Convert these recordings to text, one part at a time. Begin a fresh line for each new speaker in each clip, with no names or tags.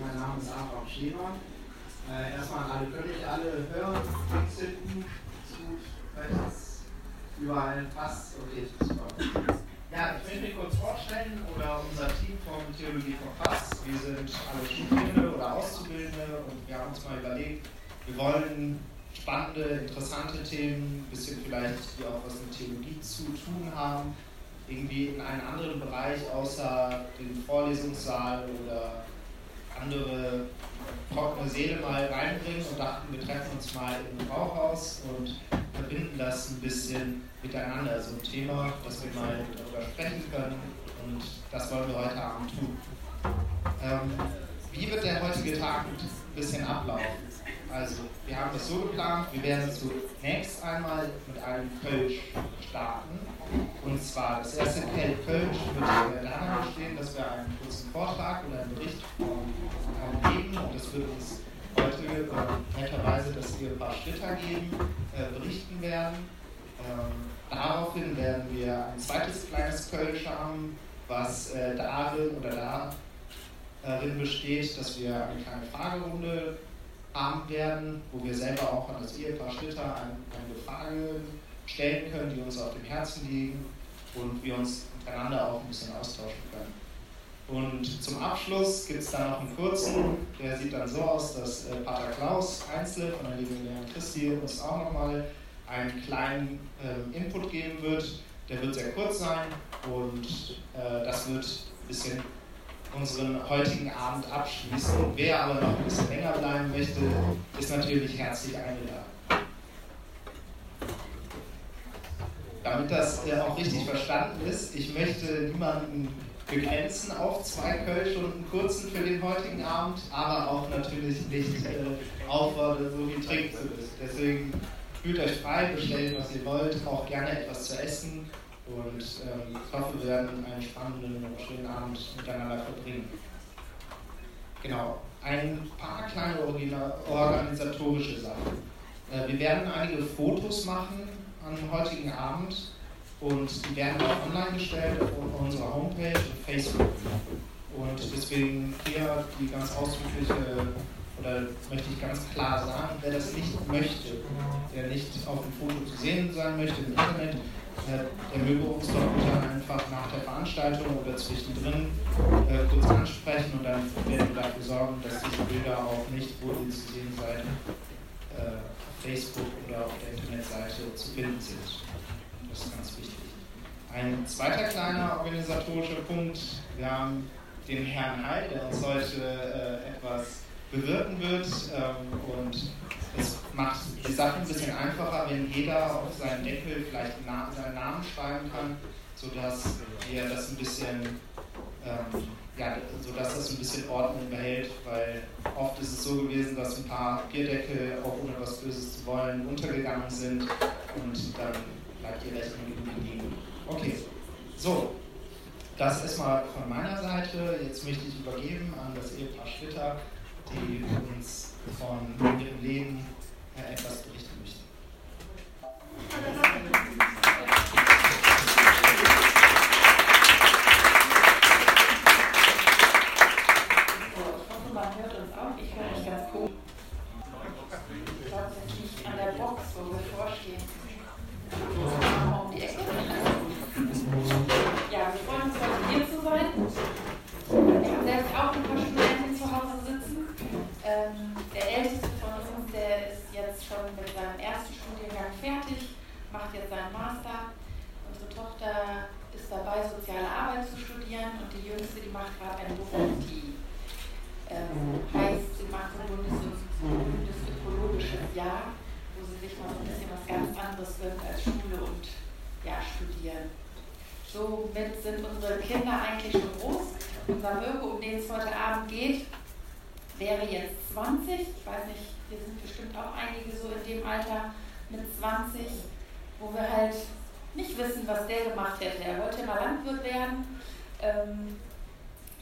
Mein Name ist Abraham Schleber. Äh, erstmal an alle, ich alle hören? Zu, rechts, überall, passt? Okay, super. Ja, ich möchte mich kurz vorstellen oder unser Team von Theologie verfasst. Wir sind alle Studierende oder Auszubildende und wir haben uns mal überlegt, wir wollen spannende, interessante Themen, ein bisschen vielleicht, die auch was mit Theologie zu tun haben, irgendwie in einen anderen Bereich außer den Vorlesungssaal oder andere trockene Seele mal reinbringen und dachten, wir treffen uns mal im Brauhaus und verbinden das ein bisschen miteinander. So ein Thema, dass wir mal darüber sprechen können und das wollen wir heute Abend tun. Ähm, wie wird der heutige Tag ein bisschen ablaufen? Also, wir haben das so geplant, wir werden zunächst einmal mit einem Kölsch starten. Und zwar das erste Kölsch wird daran bestehen, dass wir einen kurzen Vortrag oder einen Bericht geben. Und das wird uns heute äh, netterweise, dass wir ein paar Schritte geben, äh, berichten werden. Ähm, daraufhin werden wir ein zweites kleines Kölsch haben, was äh, darin oder darin besteht, dass wir eine kleine Fragerunde haben werden, wo wir selber auch an das Ehepaar Schlitter einige Fragen stellen können, die uns auf dem Herzen liegen und wir uns untereinander auch ein bisschen austauschen können. Und zum Abschluss gibt es dann noch einen kurzen, der sieht dann so aus, dass äh, Pater Klaus Einzel von der Liebe Lehren Christi uns auch nochmal einen kleinen äh, Input geben wird. Der wird sehr kurz sein und äh, das wird ein bisschen unseren heutigen Abend abschließen. Wer aber noch ein bisschen länger bleiben möchte, ist natürlich herzlich eingeladen. Damit das äh, auch richtig verstanden ist, ich möchte niemanden begrenzen auf zwei Kölsch und einen kurzen für den heutigen Abend, aber auch natürlich nicht äh, auffordern, so viel trinken zu müssen. Deswegen fühlt euch frei, bestellt, was ihr wollt, auch gerne etwas zu essen und ähm, ich hoffe, wir werden einen spannenden und schönen Abend miteinander verbringen. Genau, ein paar kleine organisatorische Sachen. Äh, wir werden einige Fotos machen am heutigen Abend und die werden auch online gestellt auf unserer Homepage und Facebook. Und deswegen hier die ganz ausdrückliche, oder möchte ich ganz klar sagen, wer das nicht möchte, der nicht auf dem Foto zu sehen sein möchte im Internet, der uns doch bitte einfach nach der Veranstaltung oder zwischendrin äh, kurz ansprechen und dann werden wir dafür sorgen, dass diese Bilder auch nicht, wo ihr zu sehen seid, äh, auf Facebook oder auf der Internetseite zu finden sind. Das ist ganz wichtig. Ein zweiter kleiner organisatorischer Punkt. Wir haben den Herrn Heil, der uns heute äh, etwas bewirken wird ähm, und es macht die Sache ein bisschen einfacher, wenn jeder auf seinen Deckel vielleicht seinen Namen schreiben kann, sodass er das ein bisschen, ähm, ja, sodass das ein bisschen Ordnung behält, weil oft ist es so gewesen, dass ein paar Bierdeckel, auch ohne was Böses zu wollen, untergegangen sind und dann bleibt die Rechnung liegen. Okay, so, das erstmal von meiner Seite. Jetzt möchte ich übergeben an das Ehepaar Schwitter, die uns von ihrem Leben etwas berichten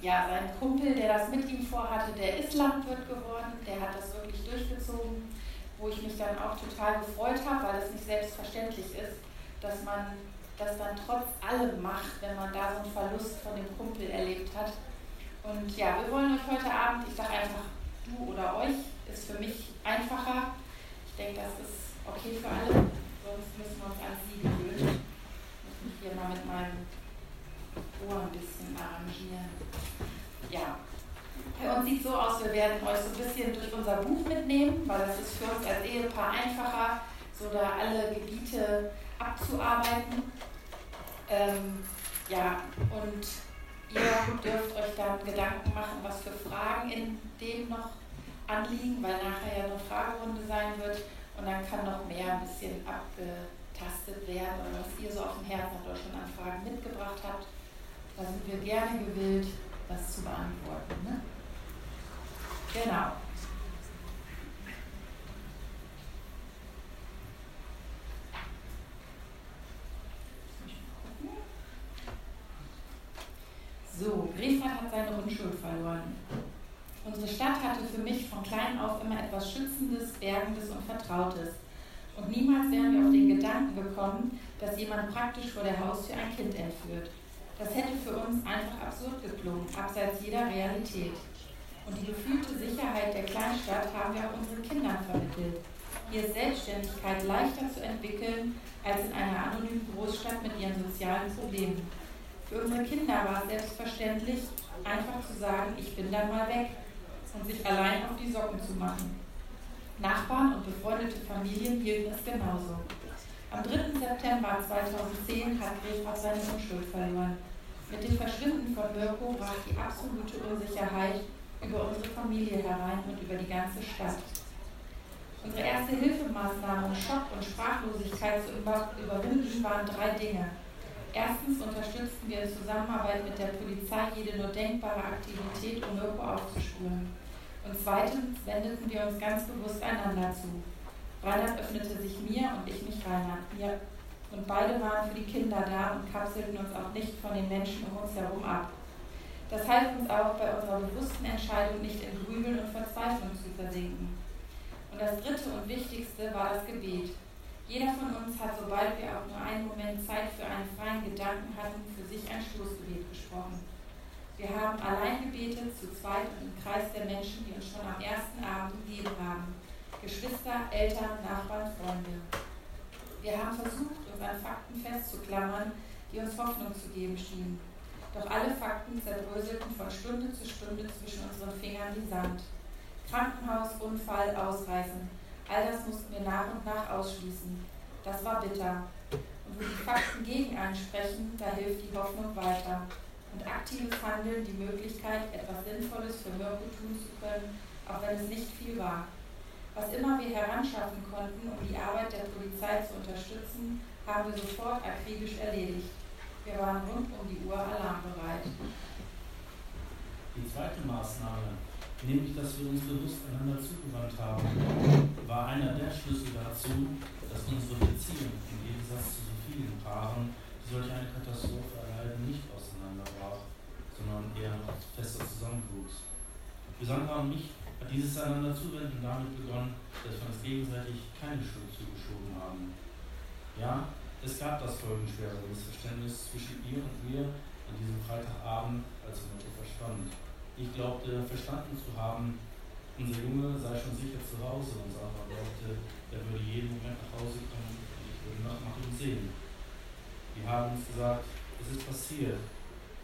möchten.
Kumpel, der das mit ihm vorhatte, der ist Landwirt geworden, der hat das wirklich durchgezogen, wo ich mich dann auch total gefreut habe, weil es nicht selbstverständlich ist, dass man das dann trotz allem macht, wenn man da so einen Verlust von dem Kumpel erlebt hat. Und ja, wir wollen euch heute Abend, ich sage einfach du oder euch, ist für mich einfacher. Ich denke, das ist okay für alle, sonst müssen wir uns an sie gewöhnen. Ich muss mich hier mal mit meinem Ohr ein bisschen arrangieren. Ja, bei uns sieht so aus, wir werden euch so ein bisschen durch unser Buch mitnehmen, weil das ist für uns als Ehepaar einfacher, so da alle Gebiete abzuarbeiten. Ähm, ja, und ihr dürft euch dann Gedanken machen, was für Fragen in dem noch anliegen, weil nachher ja eine Fragerunde sein wird und dann kann noch mehr ein bisschen abgetastet werden oder was ihr so auf dem Herzen habt oder schon an Fragen mitgebracht habt. Da sind wir gerne gewillt, das zu beantworten. Ne? Genau. So, Grefrath hat seine Unschuld verloren. Unsere Stadt hatte für mich von klein auf immer etwas Schützendes, Bergendes und Vertrautes. Und niemals wären wir auf den Gedanken gekommen, dass jemand praktisch vor der Haustür ein Kind entführt. Das hätte für uns einfach absurd geklungen, abseits jeder Realität. Und die gefühlte Sicherheit der Kleinstadt haben wir auch unseren Kindern vermittelt. Hier ist Selbstständigkeit leichter zu entwickeln als in einer anonymen Großstadt mit ihren sozialen Problemen. Für unsere Kinder war es selbstverständlich, einfach zu sagen, ich bin dann mal weg und sich allein auf die Socken zu machen. Nachbarn und befreundete Familien hielten es genauso. Am 3. September 2010 hat Greta seine Unschuld verloren. Mit dem Verschwinden von Mirko brach die absolute Unsicherheit über unsere Familie herein und über die ganze Stadt. Unsere erste Hilfemaßnahme, um Schock und Sprachlosigkeit zu überwinden, waren drei Dinge. Erstens unterstützten wir in Zusammenarbeit mit der Polizei jede nur denkbare Aktivität, um Mirko aufzuspüren. Und zweitens wendeten wir uns ganz bewusst einander zu. Reinhard öffnete sich mir und ich mich Reinhard. Wir und beide waren für die Kinder da und kapselten uns auch nicht von den Menschen um uns herum ab. Das half uns auch bei unserer bewussten Entscheidung, nicht in Grübeln und Verzweiflung zu versinken. Und das dritte und wichtigste war das Gebet. Jeder von uns hat, sobald wir auch nur einen Moment Zeit für einen freien Gedanken hatten, für sich ein Stoßgebet gesprochen. Wir haben allein gebetet, zu zweit und im Kreis der Menschen, die uns schon am ersten Abend umgeben haben. Geschwister, Eltern, Nachbarn, Freunde. Wir haben versucht, uns an Fakten festzuklammern, die uns Hoffnung zu geben schienen. Doch alle Fakten zerbröselten von Stunde zu Stunde zwischen unseren Fingern wie Sand. Krankenhaus, Unfall, Ausreisen. All das mussten wir nach und nach ausschließen. Das war bitter. Und wo die Fakten gegen einen sprechen, da hilft die Hoffnung weiter. Und aktives Handeln die Möglichkeit, etwas Sinnvolles für Mirko tun zu können, auch wenn es nicht viel war. Was immer wir heranschaffen konnten, um die Arbeit der Polizei zu unterstützen, haben wir sofort akribisch erledigt. Wir waren rund um die Uhr alarmbereit.
Die zweite Maßnahme, nämlich dass wir uns bewusst einander zugewandt haben, war einer der Schlüssel dazu, dass unsere Beziehung im Gegensatz zu so vielen Paaren, die solch eine Katastrophe erleiden, nicht auseinanderbrach, sondern eher noch fester zusammenwuchs. Und mich dieses einander zuwenden damit begonnen, dass wir uns gegenseitig keine Schuld zugeschoben haben. Ja, es gab das folgenschwere Missverständnis zwischen ihr und mir an diesem Freitagabend, als Mutter verschwand. Ich glaubte, verstanden zu haben, unser Junge sei schon sicher zu Hause und Sarah glaubte, er würde jeden Moment nach Hause kommen und ich würde nach, nach ihm sehen. Wir haben uns gesagt, es ist passiert,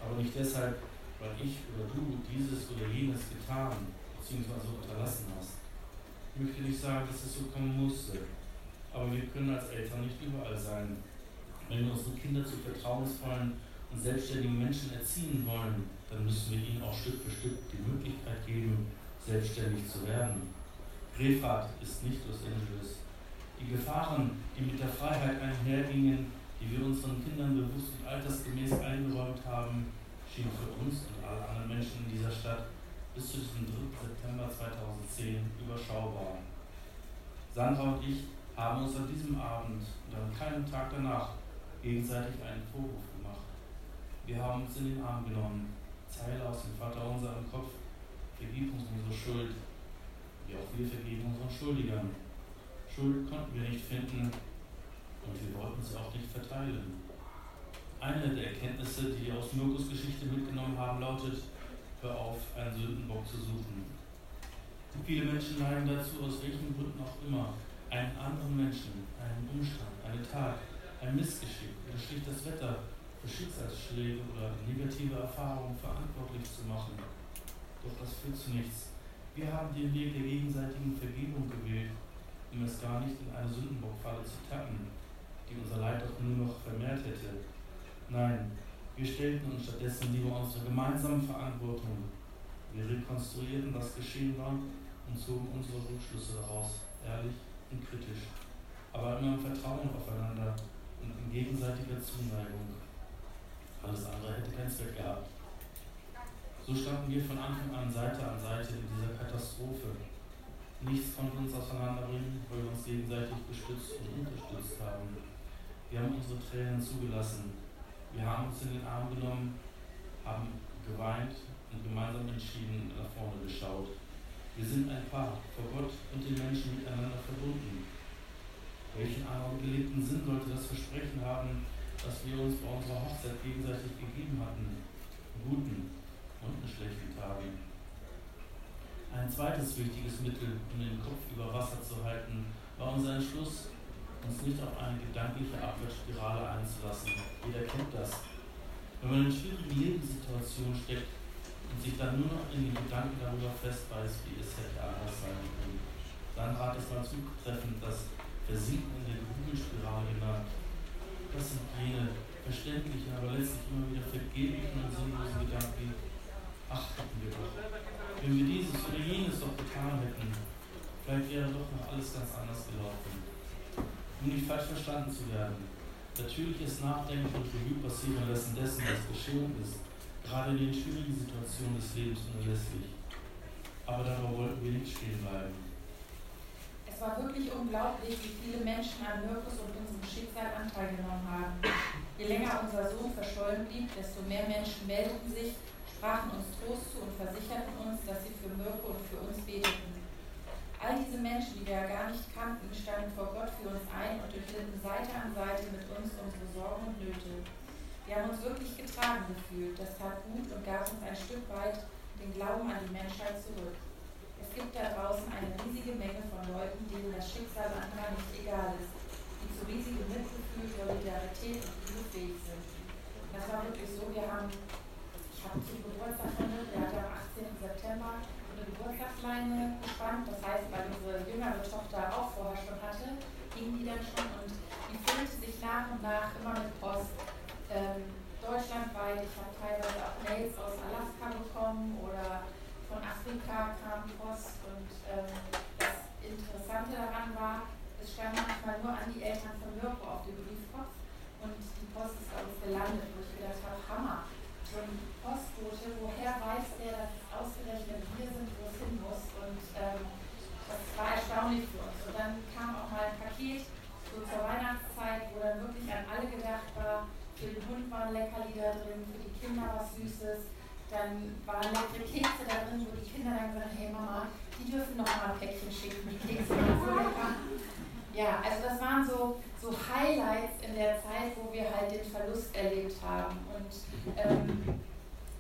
aber nicht deshalb, weil ich oder du dieses oder jenes getan bzw. unterlassen hast. Ich möchte nicht sagen, dass es so kommen musste, aber wir können als Eltern nicht überall sein. Wenn wir unsere Kinder zu vertrauensvollen und selbstständigen Menschen erziehen wollen, dann müssen wir ihnen auch Stück für Stück die Möglichkeit geben, selbstständig zu werden. Grefahrt ist nicht Los Angeles. Die Gefahren, die mit der Freiheit einhergingen, die wir unseren Kindern bewusst und altersgemäß eingeräumt haben, schienen für uns und alle anderen Menschen in dieser Stadt bis zu diesem 3. September 2010 überschaubar. Sandra und ich haben uns an diesem Abend und an keinem Tag danach gegenseitig einen Vorwurf gemacht. Wir haben uns in den Arm genommen, Zeile aus dem Vater unser im Kopf, vergib uns unsere Schuld, wie auch wir vergeben unseren Schuldigern. Schuld konnten wir nicht finden und wir wollten sie auch nicht verteilen. Eine der Erkenntnisse, die wir aus Mirkus Geschichte mitgenommen haben, lautet, auf, einen Sündenbock zu suchen. Viele Menschen neigen dazu, aus welchen Gründen auch immer, einen anderen Menschen, einen Umstand, eine Tat, ein Missgeschick oder schlicht das Wetter für Schicksalsschläge oder negative Erfahrungen verantwortlich zu machen. Doch das führt zu nichts. Wir haben den Weg der gegenseitigen Vergebung gewählt, um es gar nicht in eine Sündenbockfalle zu tappen, die unser Leid doch nur noch vermehrt hätte. Nein, wir stellten uns stattdessen lieber unsere gemeinsame Verantwortung. Wir rekonstruierten, was geschehen war und zogen unsere Rückschlüsse daraus, ehrlich und kritisch, aber immer im Vertrauen aufeinander und in gegenseitiger Zuneigung. Alles andere hätte keinen Zweck gehabt. So standen wir von Anfang an Seite an Seite in dieser Katastrophe. Nichts konnte uns auseinanderbringen, weil wir uns gegenseitig gestützt und unterstützt haben. Wir haben unsere Tränen zugelassen. Wir haben uns in den Arm genommen, haben geweint und gemeinsam entschieden nach vorne geschaut. Wir sind ein Paar, vor Gott und den Menschen miteinander verbunden. Welchen anderen gelebten Sinn sollte das Versprechen haben, das wir uns bei unserer Hochzeit gegenseitig gegeben hatten? In guten und in schlechten Tagen. Ein zweites wichtiges Mittel, um den Kopf über Wasser zu halten, war unser Entschluss, uns nicht auf eine gedankliche Abwärtsspirale einzulassen. Jeder kennt das. Wenn man in schwierigen Lebenssituationen steckt, und sich dann nur noch in den Gedanken darüber festbeißt, wie es hätte anders sein können. Dann hat es mal zutreffend das Versinken in der Grübelspirale genannt. Das sind jene verständlichen, aber letztlich immer wieder vergeblichen und sinnlosen Gedanken ach, hätten wir doch. Wenn wir dieses oder jenes doch getan hätten, vielleicht wäre doch noch alles ganz anders gelaufen. Um nicht falsch verstanden zu werden. Natürlich ist Nachdenken und Revue passieren lassen dessen, was geschehen ist gerade in den schwierigen Situationen des Lebens unerlässlich. Aber darüber wollten wir nicht stehen bleiben.
Es war wirklich unglaublich, wie viele Menschen an Mirkus und unserem Schicksal Anteil genommen haben. Je länger unser Sohn verschollen blieb, desto mehr Menschen meldeten sich, sprachen uns Trost zu und versicherten uns, dass sie für Mirko und für uns beteten. All diese Menschen, die wir ja gar nicht kannten, standen vor Gott für uns ein und durchlitten Seite an Seite mit uns unsere Sorgen und Nöte. Wir haben uns wirklich getragen gefühlt. Das tat gut und gab uns ein Stück weit den Glauben an die Menschheit zurück. Es gibt da draußen eine riesige Menge von Leuten, denen das Schicksal anderer nicht egal ist, die zu riesigem Mitgefühl, Solidarität und Liebe fähig sind. Das war wirklich so. Wir haben, ich habe zum Geburtstag von der hatte am 18. September Geburtstagsleine gespannt. Das heißt, weil unsere jüngere Tochter auch vorher schon hatte, ging die dann schon und die füllte sich nach und nach immer mit Post ähm, deutschlandweit. Ich habe teilweise auch Mails aus Alaska bekommen oder von Afrika kam Post. Und ähm, das Interessante daran war, es stand manchmal nur an die Eltern von Mirko auf dem Briefkopf und die Post ist bei uns gelandet, wo ich gedacht habe, Hammer. So ein Postbote, woher weiß der, dass ausgerechnet wir sind, hin muss? Und ähm, das war erstaunlich für uns. Und dann kam auch mal ein Paket so zur Weihnachtszeit, wo dann wirklich an alle gedacht war, für den Hund waren Leckerli drin, für die Kinder was Süßes. Dann waren leckere Kekse da drin, wo die Kinder dann gesagt haben, hey Mama, die dürfen noch mal ein Päckchen schicken, die Kekse sind so lecker. Ja, also das waren so, so Highlights in der Zeit, wo wir halt den Verlust erlebt haben. Und ähm,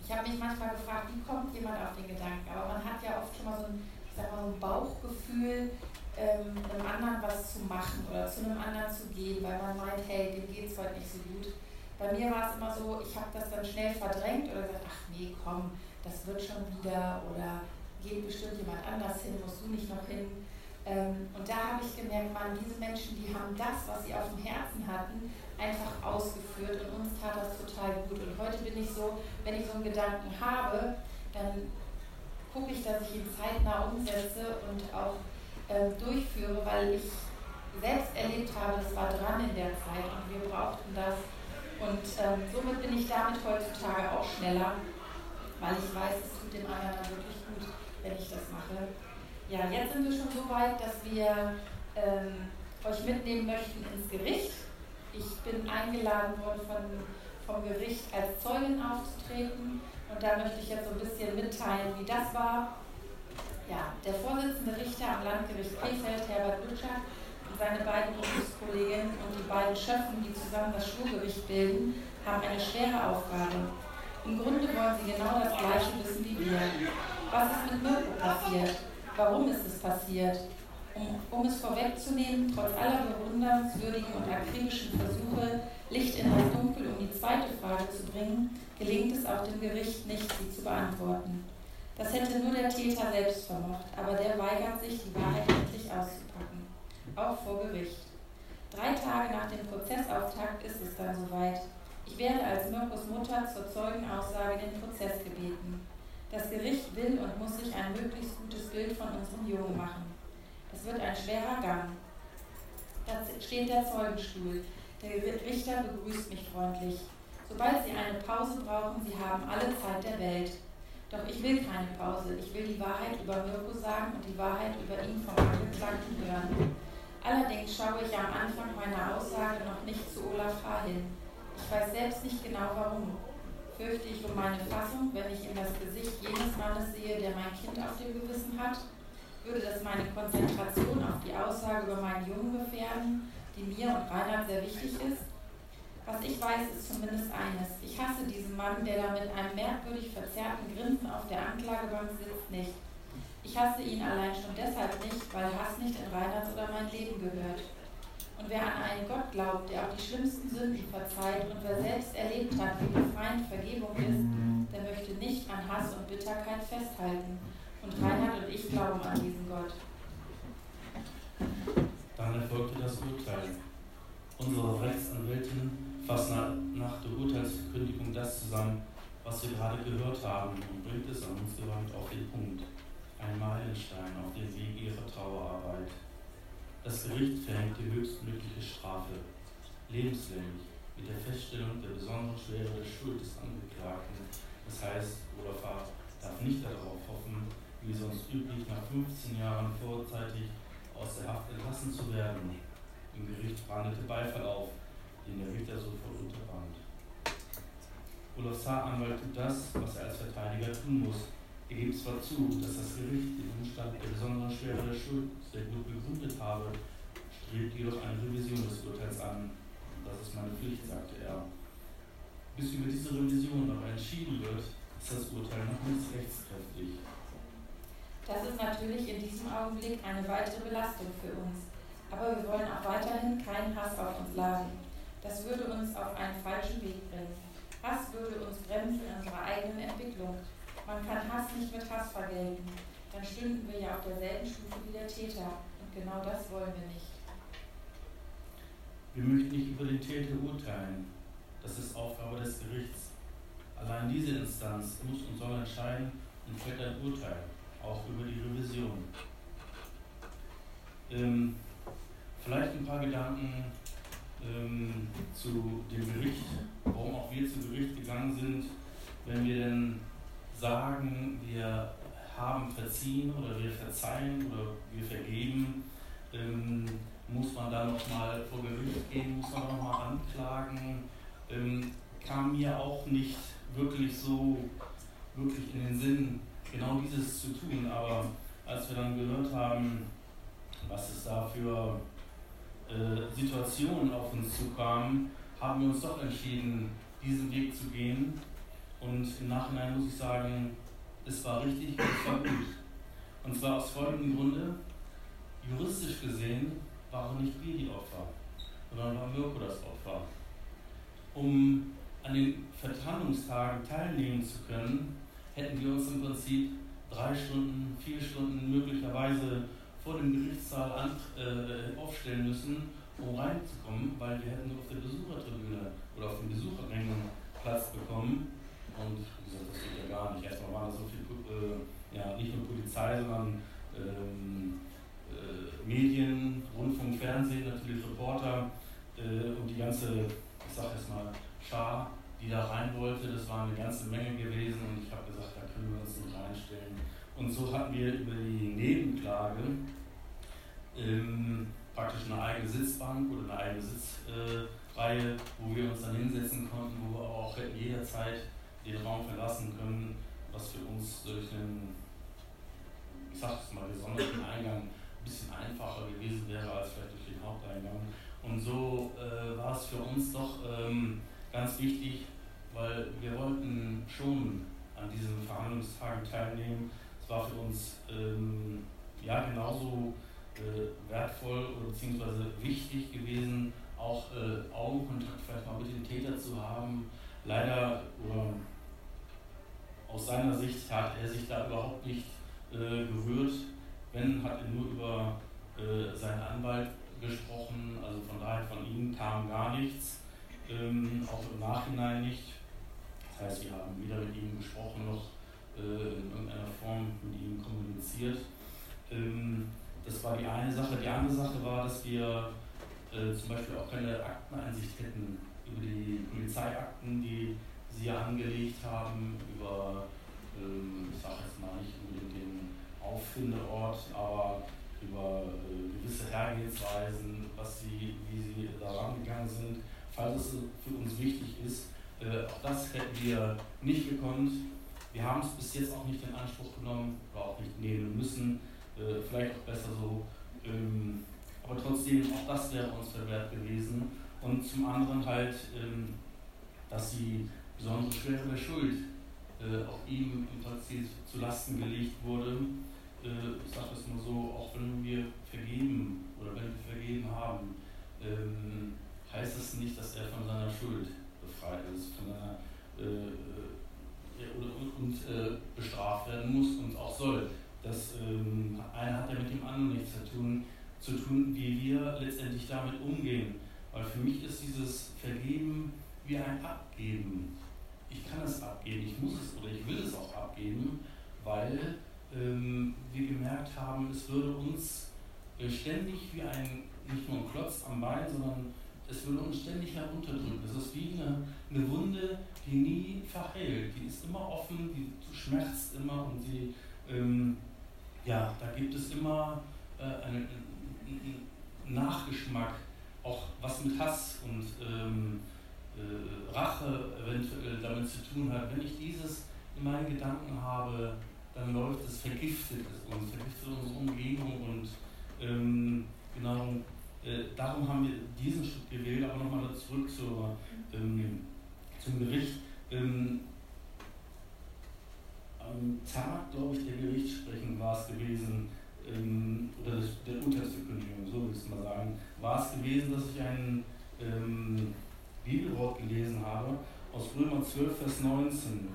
ich habe mich manchmal gefragt, wie kommt jemand auf den Gedanken? Aber man hat ja oft schon mal so ein, ich sag mal, so ein Bauchgefühl, ähm, einem anderen was zu machen oder zu einem anderen zu gehen, weil man meint, hey, dem geht es heute nicht so gut. Bei mir war es immer so, ich habe das dann schnell verdrängt oder gesagt, ach nee, komm, das wird schon wieder oder geht bestimmt jemand anders hin, musst du nicht noch hin. Ähm, und da habe ich gemerkt, man, diese Menschen, die haben das, was sie auf dem Herzen hatten, einfach ausgeführt und uns tat das total gut. Und heute bin ich so, wenn ich so einen Gedanken habe, dann gucke ich, dass ich ihn zeitnah umsetze und auch äh, durchführe, weil ich selbst erlebt habe, das war dran in der Zeit und wir brauchten das und ähm, somit bin ich damit heutzutage auch schneller, weil ich weiß, es tut dem anderen dann wirklich gut, wenn ich das mache. Ja, jetzt sind wir schon so weit, dass wir ähm, euch mitnehmen möchten ins Gericht. Ich bin eingeladen worden von, vom Gericht als Zeugin aufzutreten und da möchte ich jetzt so ein bisschen mitteilen, wie das war. Ja, der Vorsitzende Richter am Landgericht Krefeld, Herbert Lütscher, seine beiden Berufskolleginnen und die beiden Schöffen, die zusammen das Schwurgericht bilden, haben eine schwere Aufgabe. Im Grunde wollen sie genau das Gleiche wissen wie wir. Was ist mit Mirko passiert? Warum ist es passiert? Um, um es vorwegzunehmen, trotz aller bewundernswürdigen und akribischen Versuche, Licht in das Dunkel, um die zweite Frage zu bringen, gelingt es auch dem Gericht nicht, sie zu beantworten. Das hätte nur der Täter selbst vermocht, aber der weigert sich, die Wahrheit endlich auszupacken, auch vor Gericht. Drei Tage nach dem Prozessauftakt ist es dann soweit. Ich werde als Mirkos Mutter zur Zeugenaussage den Prozess gebeten. Das Gericht will und muss sich ein möglichst gutes Bild von unserem Jungen machen. Es wird ein schwerer Gang. Da steht der Zeugenstuhl. Der Richter begrüßt mich freundlich. Sobald Sie eine Pause brauchen, Sie haben alle Zeit der Welt. Doch ich will keine Pause. Ich will die Wahrheit über Mirko sagen und die Wahrheit über ihn vom Angeklagten hören. Allerdings schaue ich am Anfang meiner Aussage noch nicht zu Olaf H. hin. Ich weiß selbst nicht genau warum. Fürchte ich um meine Fassung, wenn ich in das Gesicht jenes Mannes sehe, der mein Kind auf dem Gewissen hat? Würde das meine Konzentration auf die Aussage über meinen Jungen gefährden, die mir und Reinhard sehr wichtig ist? Was ich weiß, ist zumindest eines. Ich hasse diesen Mann, der da mit einem merkwürdig verzerrten Grinsen auf der Anklagebank sitzt, nicht. Ich hasse ihn allein schon deshalb nicht, weil Hass nicht in Reinhards oder mein Leben gehört. Und wer an einen Gott glaubt, der auch die schlimmsten Sünden verzeiht und wer selbst erlebt hat, wie befreiend Vergebung ist, der möchte nicht an Hass und Bitterkeit festhalten. Und Reinhard und ich glauben an diesen Gott.
Dann erfolgte das Urteil. Unsere Rechtsanwältin fasst nach der Urteilsverkündigung das zusammen, was wir gerade gehört haben und bringt es an uns gewandt auf den Punkt. Ein Meilenstein auf dem Weg ihrer Trauerarbeit. Das Gericht verhängt die höchstmögliche Strafe, lebenslänglich, mit der Feststellung der besonderen Schwere der Schuld des Angeklagten. Das heißt, Olaf H. darf nicht darauf hoffen, wie sonst üblich nach 15 Jahren vorzeitig aus der Haft entlassen zu werden. Im Gericht brandete Beifall auf, den der Richter sofort unterband. Olaf H. Anwalt das, was er als Verteidiger tun muss, er gibt zwar zu, dass das Gericht den Umstand der besonderen Schwere der Schuld sehr gut begründet habe, strebt jedoch eine Revision des Urteils an. Das ist meine Pflicht, sagte er. Bis über diese Revision aber entschieden wird, ist das Urteil noch nicht rechtskräftig.
Das ist natürlich in diesem Augenblick eine weitere Belastung für uns. Aber wir wollen auch weiterhin keinen Hass auf uns laden. Das würde uns auf einen falschen Weg bringen. Hass würde uns bremsen in unserer eigenen Entwicklung. Man kann Hass nicht mit Hass vergelten. Dann stünden wir ja auf derselben Stufe wie der Täter. Und genau das wollen wir nicht.
Wir möchten nicht über den Täter urteilen. Das ist Aufgabe des Gerichts. Allein diese Instanz muss und soll entscheiden und fällt ein Urteil, auch über die Revision. Ähm, vielleicht ein paar Gedanken ähm, zu dem Gericht, warum auch wir zu Gericht gegangen sind, wenn wir denn sagen, wir haben verziehen oder wir verzeihen oder wir vergeben, ähm, muss man da nochmal vor Gericht gehen, muss man nochmal anklagen, ähm, kam mir auch nicht wirklich so wirklich in den Sinn, genau dieses zu tun. Aber als wir dann gehört haben, was es da für äh, Situationen auf uns zukamen, haben wir uns doch entschieden, diesen Weg zu gehen und im Nachhinein muss ich sagen, es war richtig und es war gut. Und zwar aus folgendem Grunde. Juristisch gesehen waren nicht wir die Opfer, sondern war Mirko das Opfer. Um an den Verteidigungstagen teilnehmen zu können, hätten wir uns im Prinzip drei Stunden, vier Stunden möglicherweise vor dem Gerichtssaal an, äh, aufstellen müssen, um reinzukommen, weil wir hätten nur auf der Besuchertribüne oder auf den Besucherrängen Platz bekommen. Und gesagt, das geht ja gar nicht. Erstmal waren da so viel, äh, ja, nicht nur Polizei, sondern ähm, äh, Medien, Rundfunk, Fernsehen, natürlich Reporter äh, und die ganze, ich sag jetzt mal, Schar, die da rein wollte. Das war eine ganze Menge gewesen und ich habe gesagt, da können wir uns nicht reinstellen. Und so hatten wir über die Nebenklage ähm, praktisch eine eigene Sitzbank oder eine eigene Sitzreihe, wo wir uns dann hinsetzen konnten, wo wir auch jederzeit den Raum verlassen können, was für uns durch den, ich sag es mal, gesonderten Eingang ein bisschen einfacher gewesen wäre als vielleicht durch den Haupteingang. Und so äh, war es für uns doch ähm, ganz wichtig, weil wir wollten schon an diesen Verhandlungstagen teilnehmen. Es war für uns ähm, ja genauso äh, wertvoll oder beziehungsweise wichtig gewesen, auch äh, Augenkontakt vielleicht mal mit dem Täter zu haben. Leider oder aus seiner Sicht hat er sich da überhaupt nicht äh, gerührt. Wenn, hat er nur über äh, seinen Anwalt gesprochen, also von daher von ihm kam gar nichts, ähm, auch im Nachhinein nicht. Heißt, wir haben weder mit ihm gesprochen noch äh, in irgendeiner Form mit ihm kommuniziert. Ähm, das war die eine Sache. Die andere Sache war, dass wir äh, zum Beispiel auch keine Akteneinsicht hätten über die Polizeiakten, die sie angelegt haben, über, ähm, ich sage jetzt mal nicht unbedingt den Auffindeort, aber über äh, gewisse Hergehensweisen, was sie, wie sie da rangegangen sind, falls es für uns wichtig ist. Äh, auch das hätten wir nicht gekonnt. Wir haben es bis jetzt auch nicht in Anspruch genommen oder auch nicht nehmen müssen. Äh, vielleicht auch besser so. Ähm, aber trotzdem, auch das wäre uns verwehrt gewesen. Und zum anderen halt, ähm, dass die besondere Schwere der Schuld äh, auch ihm im Prinzip zu Lasten gelegt wurde äh, ich sage es mal so, auch wenn wir vergeben oder wenn wir vergeben haben, ähm, heißt das nicht, dass er von seiner Schuld befreit ist, von seiner äh, äh, und, und äh, bestraft werden muss und auch soll. Das ähm, eine hat ja mit dem anderen nichts zu tun, zu tun, wie wir letztendlich damit umgehen. Weil für mich ist dieses Vergeben wie ein Abgeben. Ich kann es abgeben, ich muss es oder ich will es auch abgeben, weil ähm, wir gemerkt haben, es würde uns äh, ständig wie ein, nicht nur ein Klotz am Bein, sondern es würde uns ständig herunterdrücken. Es ist wie eine, eine Wunde, die nie verheilt. Die ist immer offen, die schmerzt immer und sie, ähm, ja, da gibt es immer äh, einen, einen, Nachgeschmack, auch was mit Hass und ähm, äh, Rache eventuell damit zu tun hat. Wenn ich dieses in meinen Gedanken habe, dann läuft es, vergiftet es uns, vergiftet unsere Umgebung und ähm, genau äh, darum haben wir diesen Schritt gewählt, aber nochmal zurück zur, ähm, zum Gericht. Ähm, am Tag, glaube ich, der Gerichtssprechung war es gewesen, ähm, oder der unterste Kündigung, so will ich es mal sagen, war es gewesen, dass ich ein ähm, Bibelwort gelesen habe aus Römer 12, Vers 19.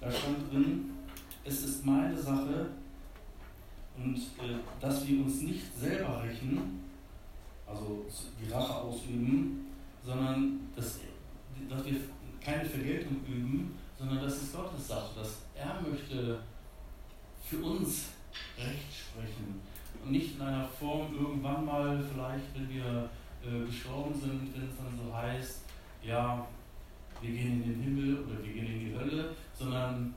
Da stand drin, es ist meine Sache und äh, dass wir uns nicht selber rächen, also die Rache ausüben, sondern dass, dass wir keine Vergeltung üben, sondern das ist Gottes Sache, dass er möchte für uns Recht sprechen. Und nicht in einer Form irgendwann mal vielleicht, wenn wir äh, gestorben sind, wenn es dann so heißt, ja, wir gehen in den Himmel oder wir gehen in die Hölle, sondern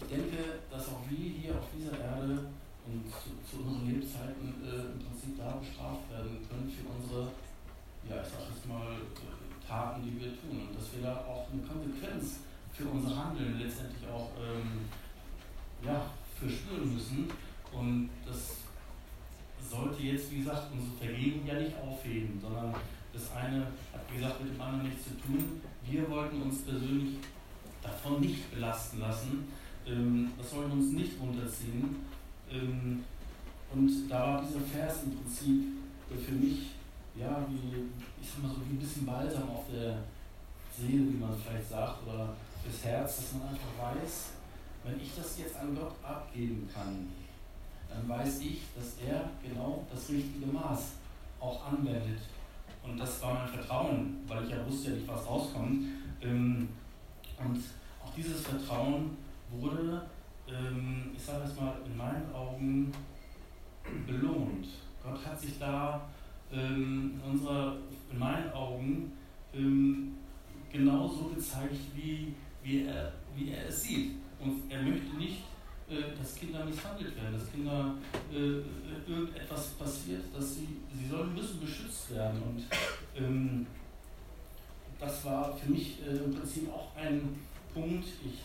ich denke, dass auch wir hier auf dieser Erde und zu, zu unseren Lebzeiten äh, im Prinzip da bestraft werden können für unsere, ja, ich sag jetzt mal, äh, Taten, die wir tun. Und dass wir da auch eine Konsequenz für unser Handeln letztendlich auch ähm, ja, verspüren müssen. Und das sollte jetzt, wie gesagt, unsere Vergebung ja nicht aufheben, sondern das eine hat, wie gesagt, mit dem anderen nichts zu tun. Wir wollten uns persönlich davon nicht belasten lassen, ähm, das soll uns nicht runterziehen. Ähm, und da war dieser Vers im Prinzip für mich, ja, wie, ich sag mal so, wie ein bisschen Balsam auf der Seele, wie man vielleicht sagt, oder fürs Herz, dass man einfach weiß, wenn ich das jetzt an Gott abgeben kann, dann weiß ich, dass er genau das richtige Maß auch anwendet. Und das war mein Vertrauen, weil ich ja wusste ja nicht, was rauskommt. Ähm, und auch dieses Vertrauen wurde, ähm, ich sage es mal, in meinen Augen belohnt. Gott hat sich da ähm, in, unserer, in meinen Augen ähm, genauso gezeigt, wie, wie, er, wie er es sieht. Und er möchte nicht, äh, dass Kinder misshandelt werden, dass Kinder äh, irgendetwas passiert, dass sie, sie sollen müssen beschützt werden. Und ähm, das war für mich äh, im Prinzip auch ein Punkt. Ich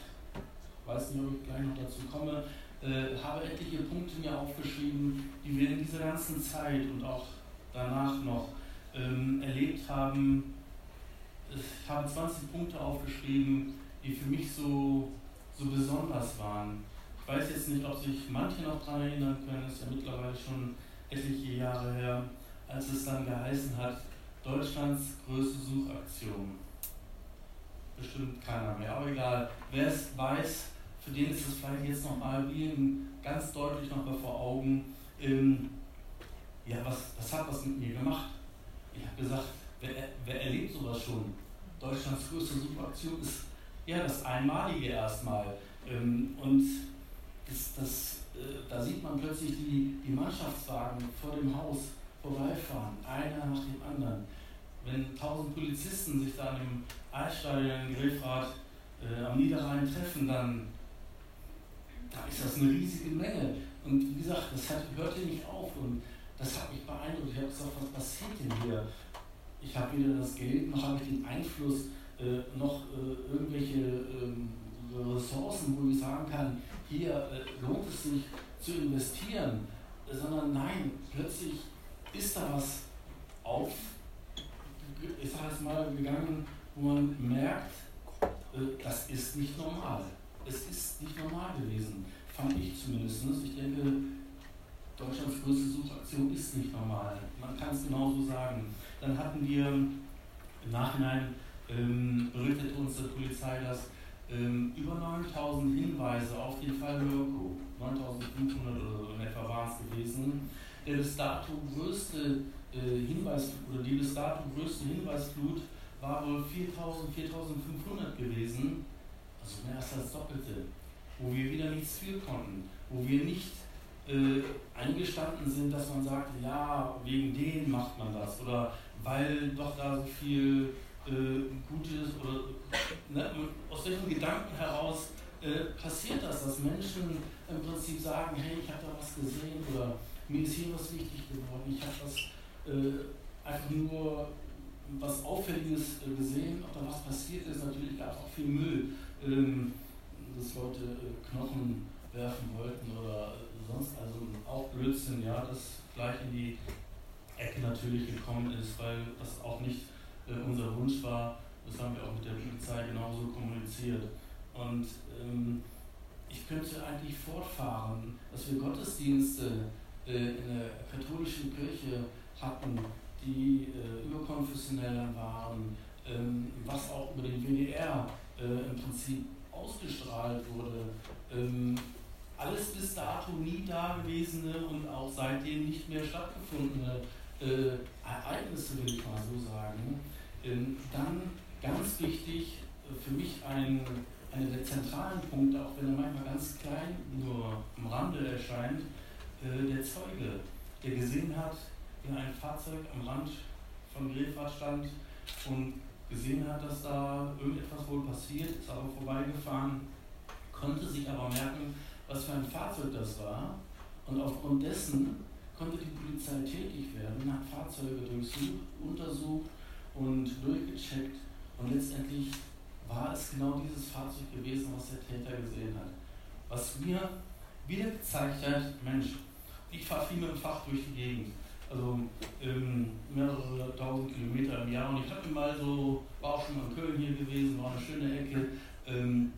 weiß nicht, ob ich gleich noch dazu komme, äh, habe etliche Punkte mir aufgeschrieben, die wir in dieser ganzen Zeit und auch danach noch ähm, erlebt haben, ich habe 20 Punkte aufgeschrieben, die für mich so, so besonders waren. Ich weiß jetzt nicht, ob sich manche noch daran erinnern können, es ist ja mittlerweile schon etliche Jahre her, als es dann geheißen hat, Deutschlands größte Suchaktion. Bestimmt keiner mehr, aber egal. Wer es weiß, für den ist es vielleicht jetzt nochmal ganz deutlich nochmal vor Augen, ähm, ja, was, das hat was mit mir gemacht. Ich habe gesagt, wer, wer erlebt sowas schon? Deutschlands größte Suchaktion ist ja das Einmalige erstmal. Ähm, und das, das, äh, da sieht man plötzlich die, die Mannschaftswagen vor dem Haus vorbeifahren, einer nach dem anderen. Wenn tausend Polizisten sich da im Eisstadion in Grillfahrt äh, am Niederrhein treffen, dann da ist das eine riesige Menge. Und wie gesagt, das hat, hörte nicht auf und das hat mich beeindruckt. Ich habe gesagt, was passiert denn hier? Ich habe weder das Geld, noch habe ich den Einfluss, äh, noch äh, irgendwelche ähm, Ressourcen, wo ich sagen kann, hier äh, lohnt es sich zu investieren, sondern nein, plötzlich ist da was auf, ich sage mal, gegangen, wo man merkt, äh, das ist nicht normal. Es ist nicht normal gewesen, fand ich zumindest. Ich denke, Deutschlands größte Suchaktion ist nicht normal. Man kann es genauso sagen. Dann hatten wir im Nachhinein ähm, berichtet uns der Polizei, dass ähm, über 9000 Hinweise auf den Fall Mirko, 9500 oder so in etwa war es gewesen, der bis dato größte äh, Hinweis oder die bis dato größte Hinweisflut war wohl 4000, 4500 gewesen, das Doppelte, wo wir wieder nichts für konnten, wo wir nicht äh, eingestanden sind, dass man sagt, ja, wegen denen macht man das oder weil doch da so viel äh, Gutes oder ne, aus welchen Gedanken heraus äh, passiert das, dass Menschen im Prinzip sagen, hey, ich habe da was gesehen oder mir ist hier was wichtig geworden, ich habe was äh, einfach nur was Auffälliges äh, gesehen, ob da was passiert ist. Natürlich gab es auch viel Müll, ähm, dass Leute äh, Knochen werfen wollten oder sonst also auch Blödsinn, ja, das gleich in die Ecke natürlich gekommen ist, weil das auch nicht äh, unser Wunsch war. Das haben wir auch mit der Polizei genauso kommuniziert. Und ähm, ich könnte eigentlich fortfahren, dass wir Gottesdienste äh, in der katholischen Kirche hatten, die äh, überkonfessioneller waren, ähm, was auch über den WDR äh, im Prinzip ausgestrahlt wurde. Ähm, alles bis dato nie dagewesene und auch seitdem nicht mehr stattgefundene äh, Ereignisse, will ich mal so sagen. Ähm, dann ganz wichtig äh, für mich ein, einer der zentralen Punkte, auch wenn er manchmal ganz klein nur am Rande erscheint, äh, der Zeuge, der gesehen hat, wie ein Fahrzeug am Rand von Grefrath stand und gesehen hat, dass da irgendetwas wohl passiert, ist aber vorbeigefahren, konnte sich aber merken, was für ein Fahrzeug das war. Und aufgrund dessen konnte die Polizei tätig werden, hat Fahrzeuge durchsucht, untersucht und durchgecheckt. Und letztendlich war es genau dieses Fahrzeug gewesen, was der Täter gesehen hat. Was mir wieder gezeigt hat, Mensch, ich fahre viel mit dem Fach durch die Gegend. Also ähm, mehrere tausend Kilometer im Jahr. Und ich habe mal so, war auch schon mal in Köln hier gewesen, war eine schöne Ecke. Ähm,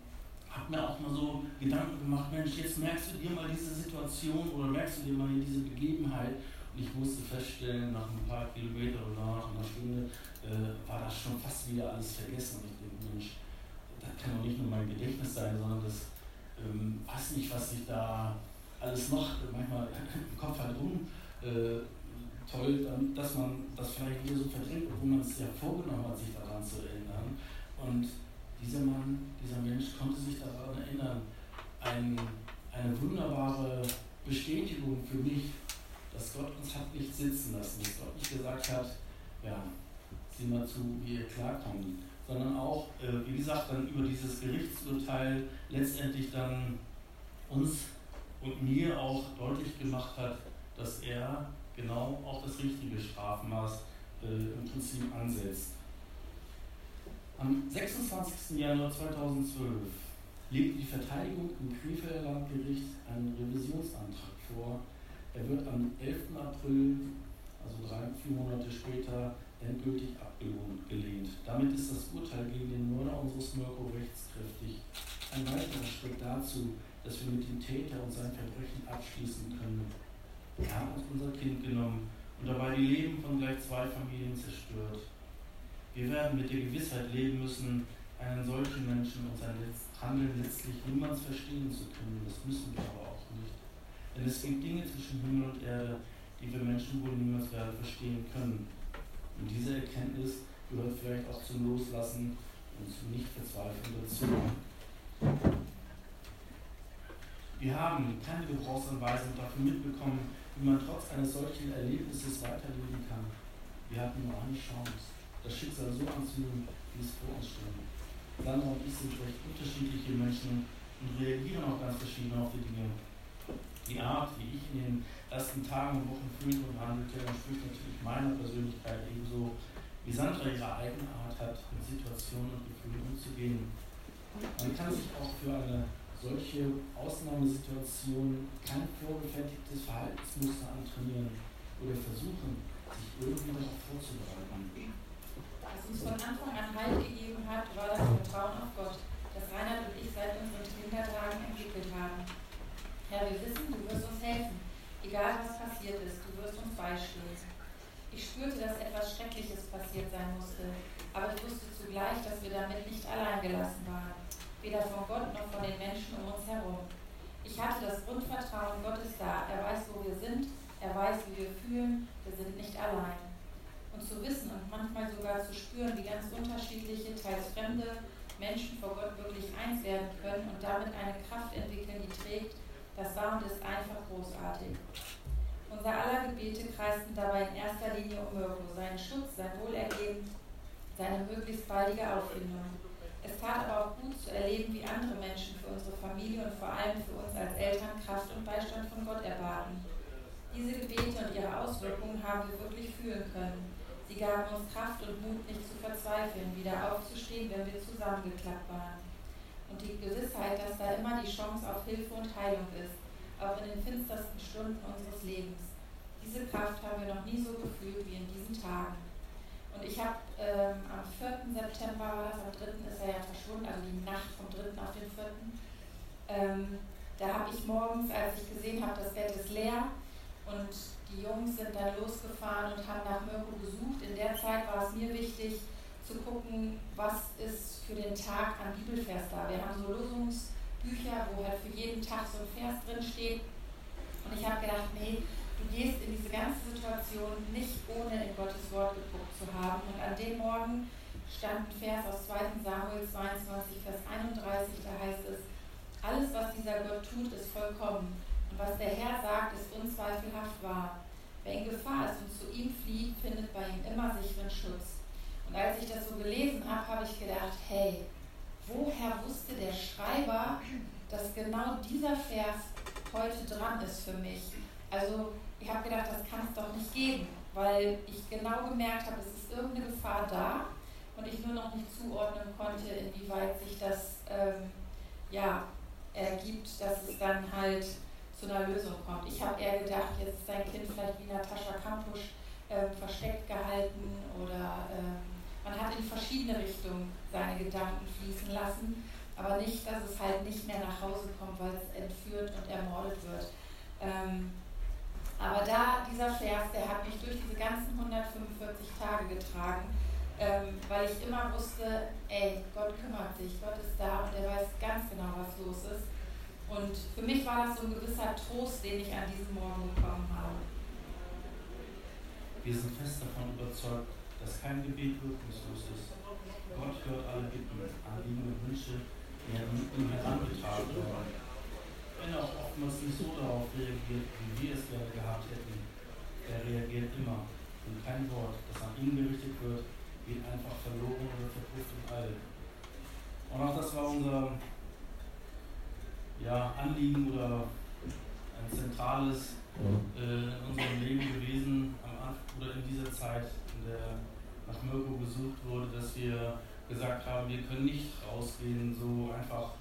habe mir auch mal so Gedanken gemacht, Mensch, jetzt merkst du dir mal diese Situation oder merkst du dir mal diese Begebenheit. Und ich musste feststellen, nach ein paar Kilometern oder nach einer Stunde äh, war das schon fast wieder alles vergessen. Und ich denke, Mensch, das kann doch nicht nur mein Gedächtnis sein, sondern das ähm, weiß nicht, was sich da alles noch manchmal im Kopf hat rum. Äh, toll, dass man das vielleicht wieder so verdrängt, obwohl man es ja vorgenommen hat, sich daran zu erinnern. Und dieser Mann, dieser Mensch konnte sich daran erinnern. Ein, eine wunderbare Bestätigung für mich, dass Gott uns hat nicht sitzen lassen, dass Gott nicht gesagt hat, ja, sieh mal zu, wie ihr klarkommt, sondern auch, äh, wie gesagt, dann über dieses Gerichtsurteil letztendlich dann uns und mir auch deutlich gemacht hat, dass er genau auch das richtige Strafmaß äh, im Prinzip ansetzt. Am 26. Januar 2012 legt die Verteidigung im Krefelder Landgericht einen Revisionsantrag vor. Er wird am 11. April, also drei, vier Monate später, endgültig abgelehnt. Damit ist das Urteil gegen den Mörder unseres Mirko rechtskräftig. Ein weiterer Schritt dazu, dass wir mit dem Täter und seinen Verbrechen abschließen können. Er hat uns unser Kind genommen und dabei die Leben von gleich zwei Familien zerstört. Wir werden mit der Gewissheit leben müssen, einen solchen Menschen und sein Handeln letztlich niemals verstehen zu können. Das müssen wir aber auch nicht. Denn es gibt Dinge zwischen Himmel und Erde, die wir Menschen wohl niemals werden verstehen können. Und diese Erkenntnis gehört vielleicht auch zum Loslassen und zum Nichtverzweifeln dazu. Wir haben keine Gebrauchsanweisung dafür mitbekommen, wie man trotz eines solchen Erlebnisses weiterleben kann. Wir hatten nur eine Chance, das Schicksal so anzunehmen, wie es vor uns stand. Sandra und ich sind recht unterschiedliche Menschen und reagieren auch ganz verschieden auf die Dinge. Die Art, wie ich in den ersten Tagen und Wochen fühlte und handelte, entspricht natürlich meiner Persönlichkeit ebenso, wie Sandra ihre eigene Art hat, mit Situationen und Gefühlen umzugehen. Man kann sich auch für eine solche Ausnahmesituation kein vorgefertigtes Verhaltensmuster antrainieren oder versuchen, sich irgendwie darauf vorzubereiten.
Was uns von Anfang an Halt gegeben hat, war das Vertrauen auf Gott, das Reinhard und ich seit unseren Kindertagen entwickelt haben. Herr, wir wissen, du wirst uns helfen. Egal was passiert ist, du wirst uns beistehen. Ich spürte, dass etwas Schreckliches passiert sein musste, aber ich wusste zugleich, dass wir damit nicht allein gelassen waren. Weder von Gott noch von den Menschen um uns herum. Ich hatte das Grundvertrauen, Gott ist da, er weiß, wo wir sind, er weiß, wie wir fühlen, wir sind nicht allein. Und zu wissen und manchmal sogar zu spüren, wie ganz unterschiedliche, teils fremde Menschen vor Gott wirklich eins werden können und damit eine Kraft entwickeln, die trägt, das war und ist einfach großartig. Unser aller Gebete kreisten dabei in erster Linie um Mirko, seinen Schutz, sein Wohlergehen, seine möglichst baldige Auffindung. Es tat aber auch gut zu erleben, wie andere Menschen für unsere Familie und vor allem für uns als Eltern Kraft und Beistand von Gott erbaten. Diese Gebete und ihre Auswirkungen haben wir wirklich fühlen können. Sie gaben uns Kraft und Mut, nicht zu verzweifeln, wieder aufzustehen, wenn wir zusammengeklappt waren und die Gewissheit, dass da immer die Chance auf Hilfe und Heilung ist, auch in den finstersten Stunden unseres Lebens. Diese Kraft haben wir noch nie so gefühlt wie in diesen Tagen. Und ich habe ähm, am 4. September, war das, am 3. ist er ja verschwunden, also die Nacht vom 3. auf den 4. Ähm, da habe ich morgens, als ich gesehen habe, das Bett ist leer und die Jungs sind dann losgefahren und haben nach Mirko gesucht. In der Zeit war es mir wichtig, zu gucken, was ist für den Tag an Bibelvers da. Wir haben so Lösungsbücher, wo halt für jeden Tag so ein Vers drin steht. Und ich habe gedacht, nee, du gehst in diese ganze Situation nicht ohne in Gottes Wort geguckt zu haben. Und an dem Morgen stand ein Vers aus 2 Samuel 22, Vers 31, da heißt es, alles, was dieser Gott tut, ist vollkommen. Und was der Herr sagt, ist unzweifelhaft wahr. Wer in Gefahr ist und zu ihm flieht, findet bei ihm immer sicheren Schutz. Und als ich das so gelesen habe, habe ich gedacht, hey, woher wusste der Schreiber, dass genau dieser Vers heute dran ist für mich? Also ich habe gedacht, das kann es doch nicht geben, weil ich genau gemerkt habe, es ist irgendeine Gefahr da und ich nur noch nicht zuordnen konnte, inwieweit sich das ähm, ja, ergibt, dass es dann halt zu einer Lösung kommt. Ich habe eher gedacht, jetzt ist dein Kind vielleicht wie Natascha Kampusch äh, versteckt gehalten oder ähm, man hat in verschiedene Richtungen seine Gedanken fließen lassen, aber nicht, dass es halt nicht mehr nach Hause kommt, weil es entführt und ermordet wird. Ähm, aber da, dieser Vers, der hat mich durch diese ganzen 145 Tage getragen, ähm, weil ich immer wusste, ey, Gott kümmert sich, Gott ist da und er weiß ganz genau, was los ist. Und für mich war das so ein gewisser Trost, den ich an diesem Morgen bekommen habe.
Wir sind fest davon überzeugt, dass kein Gebet wirkungslos ist. Gott hört alle Bitten, Anliegen und Wünsche, die an ihm herangetragen werden. Wenn er auch oftmals nicht so darauf reagiert, wie wir es gerne gehabt hätten, er reagiert immer. Und kein Wort, das an ihn gerichtet wird, geht einfach verloren oder verpufft im All. Und auch das war unser ja, Anliegen oder ein zentrales äh, in unserem Leben gewesen, am Anfang oder in dieser Zeit, in der nach Mirko gesucht wurde, dass wir gesagt haben, wir können nicht rausgehen so einfach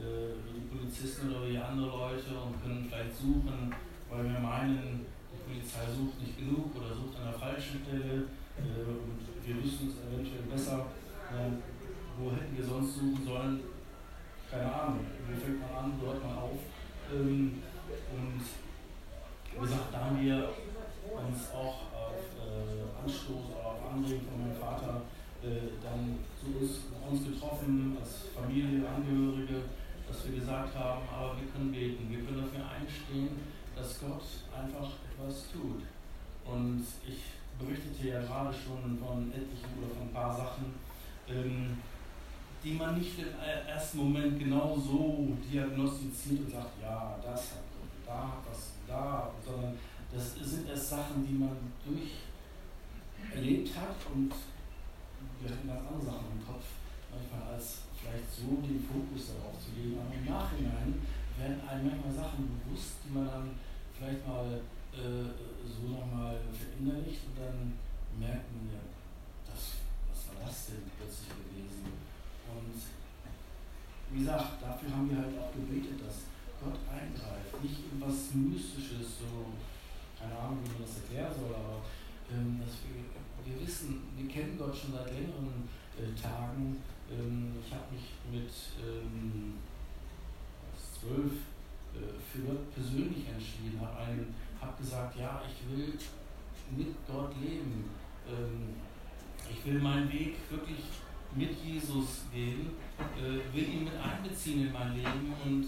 äh, wie die Polizisten oder wie andere Leute und können vielleicht suchen, weil wir meinen, die Polizei sucht nicht genug oder sucht an der falschen Stelle äh, und wir wissen es eventuell besser. Äh, wo hätten wir sonst suchen sollen? Keine Ahnung. Wo fängt man an, wo hört man auf? Ähm, und wie gesagt, da haben wir uns auch auf äh, Anstoß oder auf Anregen von meinem Vater äh, dann zu uns, uns getroffen, als Familie, Angehörige, dass wir gesagt haben, aber wir können beten, wir können dafür einstehen, dass Gott einfach etwas tut. Und ich berichtete ja gerade schon von etlichen oder von ein paar Sachen, ähm, die man nicht im ersten Moment genau so diagnostiziert und sagt, ja, das hat da, das da, sondern das sind erst Sachen, die man durch erlebt hat und wir hatten ganz andere Sachen im Kopf, manchmal als vielleicht so den Fokus darauf zu legen. Aber im Nachhinein werden einem manchmal Sachen bewusst, die man dann vielleicht mal äh, so nochmal verinnerlicht und dann merkt man ja, das, was war das denn plötzlich gewesen? Und wie gesagt, dafür haben wir halt auch gebetet, dass Gott eingreift. Nicht irgendwas Mystisches, so, keine Ahnung, wie man das erklären soll, aber ähm, dass wir, wir wissen, wir kennen Gott schon seit längeren äh, Tagen. Ähm, ich habe mich mit ähm, zwölf äh, für Gott persönlich entschieden, habe hab gesagt, ja, ich will mit Gott leben. Ähm, ich will meinen Weg wirklich mit Jesus gehen, äh, will ihn mit einbeziehen in mein Leben und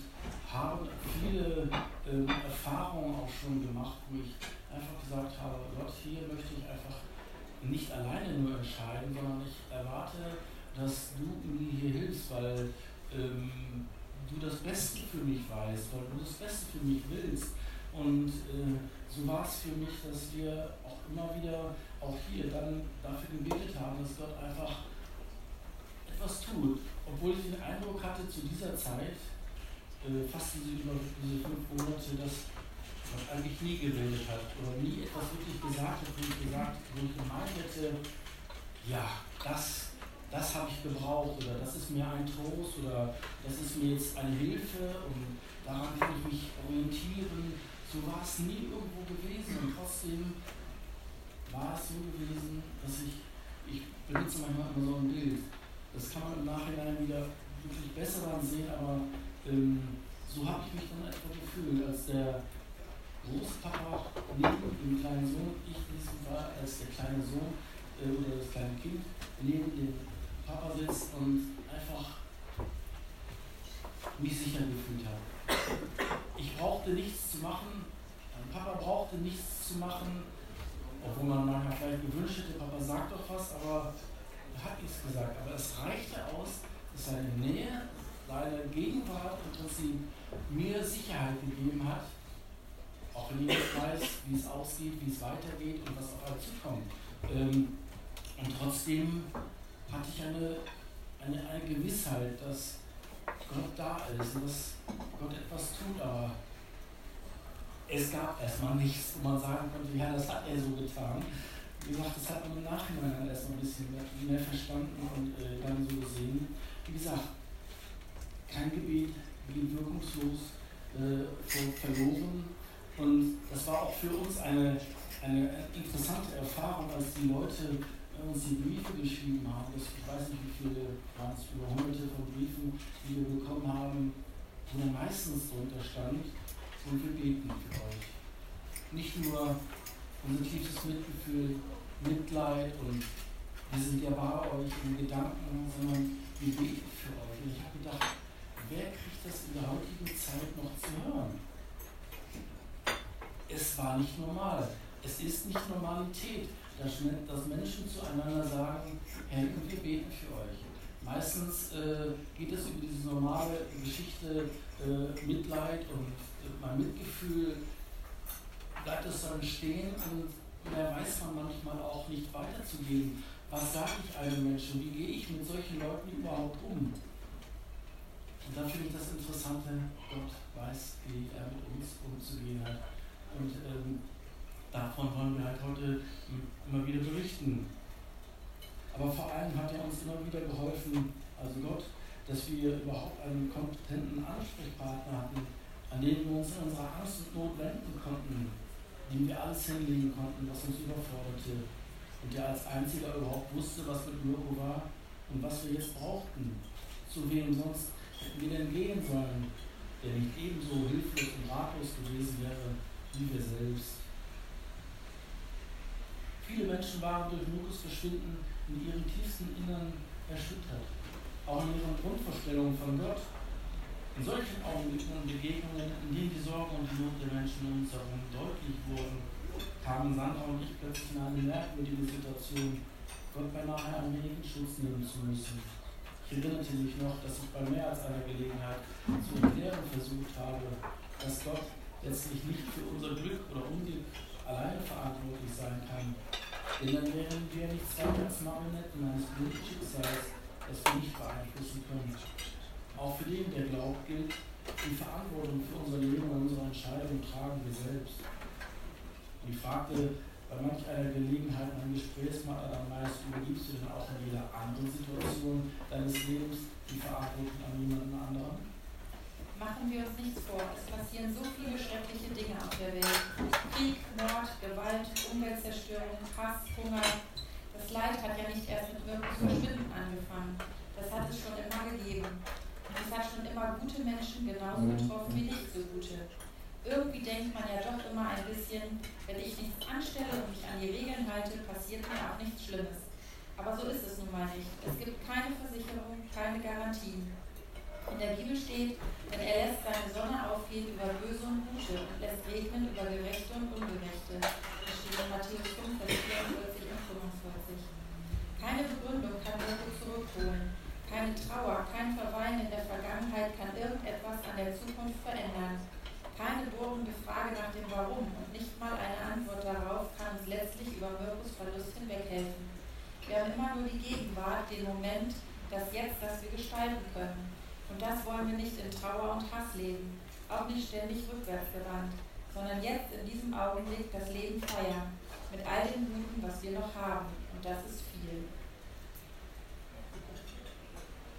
habe viele äh, Erfahrungen auch schon gemacht, wo ich einfach gesagt habe, Gott, hier möchte ich einfach nicht alleine nur entscheiden, sondern ich erwarte, dass du mir hier hilfst, weil ähm, du das Beste für mich weißt, weil du das Beste für mich willst. Und äh, so war es für mich, dass wir auch immer wieder, auch hier, dann dafür gebetet haben, dass Gott einfach etwas tut. Obwohl ich den Eindruck hatte, zu dieser Zeit, äh, fast diese, über diese fünf Monate, dass Gott eigentlich nie geredet hat oder nie etwas wirklich gesagt hat, wo ich gesagt, wo ich gemeint hätte, ja, das, das habe ich gebraucht oder das ist mir ein Trost oder das ist mir jetzt eine Hilfe und daran kann ich mich orientieren. So war es nie irgendwo gewesen und trotzdem war es so gewesen, dass ich, ich benutze manchmal immer so ein Bild. Das kann man im Nachhinein wieder wirklich besser ansehen, aber ähm, so habe ich mich dann etwa gefühlt, als der Großpapa neben dem kleinen Sohn, ich diesem war als der kleine Sohn äh, oder das kleine Kind, neben dem Papa sitzt und einfach mich sicher gefühlt habe. Ich brauchte nichts zu machen, mein Papa brauchte nichts zu machen, obwohl man manchmal vielleicht gewünscht hätte, Papa sagt doch was, aber er hat nichts gesagt. Aber es reichte aus, dass seine Nähe seine Gegenwart im Prinzip mir Sicherheit gegeben hat, auch wenn ich weiß, wie es ausgeht, wie es weitergeht und was auf einen zukommt. Ähm, und trotzdem hatte ich eine, eine, eine Gewissheit, dass Gott da ist und dass Gott etwas tut, aber es gab erstmal nichts, wo man sagen konnte, ja, das hat er so getan. Wie gesagt, das hat man im Nachhinein erstmal ein bisschen mehr verstanden und äh, dann so gesehen. Wie gesagt, kein Gebet blieb wirkungslos äh, verloren. Und das war auch für uns eine, eine interessante Erfahrung, als die Leute uns die Briefe geschrieben haben. Das, ich weiß nicht, wie viele waren es, über hunderte von Briefen, die wir bekommen haben, wo dann meistens drunter stand, und wir beten für euch. Nicht nur unser tiefes Mitgefühl, Mitleid und wir sind ja bei euch in Gedanken, sondern wir beten für euch. Und ich habe gedacht, wer kriegt das in der heutigen Zeit noch zu hören? Es war nicht normal. Es ist nicht Normalität, dass, dass Menschen zueinander sagen, Herr, wir beten für euch. Meistens äh, geht es über diese normale Geschichte äh, Mitleid und äh, mein Mitgefühl bleibt es dann stehen und da weiß man manchmal auch nicht weiterzugeben. Was sage ich einem Menschen? Wie gehe ich mit solchen Leuten überhaupt um? Und dann finde ich das Interessante, Gott weiß, wie er mit uns umzugehen hat. Und ähm, davon wollen wir halt heute immer wieder berichten. Aber vor allem hat er uns immer wieder geholfen, also Gott, dass wir überhaupt einen kompetenten Ansprechpartner hatten, an den wir uns in unserer Angst und Not wenden konnten, dem wir alles hinlegen konnten, was uns überforderte und der als einziger überhaupt wusste, was mit Mirko war und was wir jetzt brauchten. Zu wem sonst hätten wir denn gehen sollen, der nicht ebenso hilflos und ratlos gewesen wäre wie wir selbst. Viele Menschen waren durch Mirkos Verschwinden in ihrem tiefsten Innern erschüttert, auch in ihren Grundvorstellungen von Gott in solchen Augenblicken und Begegnungen, in denen die Sorgen und die Not der Menschen um uns herum deutlich wurden, kamen Sandra und ich plötzlich in eine merkwürdige Situation, Gott beinahe ein wenig in Schutz nehmen zu müssen. Ich erinnerte mich noch, dass ich bei mehr als einer Gelegenheit zu erklären versucht habe, dass Gott letztlich nicht für unser Glück oder Unglück alleine verantwortlich sein kann. Denn dann wären wir nichts weiter Marionetten eines blöden Schicksals, das wir nicht beeinflussen können. Auch für den, der glaubt, gilt, die Verantwortung für unser Leben und unsere Entscheidung tragen wir selbst. Ich fragte bei manch einer Gelegenheit meinen Gesprächspartner dann meist, übergibst du denn auch in jeder anderen Situation deines Lebens die Verantwortung an jemanden anderen?
Machen wir uns nichts vor, es passieren so viele schreckliche Dinge auf der Welt. Krieg, Mord, Gewalt, Umweltzerstörung, Hass, Hunger. Das Leid hat ja nicht erst mit wirklichem Verschwinden angefangen. Das hat es schon immer gegeben. Es hat schon immer gute Menschen genauso mhm. getroffen wie nicht so gute. Irgendwie denkt man ja doch immer ein bisschen, wenn ich nichts anstelle und mich an die Regeln halte, passiert mir auch nichts Schlimmes. Aber so ist es nun mal nicht. Es gibt keine Versicherung, keine Garantien. In der Bibel steht, denn er lässt seine Sonne aufgehen über Böse und Gute und lässt regnen über Gerechte und Ungerechte. Das steht in Matthäus 5, Vers 44 und 45. Keine Begründung kann Logo zurückholen. Keine Trauer, kein Verweilen in der Vergangenheit kann irgendetwas an der Zukunft verändern. Keine bohrende Frage nach dem Warum und nicht mal eine Antwort darauf kann uns letztlich über Mirkus Verlust hinweghelfen. Wir haben immer nur die Gegenwart, den Moment, das Jetzt, das wir gestalten können. Und das wollen wir nicht in Trauer und Hass leben, auch nicht ständig rückwärts gewandt, sondern jetzt in diesem Augenblick das Leben feiern, mit all dem Guten, was wir noch haben. Und das ist viel.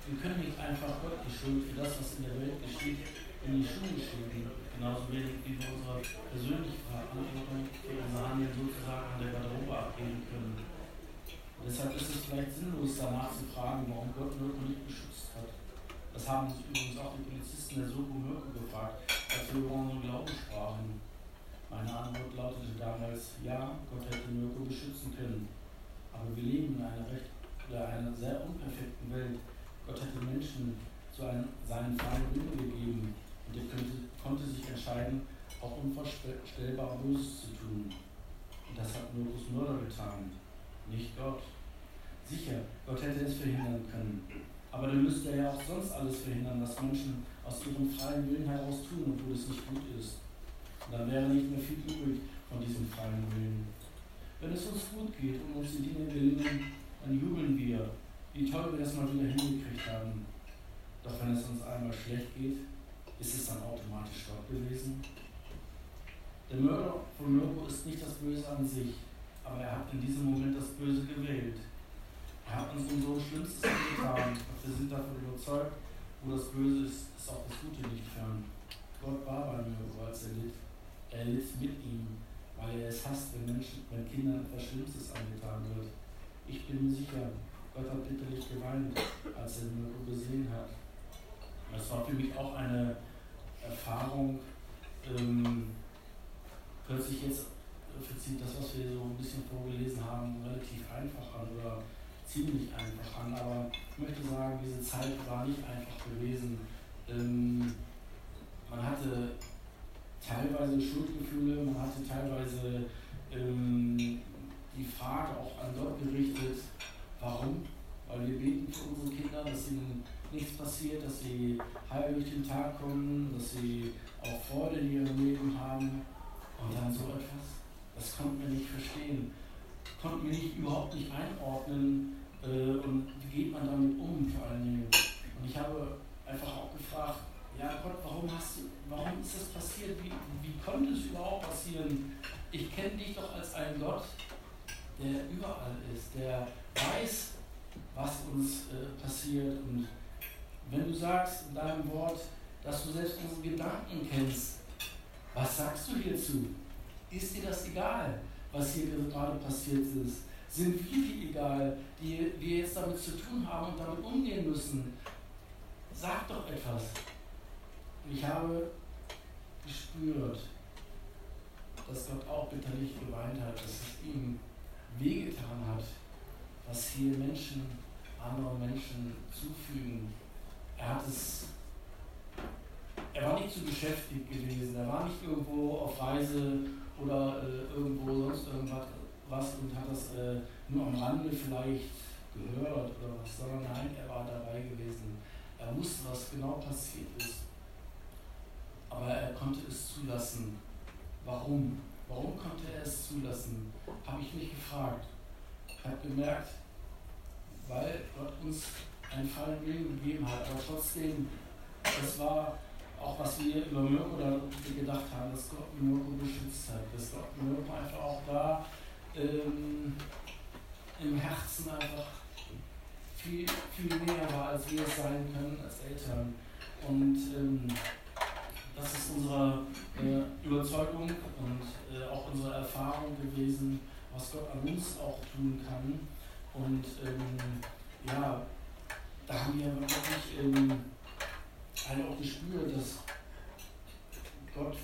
Wir können nicht einfach Gott die Schuld für das, was in der Welt geschieht, in die Schuhe schieben. Genauso wenig wie wir unsere persönliche Verantwortung für unser Handeln sozusagen an der Garderobe abgeben können. Und deshalb ist es vielleicht sinnlos, danach zu fragen, warum Gott Mirko nicht beschützt. Das haben sich übrigens auch die Polizisten der Soko Mirko gefragt, als wir über unseren Glauben sprachen. Meine Antwort lautete damals, ja, Gott hätte Mirko beschützen können. Aber wir leben in einer recht oder einer sehr unperfekten Welt Gott hat den Menschen zu einem, seinen freien Willen gegeben und er könnte, konnte sich entscheiden, auch unvorstellbar Böses zu tun. Und das hat Mirkus Mörder getan, nicht Gott. Sicher, Gott hätte es verhindern können. Aber dann müsste er ja auch sonst alles verhindern, was Menschen aus ihrem freien Willen heraus tun, obwohl es nicht gut ist. Und dann wäre nicht mehr viel übrig von diesem freien Willen. Wenn es uns gut geht und uns die Dinge gelingen, dann jubeln wir wie toll wir das mal wieder hingekriegt haben. Doch wenn es uns einmal schlecht geht, ist es dann automatisch Gott gewesen? Der Mörder von Mirko ist nicht das Böse an sich, aber er hat in diesem Moment das Böse gewählt. Hat uns unser Schlimmstes getan wir sind davon überzeugt, wo das Böse ist, ist auch das Gute nicht fern. Gott war bei Mirko, als er litt. Er litt mit ihm, weil er es hasst, wenn Menschen, wenn Kindern etwas Schlimmstes angetan wird. Ich bin mir sicher, Gott hat bitterlich geweint, als er Mirko gesehen hat. Das war für mich auch eine Erfahrung, ähm, sich jetzt verzieht das, was wir so ein bisschen vorgelesen haben, relativ einfach an oder ziemlich einfach an, aber ich möchte sagen, diese Zeit war nicht einfach gewesen. Ähm, man hatte teilweise Schuldgefühle, man hatte teilweise ähm, die Frage auch an Gott gerichtet, Warum? Weil wir beten für unsere Kinder, dass ihnen nichts passiert, dass sie heil durch den Tag kommen, dass sie auch Freude in ihrem Leben haben. Und dann so etwas, das konnten wir nicht verstehen. Konnten wir nicht, überhaupt nicht einordnen. Äh, und wie geht man damit um vor allen Dingen? Und ich habe einfach auch gefragt, ja Gott, warum hast du, warum ist das passiert? Wie, wie konnte es überhaupt passieren? Ich kenne dich doch als einen Gott, der überall ist, der weiß, was uns äh, passiert. Und wenn du sagst in deinem Wort, dass du selbst unsere Gedanken kennst, was sagst du hierzu? Ist dir das egal, was hier gerade passiert ist? Sind wir die egal, die wir jetzt damit zu tun haben und damit umgehen müssen? Sag doch etwas. Ich habe gespürt, dass Gott auch bitterlich geweint hat, dass es ihm wehgetan hat, was hier Menschen, andere Menschen zufügen. Er hat es, er war nicht zu beschäftigt gewesen, er war nicht irgendwo auf Reise oder äh, irgendwo sonst irgendwas was und hat das äh, nur am Rande vielleicht gehört oder was, sondern nein, er war dabei gewesen. Er wusste, was genau passiert ist. Aber er konnte es zulassen. Warum? Warum konnte er es zulassen? Habe ich mich gefragt. Ich habe gemerkt, weil Gott uns einen freien gegeben hat, aber trotzdem, das war auch was wir über Mirko gedacht haben, dass Gott Mirko beschützt hat, dass Gott Mirko einfach auch da ähm, im Herzen einfach viel, viel näher war, als wir es sein können als Eltern. Und ähm, das ist unsere äh, Überzeugung und äh, auch unsere Erfahrung gewesen, was Gott an uns auch tun kann. Und ähm, ja, da haben wir wirklich ähm, halt auch gespürt, dass Gott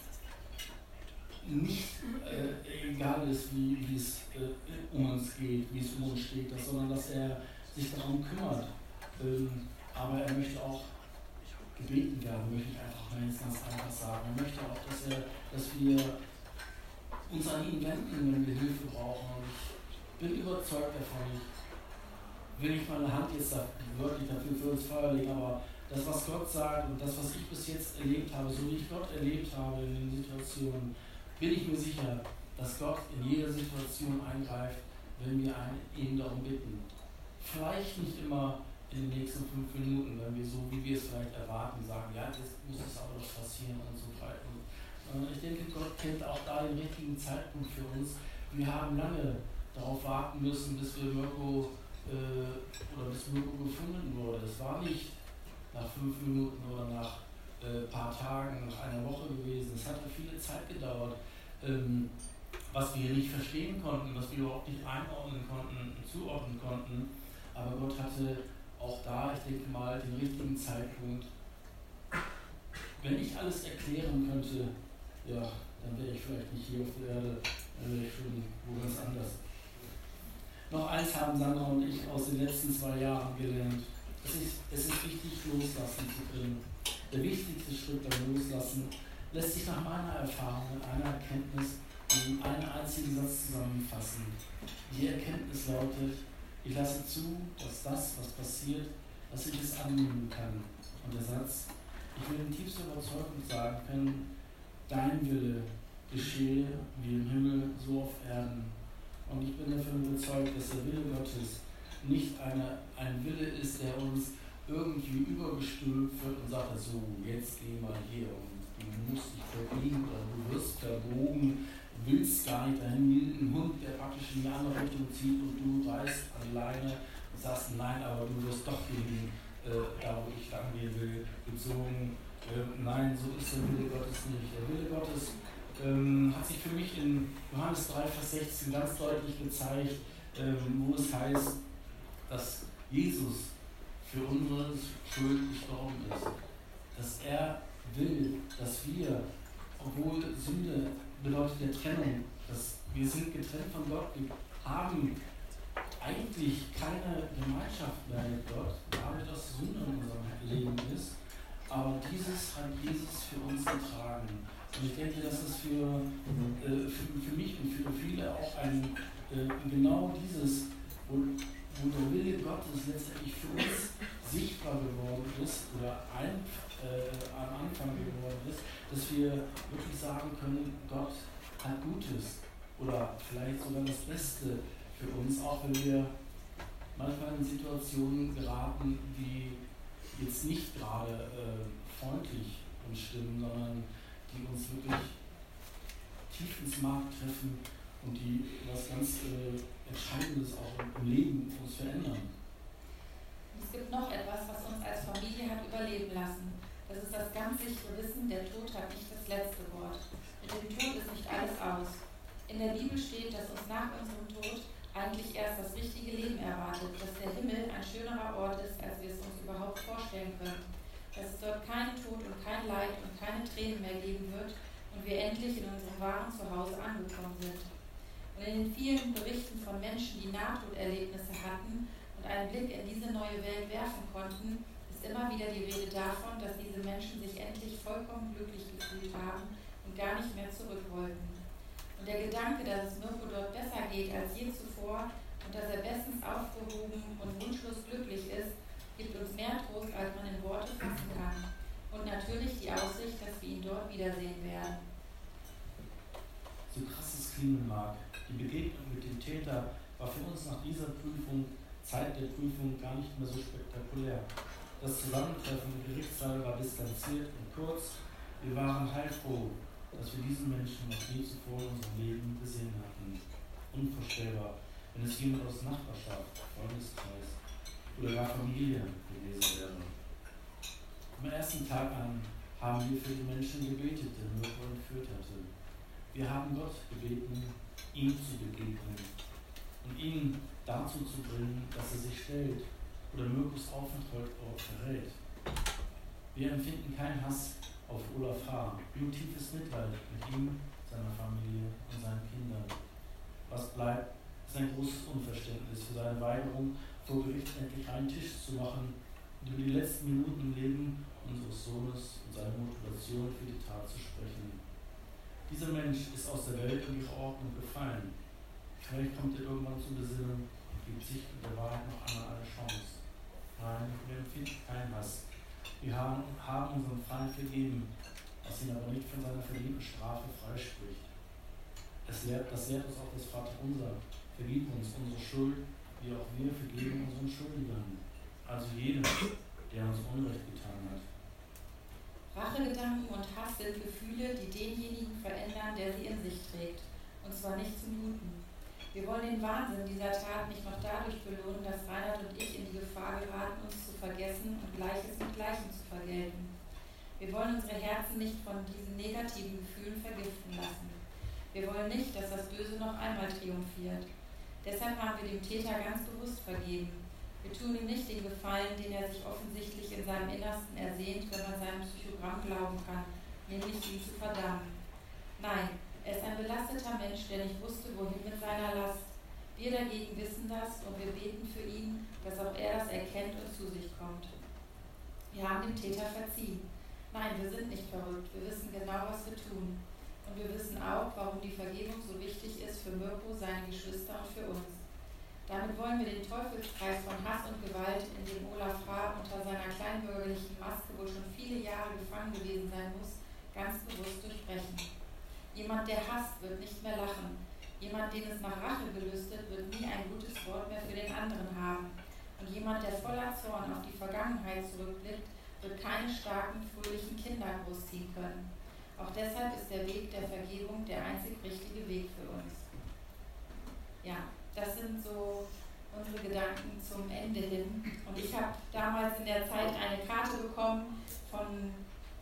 nicht äh, egal ist, wie, es äh, um uns geht, wie es um uns steht, sondern dass er sich darum kümmert. Ähm, aber er möchte auch gebeten werden, möchte ich einfach mal ganz einfach sagen. Er möchte auch, dass, er, dass wir uns an ihn wenden, wenn wir Hilfe brauchen. Und ich bin überzeugt davon, ich will nicht meine Hand jetzt wirklich dafür für uns Feuer legen, aber das, was Gott sagt und das, was ich bis jetzt erlebt habe, so wie ich Gott erlebt habe in den Situationen, bin ich mir sicher, dass Gott in jeder Situation eingreift, wenn wir ihn darum bitten. Vielleicht nicht immer in den nächsten fünf Minuten, wenn wir so, wie wir es vielleicht erwarten, sagen, ja, jetzt muss es aber doch passieren und so weiter. Ich denke, Gott kennt auch da den richtigen Zeitpunkt für uns. Wir haben lange darauf warten müssen, bis wir Mirko äh, oder bis Mirko gefunden wurde. Es war nicht nach fünf Minuten oder nach ein äh, paar Tagen, nach einer Woche gewesen. Es hat viele Zeit gedauert, ähm, was wir nicht verstehen konnten, was wir überhaupt nicht einordnen konnten, zuordnen konnten. Aber Gott hatte auch da, ich denke mal, den richtigen Zeitpunkt. Wenn ich alles erklären könnte, ja, dann wäre ich vielleicht nicht hier auf der Erde, dann wäre ich schon wo ganz anders. Noch eins haben Sandra und ich aus den letzten zwei Jahren gelernt. Es ist, es ist wichtig, loslassen zu können. Der wichtigste Schritt beim Loslassen lässt sich nach meiner Erfahrung in einer Erkenntnis in einen einzigen Satz zusammenfassen. Die Erkenntnis lautet, ich lasse zu, dass das, was passiert, dass ich es annehmen kann. Und der Satz, ich will in tiefster Überzeugung sagen können, dein Wille geschehe wie im Himmel, so auf Erden. Und ich bin davon überzeugt, dass der Wille Gottes nicht eine, ein Wille ist, der uns irgendwie übergestülpt wird und sagt, so, jetzt geh mal hier und du musst dich verbiegen oder du wirst verbogen willst gar nicht dahin, ein Hund, der praktisch in die andere Richtung zieht und du reißt an die Leine und sagst, nein, aber du wirst doch gegen äh, da, wo ich lang gehen will, gezogen. Äh, nein, so ist der Wille Gottes nicht. Der Wille Gottes ähm, hat sich für mich in Johannes 3, Vers 16 ganz deutlich gezeigt, ähm, wo es heißt, dass Jesus für unsere Schuld gestorben ist. Dass er will, dass wir, obwohl Sünde bedeutet der Trennung. Dass wir sind getrennt von Gott. Wir haben eigentlich keine Gemeinschaft mehr mit Gott, weil das Sünde in unserem Leben ist. Aber dieses hat Jesus für uns getragen. Und ich denke, das ist für, äh, für, für, mich und für viele auch ein äh, genau dieses, wo, wo der Wille Gottes letztendlich für uns sichtbar geworden ist oder ein, äh, am Anfang geworden ist, dass wir wirklich sagen können, Gott hat Gutes oder vielleicht sogar das Beste für uns, auch wenn wir manchmal in Situationen geraten, die jetzt nicht gerade äh, freundlich uns stimmen, sondern die uns wirklich tief ins Mark treffen und die was ganz äh, Entscheidendes auch im Leben uns verändern.
Es gibt noch etwas, was uns als Familie hat überleben lassen. Das ist das ganz sichere Wissen, der Tod hat nicht das letzte Wort. Mit dem Tod ist nicht alles aus. In der Bibel steht, dass uns nach unserem Tod eigentlich erst das richtige Leben erwartet, dass der Himmel ein schönerer Ort ist, als wir es uns überhaupt vorstellen können, dass es dort keinen Tod und kein Leid und keine Tränen mehr geben wird und wir endlich in unserem wahren Zuhause angekommen sind. Und in den vielen Berichten von Menschen, die Nahtoderlebnisse hatten und einen Blick in diese neue Welt werfen konnten, ist immer wieder die Rede davon, dass diese Menschen sich endlich vollkommen glücklich gefühlt haben und gar nicht mehr zurück wollten. Und der Gedanke, dass es Mirko dort besser geht als je zuvor und dass er bestens aufgehoben und wunschlos glücklich ist, gibt uns mehr Trost, als man in Worte fassen kann. Und natürlich die Aussicht, dass wir ihn dort wiedersehen werden.
So krass es klingen mag, die Begegnung mit dem Täter war für uns nach dieser Prüfung, Zeit der Prüfung, gar nicht mehr so spektakulär. Das Zusammentreffen im Gerichtssaal war distanziert und kurz. Wir waren heilfroh, dass wir diesen Menschen noch nie zuvor in unserem Leben gesehen hatten. Unvorstellbar, wenn es jemand aus Nachbarschaft, Freundeskreis oder gar Familie gewesen wäre. Am ersten Tag an haben wir für die Menschen gebetet, der Mirko entführt hatte. Wir haben Gott gebeten, ihm zu begegnen und ihn dazu zu bringen, dass er sich stellt oder Mirkos Aufenthaltsort verrät. Wir empfinden keinen Hass auf Olaf H., nur tiefes Mitleid mit ihm, seiner Familie und seinen Kindern. Was bleibt, ist ein großes Unverständnis für seine Weigerung, vor Gericht endlich einen Tisch zu machen und über die letzten Minuten im Leben unseres Sohnes und seine Motivation für die Tat zu sprechen. Dieser Mensch ist aus der Welt und ihrer Ordnung gefallen. Vielleicht kommt er irgendwann zur Besinnung und gibt sich mit der Wahrheit noch einmal eine Chance. Nein, wir empfinden keinen Hass. Wir haben, haben unseren Feind vergeben, was ihn aber nicht von seiner verdienten Strafe freispricht. Es lehrt, das lehrt uns auch das Vaterunser. Vergib uns unsere Schuld, wie auch wir vergeben unseren Schuldigern. Also jedem, der uns Unrecht getan hat.
Rachegedanken und Hass sind Gefühle, die denjenigen verändern, der sie in sich trägt. Und zwar nicht zum Guten. Wir wollen den Wahnsinn dieser Tat nicht noch dadurch belohnen, dass Reinhard und ich in die Gefahr geraten, uns zu vergessen und Gleiches mit Gleichem zu vergelten. Wir wollen unsere Herzen nicht von diesen negativen Gefühlen vergiften lassen. Wir wollen nicht, dass das Böse noch einmal triumphiert. Deshalb haben wir dem Täter ganz bewusst vergeben. Wir tun ihm nicht den Gefallen, den er sich offensichtlich in seinem Innersten ersehnt, wenn man seinem Psychogramm glauben kann, nämlich ihn zu verdammen. Nein, er ist ein belasteter Mensch, der nicht wusste, wohin mit seiner Last. Wir dagegen wissen das und wir beten für ihn, dass auch er das erkennt und zu sich kommt. Wir haben dem Täter verziehen. Nein, wir sind nicht verrückt. Wir wissen genau, was wir tun. Und wir wissen auch, warum die Vergebung so wichtig ist für Mirko, seine Geschwister und für uns. Damit wollen wir den Teufelskreis von Hass und Gewalt, in dem Olaf H. unter seiner kleinbürgerlichen Maske wohl schon viele Jahre gefangen gewesen sein muss, ganz bewusst durchbrechen. Jemand, der hasst, wird nicht mehr lachen. Jemand, den es nach Rache gelüstet, wird nie ein gutes Wort mehr für den anderen haben. Und jemand, der voller Zorn auf die Vergangenheit zurückblickt, wird keine starken, fröhlichen Kinder großziehen können. Auch deshalb ist der Weg der Vergebung der einzig richtige Weg für uns. Ja, das sind so unsere Gedanken zum Ende hin. Und ich habe damals in der Zeit eine Karte bekommen von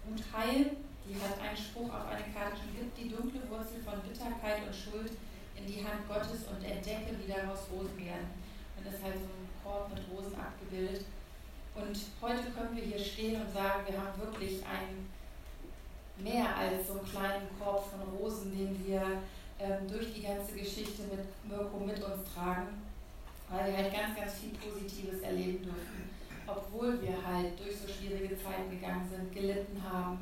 Ruth Heil, die hat einen Spruch auf eine Karte, gib die dunkle Wurzel von Bitterkeit und Schuld in die Hand Gottes und entdecke, wie daraus Rosen werden. Und das ist halt so ein Korb mit Rosen abgebildet. Und heute können wir hier stehen und sagen, wir haben wirklich ein mehr als so einen kleinen Korb von Rosen, den wir durch die ganze Geschichte mit Mirko mit uns tragen, weil wir halt ganz, ganz viel Positives erleben dürfen. Obwohl wir halt durch so schwierige Zeiten gegangen sind, gelitten haben,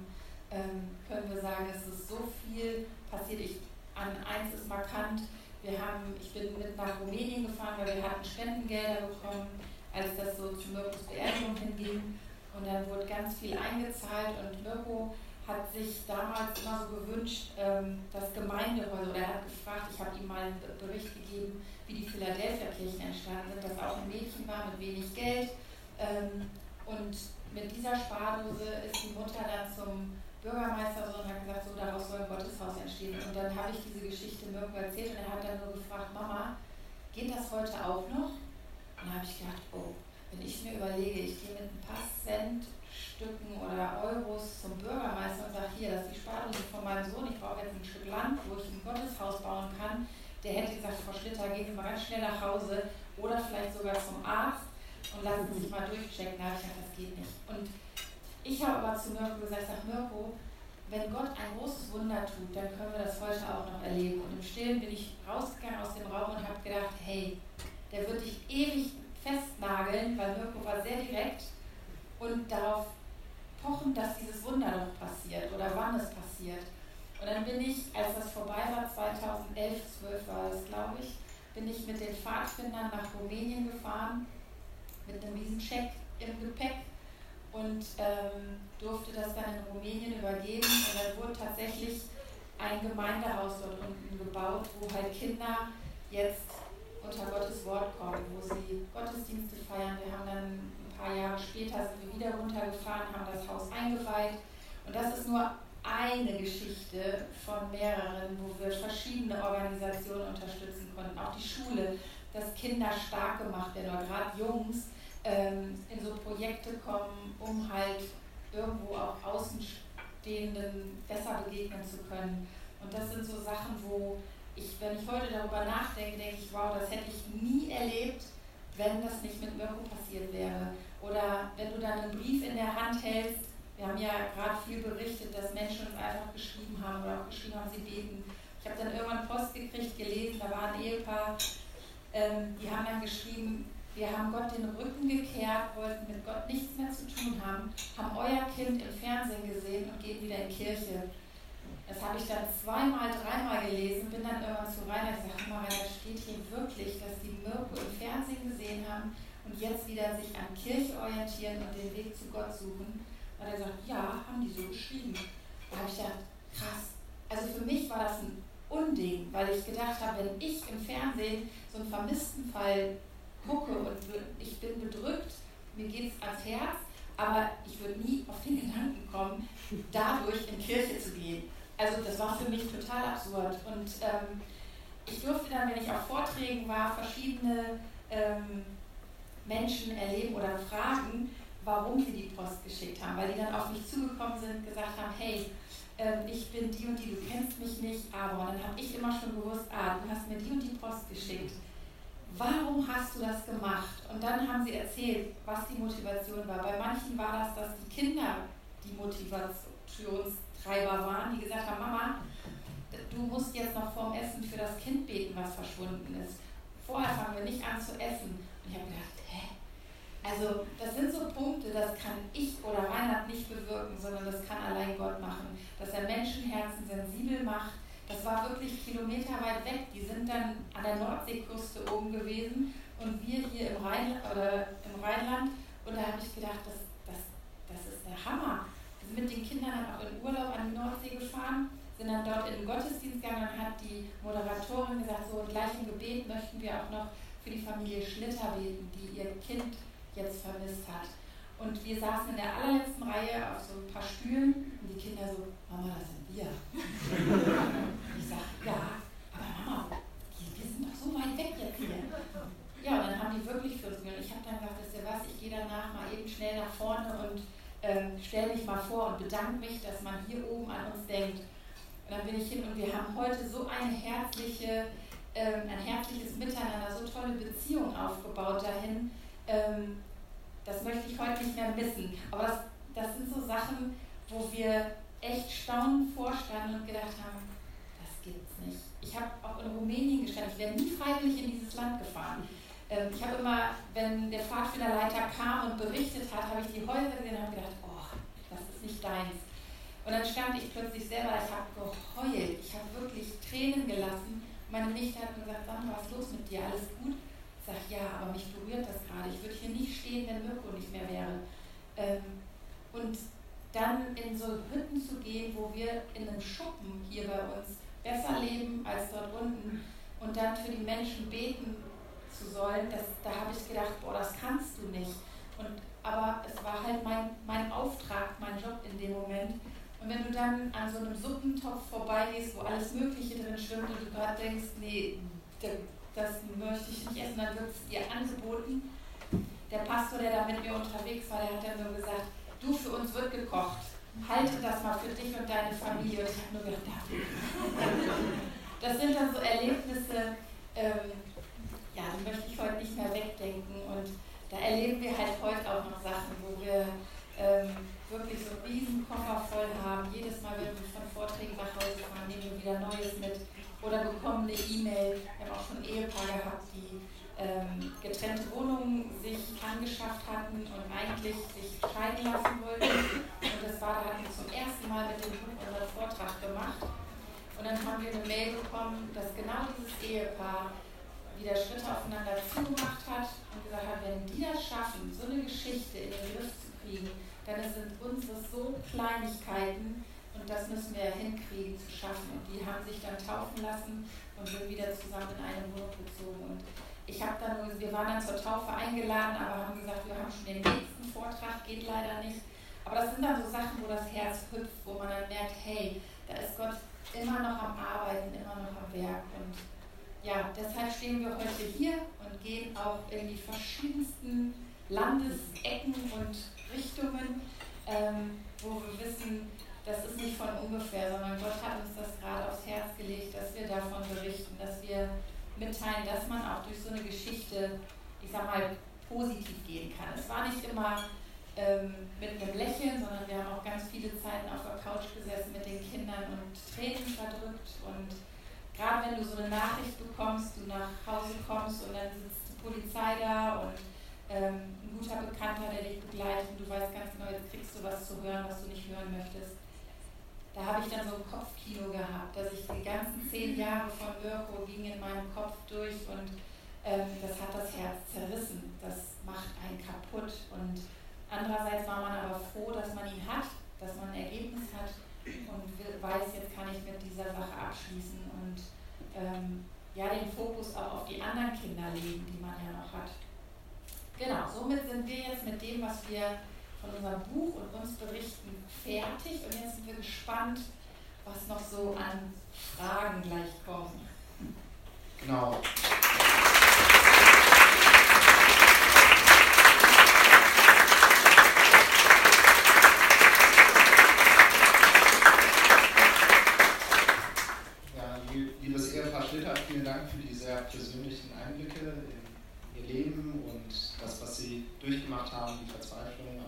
ähm, können wir sagen, es ist so viel passiert. Ich, an eins ist markant, wir haben, ich bin mit nach Rumänien gefahren, weil wir hatten Spendengelder bekommen, als das so zu Mirkos Beerdigung hinging. Und dann wurde ganz viel eingezahlt und Mirko hat sich damals immer so gewünscht, ähm, dass Gemeindehäuser, oder er hat gefragt, ich habe ihm mal einen Bericht gegeben, wie die Philadelphia-Kirchen entstanden sind, dass auch ein Mädchen war mit wenig Geld. Ähm, und mit dieser Spardose ist die Mutter dann zum Bürgermeister und hat gesagt, so daraus soll ein Gotteshaus entstehen. Und dann habe ich diese Geschichte Mirko erzählt und er hat dann nur gefragt, Mama, geht das heute auch noch? Und dann habe ich gedacht, oh, wenn ich mir überlege, ich gehe mit ein paar Centstücken oder Euros zum Bürgermeister und sage, hier, das ist die Spardose von meinem Sohn, ich brauche jetzt ein Stück Land, wo ich ein Gotteshaus bauen kann, kann, der hätte gesagt, Frau Schlitter, gehen Sie mal ganz schnell nach Hause oder vielleicht sogar zum Arzt und lassen Sie sich mal durchchecken. Da habe ich gesagt, das geht nicht. Und ich habe aber zu Mirko gesagt, sag Mirko, wenn Gott ein großes Wunder tut, dann können wir das heute auch noch erleben. Und im Stillen bin ich rausgegangen aus dem Raum und habe gedacht, hey, der wird dich ewig festnageln, weil Mirko war sehr direkt und darauf pochen, dass dieses Wunder noch passiert oder wann es passiert. Und dann bin ich, als das vorbei war, 2011, 12 war es, glaube ich, bin ich mit den Pfadfindern nach Rumänien gefahren, mit einem riesen Scheck im Gepäck und ähm, durfte das dann in Rumänien übergeben. Und dann wurde tatsächlich ein Gemeindehaus dort unten gebaut, wo halt Kinder jetzt unter Gottes Wort kommen, wo sie Gottesdienste feiern. Wir haben dann paar Jahre später sind wir wieder runtergefahren, haben das Haus eingeweiht. Und das ist nur eine Geschichte von mehreren, wo wir verschiedene Organisationen unterstützen konnten. Auch die Schule, dass Kinder stark gemacht werden, oder gerade Jungs ähm, in so Projekte kommen, um halt irgendwo auch Außenstehenden besser begegnen zu können. Und das sind so Sachen, wo ich, wenn ich heute darüber nachdenke, denke ich, wow, das hätte ich nie erlebt, wenn das nicht mit Mirko passiert wäre. Oder wenn du dann einen Brief in der Hand hältst, wir haben ja gerade viel berichtet, dass Menschen uns einfach geschrieben haben oder auch geschrieben haben, sie beten. Ich habe dann irgendwann Post gekriegt, gelesen, da war ein Ehepaar, ähm, die haben dann geschrieben, wir haben Gott den Rücken gekehrt, wollten mit Gott nichts mehr zu tun haben, haben euer Kind im Fernsehen gesehen und gehen wieder in Kirche. Das habe ich dann zweimal, dreimal gelesen, bin dann irgendwann zu Rainer gesagt, da steht hier wirklich, dass die Mirko im Fernsehen gesehen haben jetzt wieder sich an Kirche orientieren und den Weg zu Gott suchen. Und er sagt, ja, haben die so geschrieben. Da habe ich gedacht, krass. Also für mich war das ein Unding, weil ich gedacht habe, wenn ich im Fernsehen so einen vermissten Fall gucke und ich bin bedrückt, mir geht es ans Herz, aber ich würde nie auf den Gedanken kommen, dadurch in Kirche zu gehen. Also das war für mich total absurd. Und ähm, ich durfte dann, wenn ich auf Vorträgen war, verschiedene ähm, Menschen erleben oder fragen, warum sie die Post geschickt haben, weil die dann auf mich zugekommen sind gesagt haben, hey, äh, ich bin die und die, du kennst mich nicht, aber dann habe ich immer schon gewusst, ah, du hast mir die und die Post geschickt. Warum hast du das gemacht? Und dann haben sie erzählt, was die Motivation war. Bei manchen war das, dass die Kinder die Motivationstreiber waren, die gesagt haben, Mama, du musst jetzt noch vorm Essen für das Kind beten, was verschwunden ist. Vorher fangen wir nicht an zu essen. Und ich habe gedacht, also das sind so Punkte, das kann ich oder Reinhard nicht bewirken, sondern das kann allein Gott machen. Dass er Menschenherzen sensibel macht. Das war wirklich kilometerweit weg. Die sind dann an der Nordseeküste oben gewesen und wir hier im, Rhein, oder im Rheinland. Und da habe ich gedacht, das, das, das ist der Hammer. Wir sind mit den Kindern dann auch in Urlaub an die Nordsee gefahren, sind dann dort in den Gottesdienst gegangen und hat die Moderatorin gesagt, so gleich im Gebet möchten wir auch noch für die Familie Schlitter beten, die ihr Kind jetzt vermisst hat. Und wir saßen in der allerletzten Reihe auf so ein paar Stühlen und die Kinder so, Mama, das sind wir. ich sage, ja, aber Mama, wir sind doch so weit weg jetzt hier. Ja, und dann haben die wirklich für uns gehört. Ich habe dann gesagt, wisst ihr was, ich gehe danach mal eben schnell nach vorne und ähm, stelle mich mal vor und bedanke mich, dass man hier oben an uns denkt. Und dann bin ich hin und wir haben heute so eine herzliche, ähm, ein herzliches Miteinander, so tolle Beziehung aufgebaut dahin. Ähm, das möchte ich heute nicht mehr missen. Aber das, das sind so Sachen, wo wir echt staunend vorstanden und gedacht haben, das gibt's nicht. Ich habe auch in Rumänien gestanden, ich wäre nie freiwillig in dieses Land gefahren. Ähm, ich habe immer, wenn der Pfadfinderleiter kam und berichtet hat, habe ich die Häuser gesehen und habe gedacht, oh, das ist nicht deins. Und dann stand ich plötzlich selber, ich habe geheult, ich habe wirklich Tränen gelassen. Meine Nichte hat mir gesagt, Sandra, was ist los mit dir? Alles gut? Sage, ja, aber mich berührt das gerade. Ich würde hier nicht stehen, wenn Mirko nicht mehr wäre. Ähm, und dann in so Hütten zu gehen, wo wir in einem Schuppen hier bei uns besser leben als dort unten und dann für die Menschen beten zu sollen, das, da habe ich gedacht, boah, das kannst du nicht. Und, aber es war halt mein, mein Auftrag, mein Job in dem Moment. Und wenn du dann an so einem Suppentopf vorbeigehst, wo alles Mögliche drin schwimmt und du gerade denkst, nee, das möchte ich nicht essen, dann wird es ihr angeboten. Der Pastor, der da mit mir unterwegs war, der hat dann nur gesagt, du, für uns wird gekocht. Halte das mal für dich und deine Familie. Und ich habe nur gedacht, das sind dann so Erlebnisse, ähm, ja, die möchte ich heute nicht mehr wegdenken. Und da erleben wir halt heute auch noch Sachen, wo wir ähm, wirklich so einen riesen Koffer voll haben. Jedes Mal, wenn wir von Vorträgen nach Hause fahren, nehmen wir wieder Neues mit oder bekommen eine E-Mail. Wir haben auch schon Ehepaar gehabt, die ähm, getrennte Wohnungen sich angeschafft hatten und eigentlich sich scheiden lassen wollten. Und das war, da hatten wir zum ersten Mal mit dem Buch unseren Vortrag gemacht. Und dann haben wir eine Mail bekommen, dass genau dieses Ehepaar wieder Schritte aufeinander zugemacht hat und gesagt hat, wenn die das schaffen, so eine Geschichte in den Griff zu kriegen, dann sind unsere so Kleinigkeiten und das müssen wir hinkriegen zu schaffen. Und die haben sich dann taufen lassen und sind wieder zusammen in eine Wohnung gezogen. Und ich habe dann, wir waren dann zur Taufe eingeladen, aber haben gesagt, wir haben schon den nächsten Vortrag, geht leider nicht. Aber das sind dann so Sachen, wo das Herz hüpft, wo man dann merkt, hey, da ist Gott immer noch am Arbeiten, immer noch am Werk. Und ja, deshalb stehen wir heute hier und gehen auch in die verschiedensten Landesecken und Richtungen, ähm, wo wir wissen, das ist nicht von ungefähr, sondern Gott hat uns das gerade aufs Herz gelegt, dass wir davon berichten, dass wir mitteilen, dass man auch durch so eine Geschichte, ich sag mal, positiv gehen kann. Es war nicht immer ähm, mit einem Lächeln, sondern wir haben auch ganz viele Zeiten auf der Couch gesessen mit den Kindern und Tränen verdrückt. Und gerade wenn du so eine Nachricht bekommst, du nach Hause kommst und dann sitzt die Polizei da und ähm, ein guter Bekannter, der dich begleitet und du weißt ganz genau, jetzt kriegst du was zu hören, was du nicht hören möchtest da habe ich dann so ein Kopfkino gehabt, dass ich die ganzen zehn Jahre von Mirko ging in meinem Kopf durch und ähm, das hat das Herz zerrissen. Das macht einen kaputt. Und andererseits war man aber froh, dass man ihn hat, dass man ein Ergebnis hat und weiß, jetzt kann ich mit dieser Sache abschließen und ähm, ja, den Fokus auch auf die anderen Kinder legen, die man ja noch hat. Genau, somit sind wir jetzt mit dem, was wir von unserem Buch und uns berichten fertig. Und jetzt sind wir gespannt, was noch so an Fragen gleich kommen.
Genau. Vielen Dank für die sehr persönlichen Einblicke in ihr Leben und das, was sie durchgemacht haben, die Verzweiflung,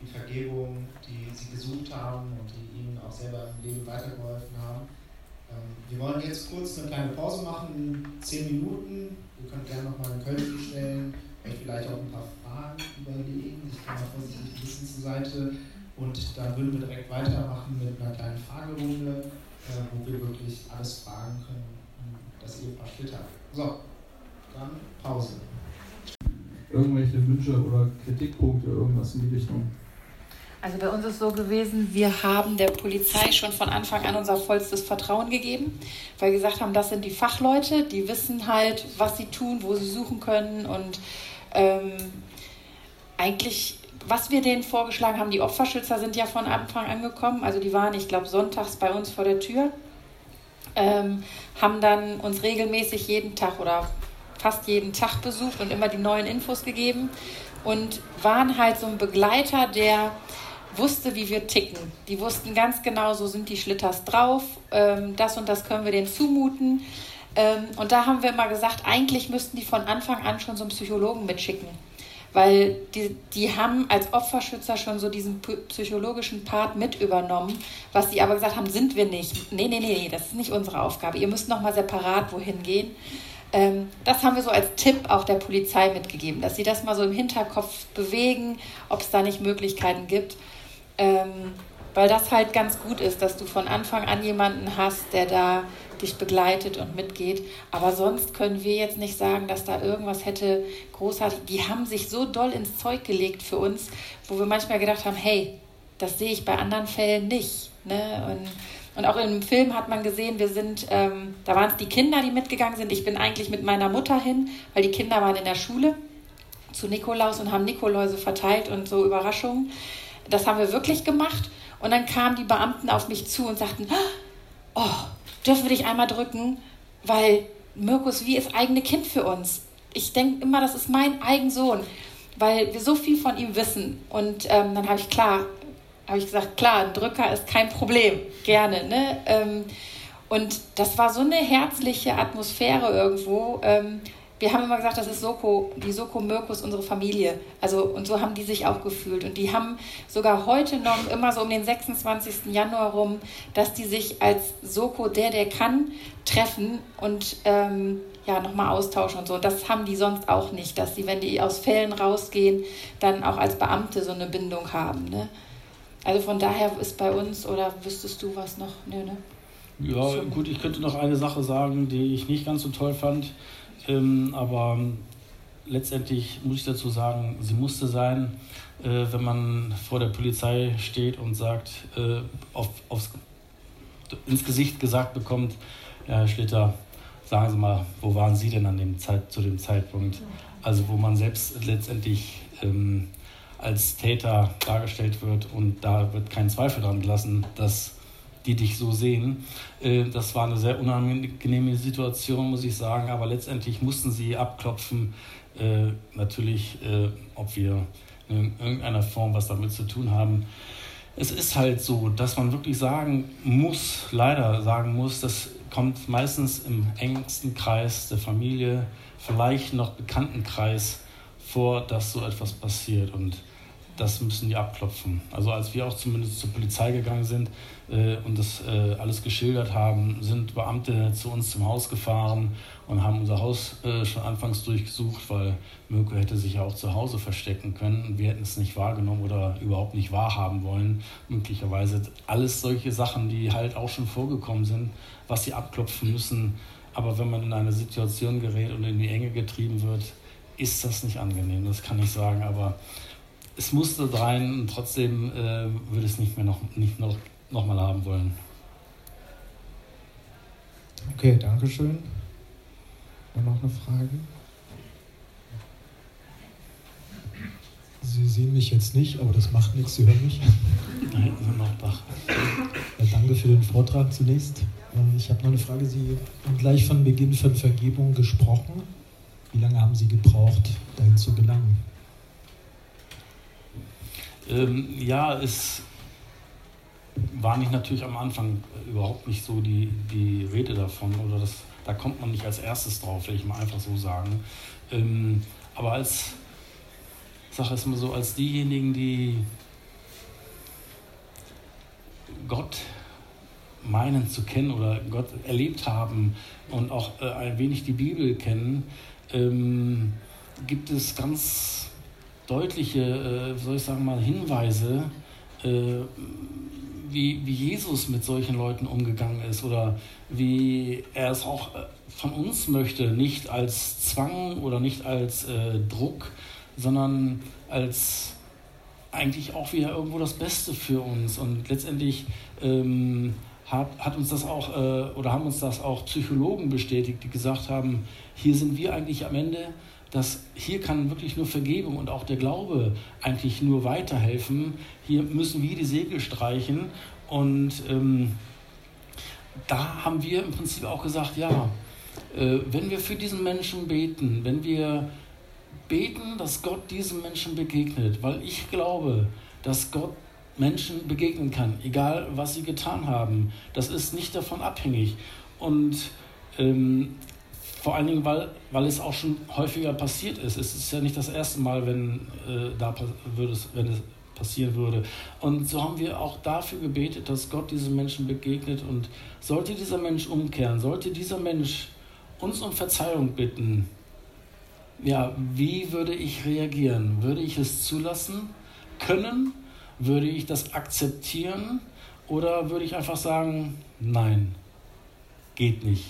die Vergebung, die sie gesucht haben und die ihnen auch selber im Leben weitergeholfen haben. Ähm, wir wollen jetzt kurz eine kleine Pause machen, zehn Minuten. Ihr könnt gerne nochmal ein Köln stellen, euch vielleicht auch ein paar Fragen überlegen. Ich kann mal vorsichtig ein bisschen zur Seite. Und dann würden wir direkt weitermachen mit einer kleinen Fragerunde, äh, wo wir wirklich alles fragen können, das Ehepaar Schlitter. So, dann Pause.
Irgendwelche Wünsche oder Kritikpunkte, irgendwas in die Richtung?
Also bei uns ist so gewesen, wir haben der Polizei schon von Anfang an unser vollstes Vertrauen gegeben, weil wir gesagt haben, das sind die Fachleute, die wissen halt, was sie tun, wo sie suchen können und ähm, eigentlich, was wir denen vorgeschlagen haben, die Opferschützer sind ja von Anfang an gekommen, also die waren, ich glaube, sonntags bei uns vor der Tür, ähm, haben dann uns regelmäßig jeden Tag oder fast jeden Tag besucht und immer die neuen Infos gegeben und waren halt so ein Begleiter, der wusste, wie wir ticken. Die wussten ganz genau, so sind die Schlitters drauf, ähm, das und das können wir denen zumuten. Ähm, und da haben wir immer gesagt, eigentlich müssten die von Anfang an schon so einen Psychologen mitschicken. Weil die, die haben als Opferschützer schon so diesen psychologischen Part mit übernommen, was sie aber gesagt haben, sind wir nicht. Nee, nee, nee, nee, das ist nicht unsere Aufgabe. Ihr müsst nochmal separat wohin gehen. Ähm, das haben wir so als Tipp auch der Polizei mitgegeben, dass sie das mal so im Hinterkopf bewegen, ob es da nicht Möglichkeiten gibt. Ähm, weil das halt ganz gut ist, dass du von Anfang an jemanden hast, der da dich begleitet und mitgeht. Aber sonst können wir jetzt nicht sagen, dass da irgendwas hätte großartig. Die haben sich so doll ins Zeug gelegt für uns, wo wir manchmal gedacht haben, hey, das sehe ich bei anderen Fällen nicht. Ne? Und, und auch im Film hat man gesehen, wir sind, ähm, da waren es die Kinder, die mitgegangen sind. Ich bin eigentlich mit meiner Mutter hin, weil die Kinder waren in der Schule zu Nikolaus und haben Nikoläuse verteilt und so Überraschungen. Das haben wir wirklich gemacht. Und dann kamen die Beamten auf mich zu und sagten, oh, dürfen wir dich einmal drücken, weil Mirkus wie ist eigene Kind für uns. Ich denke immer, das ist mein eigen Sohn, weil wir so viel von ihm wissen. Und ähm, dann habe ich klar, habe ich gesagt, klar, ein Drücker ist kein Problem, gerne. Ne? Ähm, Und das war so eine herzliche Atmosphäre irgendwo. Ähm, wir haben immer gesagt, das ist Soko, die Soko Mirkus, unsere Familie. Also, und so haben die sich auch gefühlt. Und die haben sogar heute noch immer so um den 26. Januar rum, dass die sich als Soko, der, der kann, treffen und ähm, ja, nochmal austauschen und so. Und das haben die sonst auch nicht, dass sie, wenn die aus Fällen rausgehen, dann auch als Beamte so eine Bindung haben. Ne? Also von daher ist bei uns, oder wüsstest du was noch? Nö, ne?
Ja, gut, ich könnte noch eine Sache sagen, die ich nicht ganz so toll fand. Ähm, aber letztendlich muss ich dazu sagen, sie musste sein, äh, wenn man vor der Polizei steht und sagt, äh, auf, aufs, ins Gesicht gesagt bekommt, ja, Herr Schlitter, sagen Sie mal, wo waren Sie denn an dem Zeit, zu dem Zeitpunkt? Also wo man selbst letztendlich ähm, als Täter dargestellt wird und da wird kein Zweifel dran gelassen, dass die dich so sehen. Äh, das war eine sehr unangenehme Situation, muss ich sagen, aber letztendlich mussten sie abklopfen, äh, natürlich, äh, ob wir in irgendeiner Form was damit zu tun haben. Es ist halt so, dass man wirklich sagen muss, leider sagen muss, das kommt meistens im engsten Kreis der Familie, vielleicht noch Bekanntenkreis vor, dass so etwas passiert. Und das müssen die abklopfen. Also als wir auch zumindest zur Polizei gegangen sind äh, und das äh, alles geschildert haben, sind Beamte zu uns zum Haus gefahren und haben unser Haus äh, schon anfangs durchgesucht, weil Mirko hätte sich ja auch zu Hause verstecken können wir hätten es nicht wahrgenommen oder überhaupt nicht wahrhaben wollen. Möglicherweise alles solche Sachen, die halt auch schon vorgekommen sind, was sie abklopfen müssen. Aber wenn man in eine Situation gerät und in die Enge getrieben wird, ist das nicht angenehm, das kann ich sagen. Aber es musste rein und trotzdem äh, würde es nicht mehr noch, nicht noch, noch mal haben wollen.
Okay, danke schön. Und noch eine Frage? Sie sehen mich jetzt nicht, aber das macht nichts, Sie hören mich.
Nein, noch wach.
Ja, danke für den Vortrag zunächst. Ähm, ich habe noch eine Frage. Sie haben gleich von Beginn von Vergebung gesprochen. Wie lange haben Sie gebraucht, dahin zu gelangen?
Ähm, ja, es war nicht natürlich am Anfang überhaupt nicht so die, die Rede davon oder das, da kommt man nicht als erstes drauf, will ich mal einfach so sagen. Ähm, aber als, sag es mal so, als diejenigen, die Gott meinen zu kennen oder Gott erlebt haben und auch äh, ein wenig die Bibel kennen, ähm, gibt es ganz deutliche, äh, soll ich sagen mal, Hinweise, äh, wie, wie Jesus mit solchen Leuten umgegangen ist oder wie er es auch äh, von uns möchte, nicht als Zwang oder nicht als äh, Druck, sondern als eigentlich auch wieder irgendwo das Beste für uns. Und letztendlich ähm, hat, hat uns das auch äh, oder haben uns das auch Psychologen bestätigt, die gesagt haben, hier sind wir eigentlich am Ende dass hier kann wirklich nur Vergebung und auch der Glaube eigentlich nur weiterhelfen. Hier müssen wir die Segel streichen und ähm, da haben wir im Prinzip auch gesagt, ja, äh, wenn wir für diesen Menschen beten, wenn wir beten, dass Gott diesem Menschen begegnet, weil ich glaube, dass Gott Menschen begegnen kann, egal was sie getan haben. Das ist nicht davon abhängig. Und ähm, vor allen Dingen, weil, weil es auch schon häufiger passiert ist. Es ist ja nicht das erste Mal, wenn, äh, da würde es, wenn es passieren würde. Und so haben wir auch dafür gebetet, dass Gott diesen Menschen begegnet. Und sollte dieser Mensch umkehren, sollte dieser Mensch uns um Verzeihung bitten, ja, wie würde ich reagieren? Würde ich es zulassen können? Würde ich das akzeptieren? Oder würde ich einfach sagen, nein, geht nicht?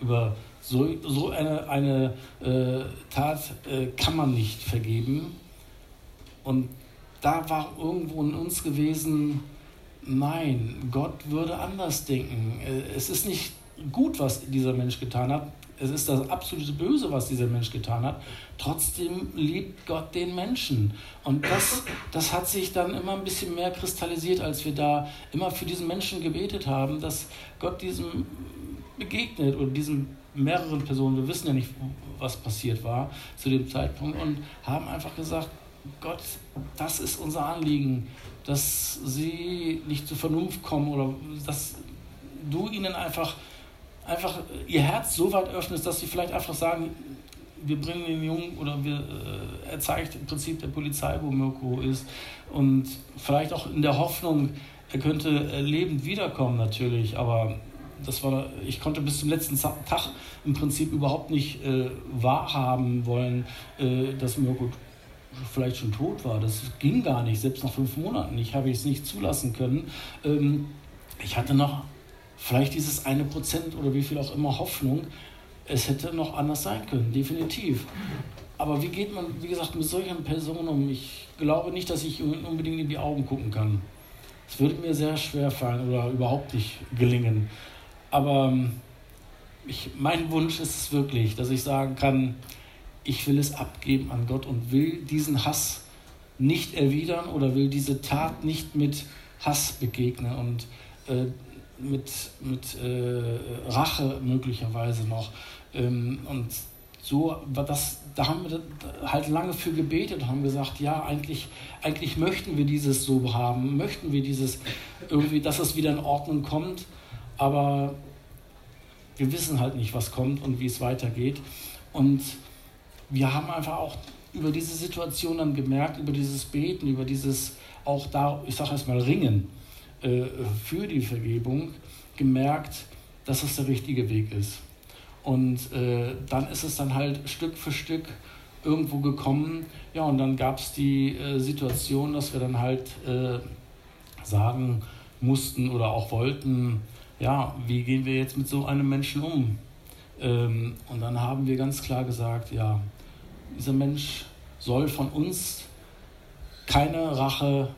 Über so, so eine, eine äh, Tat äh, kann man nicht vergeben. Und da war irgendwo in uns gewesen, nein, Gott würde anders denken. Äh, es ist nicht gut, was dieser Mensch getan hat. Es ist das absolute Böse, was dieser Mensch getan hat. Trotzdem liebt Gott den Menschen. Und das, das hat sich dann immer ein bisschen mehr kristallisiert, als wir da immer für diesen Menschen gebetet haben, dass Gott diesem begegnet oder diesem mehreren Personen, wir wissen ja nicht, was passiert war zu dem Zeitpunkt und haben einfach gesagt, Gott, das ist unser Anliegen, dass sie nicht zur Vernunft kommen oder dass du ihnen einfach einfach ihr Herz so weit öffnest, dass sie vielleicht einfach sagen, wir bringen den Jungen oder wir, äh, er zeigt im Prinzip der Polizei, wo Mirko ist und vielleicht auch in der Hoffnung, er könnte lebend wiederkommen natürlich, aber das war, ich konnte bis zum letzten Tag im Prinzip überhaupt nicht äh, wahrhaben wollen, äh, dass Mirko vielleicht schon tot war. Das ging gar nicht, selbst nach fünf Monaten. Ich habe es nicht zulassen können. Ähm, ich hatte noch vielleicht dieses eine Prozent oder wie viel auch immer Hoffnung. Es hätte noch anders sein können, definitiv. Aber wie geht man, wie gesagt, mit solchen Personen um? Ich glaube nicht, dass ich unbedingt in die Augen gucken kann. Es würde mir sehr schwer fallen oder überhaupt nicht gelingen. Aber ähm, ich, mein Wunsch ist es wirklich, dass ich sagen kann, ich will es abgeben an Gott und will diesen Hass nicht erwidern oder will diese Tat nicht mit Hass begegnen und äh, mit, mit äh, Rache möglicherweise noch. Ähm, und so das, da haben wir halt lange für gebetet und haben gesagt, ja, eigentlich, eigentlich möchten wir dieses so haben, möchten wir dieses irgendwie, dass es wieder in Ordnung kommt, aber wir wissen halt nicht, was kommt und wie es weitergeht. Und wir haben einfach auch über diese Situation dann gemerkt, über dieses Beten, über dieses auch da, ich sage erstmal Ringen äh, für die Vergebung, gemerkt, dass es der richtige Weg ist. Und äh, dann ist es dann halt Stück für Stück irgendwo gekommen. Ja, und dann gab es die äh, Situation, dass wir dann halt äh, sagen mussten oder auch wollten, ja, wie gehen wir jetzt mit so einem Menschen um? Ähm, und dann haben wir ganz klar gesagt, ja, dieser Mensch soll von uns keine Rache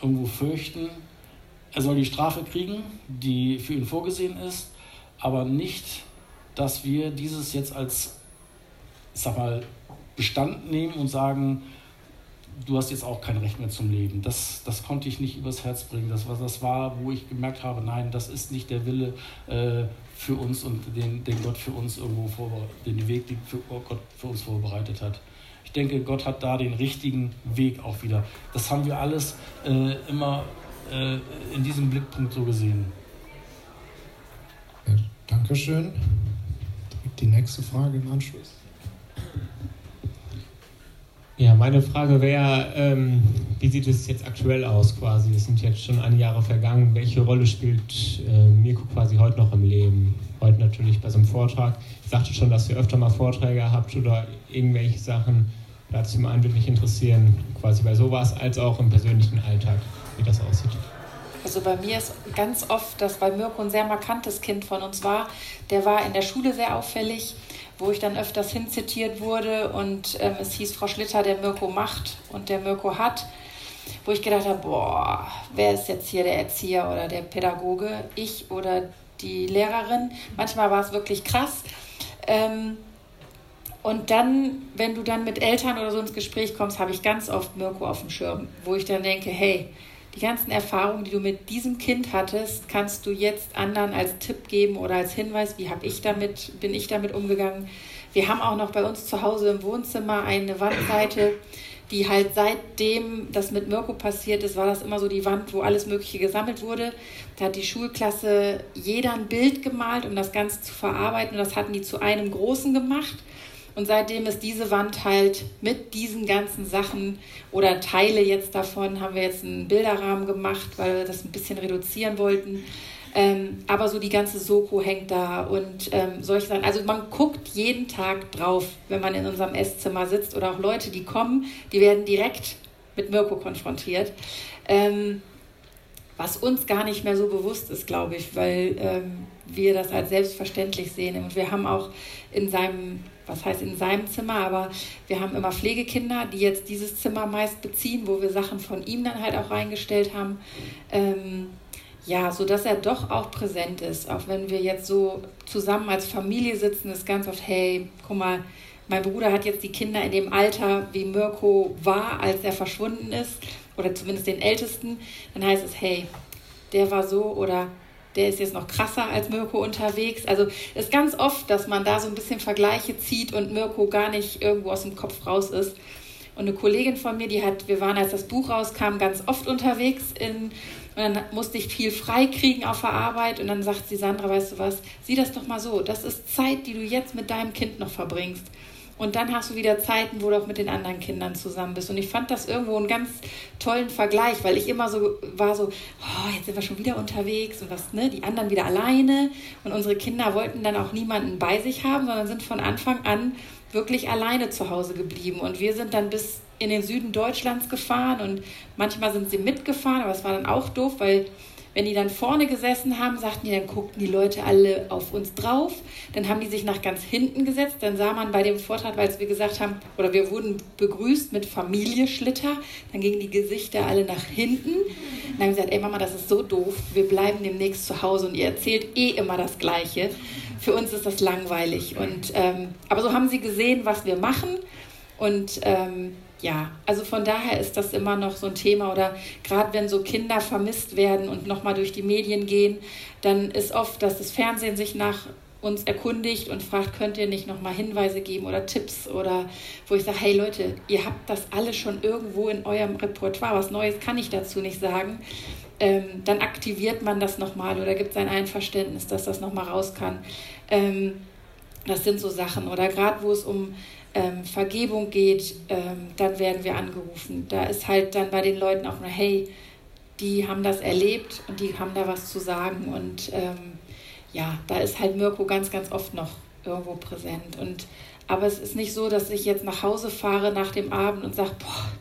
irgendwo fürchten. Er soll die Strafe kriegen, die für ihn vorgesehen ist, aber nicht, dass wir dieses jetzt als, ich sag mal, Bestand nehmen und sagen, du hast jetzt auch kein Recht mehr zum Leben. Das, das konnte ich nicht übers Herz bringen. Das war, das war, wo ich gemerkt habe, nein, das ist nicht der Wille äh, für uns und den, den Gott für uns irgendwo vor, den Weg, den für Gott für uns vorbereitet hat. Ich denke, Gott hat da den richtigen Weg auch wieder. Das haben wir alles äh, immer äh, in diesem Blickpunkt so gesehen.
Dankeschön. Die nächste Frage im Anschluss.
Ja, meine Frage wäre, ähm, wie sieht es jetzt aktuell aus quasi? Es sind jetzt schon einige Jahre vergangen. Welche Rolle spielt äh, Mirko quasi heute noch im Leben? Heute natürlich bei so einem Vortrag. Ich sagte schon, dass ihr öfter mal Vorträge habt oder irgendwelche Sachen. Da hat es mich einen wirklich interessieren, quasi bei sowas, als auch im persönlichen Alltag, wie das aussieht.
Also bei mir ist ganz oft, dass bei Mirko ein sehr markantes Kind von uns war. Der war in der Schule sehr auffällig wo ich dann öfters hinzitiert wurde und ähm, es hieß Frau Schlitter, der Mirko macht und der Mirko hat, wo ich gedacht habe, boah, wer ist jetzt hier der Erzieher oder der Pädagoge, ich oder die Lehrerin? Manchmal war es wirklich krass. Ähm, und dann, wenn du dann mit Eltern oder so ins Gespräch kommst, habe ich ganz oft Mirko auf dem Schirm, wo ich dann denke, hey, die ganzen Erfahrungen, die du mit diesem Kind hattest, kannst du jetzt anderen als Tipp geben oder als Hinweis, wie habe ich damit, bin ich damit umgegangen. Wir haben auch noch bei uns zu Hause im Wohnzimmer eine Wandseite, die halt seitdem das mit Mirko passiert ist, war das immer so die Wand, wo alles Mögliche gesammelt wurde. Da hat die Schulklasse jeder ein Bild gemalt, um das Ganze zu verarbeiten. Und das hatten die zu einem großen gemacht. Und seitdem ist diese Wand halt mit diesen ganzen Sachen oder Teile jetzt davon, haben wir jetzt einen Bilderrahmen gemacht, weil wir das ein bisschen reduzieren wollten. Ähm, aber so die ganze Soko hängt da und ähm, solche Sachen. Also man guckt jeden Tag drauf, wenn man in unserem Esszimmer sitzt oder auch Leute, die kommen, die werden direkt mit Mirko konfrontiert. Ähm, was uns gar nicht mehr so bewusst ist, glaube ich, weil ähm, wir das als selbstverständlich sehen. Und wir haben auch in seinem was heißt in seinem Zimmer, aber wir haben immer Pflegekinder, die jetzt dieses Zimmer meist beziehen, wo wir Sachen von ihm dann halt auch reingestellt haben. Ähm, ja, so dass er doch auch präsent ist, auch wenn wir jetzt so zusammen als Familie sitzen, ist ganz oft, hey, guck mal, mein Bruder hat jetzt die Kinder in dem Alter, wie Mirko war, als er verschwunden ist, oder zumindest den Ältesten, dann heißt es, hey, der war so oder der ist jetzt noch krasser als Mirko unterwegs. Also ist ganz oft, dass man da so ein bisschen Vergleiche zieht und Mirko gar nicht irgendwo aus dem Kopf raus ist. Und eine Kollegin von mir, die hat, wir waren, als das Buch rauskam, ganz oft unterwegs in Und dann musste ich viel freikriegen auf der Arbeit. Und dann sagt sie, Sandra, weißt du was, sieh das doch mal so. Das ist Zeit, die du jetzt mit deinem Kind noch verbringst. Und dann hast du wieder Zeiten, wo du auch mit den anderen Kindern zusammen bist. Und ich fand das irgendwo einen ganz tollen Vergleich, weil ich immer so war so, oh, jetzt sind wir schon wieder unterwegs und was, ne, die anderen wieder alleine. Und unsere Kinder wollten dann auch niemanden bei sich haben, sondern sind von Anfang an wirklich alleine zu Hause geblieben. Und wir sind dann bis in den Süden Deutschlands gefahren und manchmal sind sie mitgefahren, aber es war dann auch doof, weil wenn die dann vorne gesessen haben, sagten die, dann guckten die Leute alle auf uns drauf. Dann haben die sich nach ganz hinten gesetzt. Dann sah man bei dem Vortrag, weil wir gesagt haben, oder wir wurden begrüßt mit Familie Schlitter. Dann gingen die Gesichter alle nach hinten. Dann haben wir gesagt, ey Mama, das ist so doof. Wir bleiben demnächst zu Hause und ihr erzählt eh immer das Gleiche. Für uns ist das langweilig. Und, ähm, aber so haben sie gesehen, was wir machen. Und ähm, ja, also von daher ist das immer noch so ein Thema oder gerade wenn so Kinder vermisst werden und nochmal durch die Medien gehen, dann ist oft, dass das Fernsehen sich nach uns erkundigt und fragt, könnt ihr nicht nochmal Hinweise geben oder Tipps oder wo ich sage, hey Leute, ihr habt das alle schon irgendwo in eurem Repertoire, was Neues kann ich dazu nicht sagen. Ähm, dann aktiviert man das nochmal oder gibt sein Einverständnis, dass das nochmal raus kann. Ähm, das sind so Sachen. Oder gerade wo es um ähm, Vergebung geht, ähm, dann werden wir angerufen. Da ist halt dann bei den Leuten auch nur, hey, die haben das erlebt und die haben da was zu sagen. Und ähm, ja, da ist halt Mirko ganz, ganz oft noch irgendwo präsent. Und, aber es ist nicht so, dass ich jetzt nach Hause fahre nach dem Abend und sage, boah,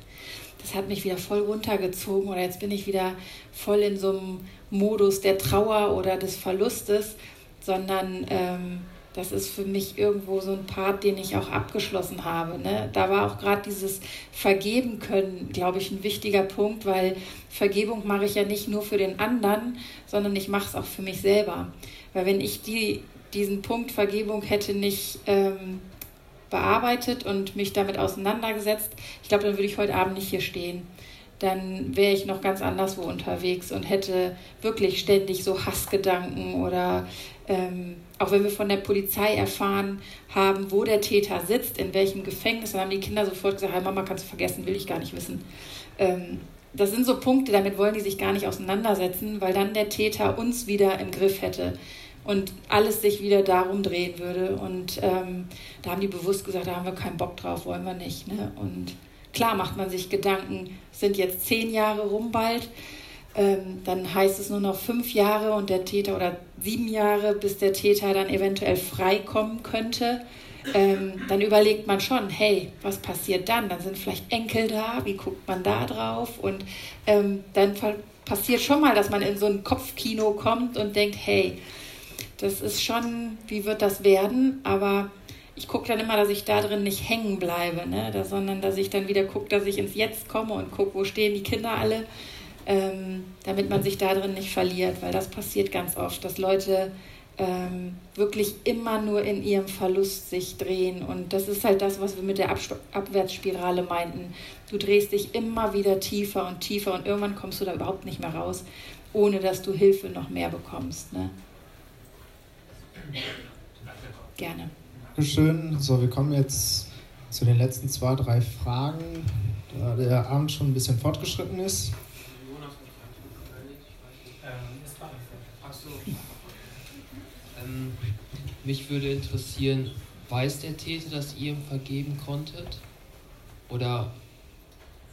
das hat mich wieder voll runtergezogen oder jetzt bin ich wieder voll in so einem Modus der Trauer oder des Verlustes, sondern ähm, das ist für mich irgendwo so ein Part, den ich auch abgeschlossen habe. Ne? Da war auch gerade dieses Vergeben können, glaube ich, ein wichtiger Punkt, weil Vergebung mache ich ja nicht nur für den anderen, sondern ich mache es auch für mich selber. Weil wenn ich die, diesen Punkt Vergebung hätte nicht ähm, bearbeitet und mich damit auseinandergesetzt, ich glaube, dann würde ich heute Abend nicht hier stehen dann wäre ich noch ganz anderswo unterwegs und hätte wirklich ständig so Hassgedanken oder ähm, auch wenn wir von der Polizei erfahren haben, wo der Täter sitzt, in welchem Gefängnis, dann haben die Kinder sofort gesagt, hey Mama, kannst du vergessen, will ich gar nicht wissen. Ähm, das sind so Punkte, damit wollen die sich gar nicht auseinandersetzen, weil dann der Täter uns wieder im Griff hätte und alles sich wieder darum drehen würde. Und ähm, da haben die bewusst gesagt, da haben wir keinen Bock drauf, wollen wir nicht. Ne? Und klar macht man sich Gedanken, sind jetzt zehn Jahre rum bald ähm, dann heißt es nur noch fünf Jahre und der Täter oder sieben Jahre, bis der Täter dann eventuell freikommen könnte. Ähm, dann überlegt man schon, hey, was passiert dann? Dann sind vielleicht Enkel da, wie guckt man da drauf? Und ähm, dann passiert schon mal, dass man in so ein Kopfkino kommt und denkt, hey, das ist schon, wie wird das werden? Aber ich gucke dann immer, dass ich da drin nicht hängen bleibe, ne? sondern dass ich dann wieder gucke, dass ich ins Jetzt komme und gucke, wo stehen die Kinder alle ähm, damit man sich da drin nicht verliert, weil das passiert ganz oft, dass Leute ähm, wirklich immer nur in ihrem Verlust sich drehen. Und das ist halt das, was wir mit der Ab Abwärtsspirale meinten. Du drehst dich immer wieder tiefer und tiefer und irgendwann kommst du da überhaupt nicht mehr raus, ohne dass du Hilfe noch mehr bekommst. Ne? Gerne.
Dankeschön. So, wir kommen jetzt zu den letzten zwei, drei Fragen, da der Abend schon ein bisschen fortgeschritten ist.
Ähm, mich würde interessieren, weiß der Täter, dass ihr ihm vergeben konntet? Oder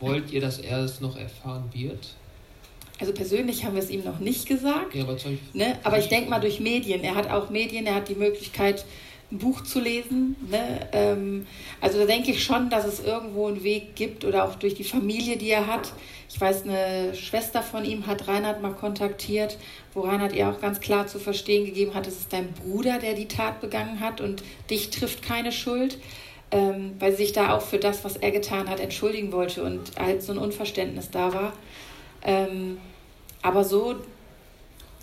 wollt ihr, dass er es noch erfahren wird?
Also persönlich haben wir es ihm noch nicht gesagt. Ja, aber, ne? aber ich denke mal durch Medien. Er hat auch Medien, er hat die Möglichkeit, ein Buch zu lesen. Ne? Ähm, also da denke ich schon, dass es irgendwo einen Weg gibt oder auch durch die Familie, die er hat. Ich weiß, eine Schwester von ihm hat Reinhard mal kontaktiert, wo Reinhard ihr auch ganz klar zu verstehen gegeben hat, es ist dein Bruder, der die Tat begangen hat und dich trifft keine Schuld. Ähm, weil sie sich da auch für das, was er getan hat, entschuldigen wollte und halt so ein Unverständnis da war. Ähm, aber so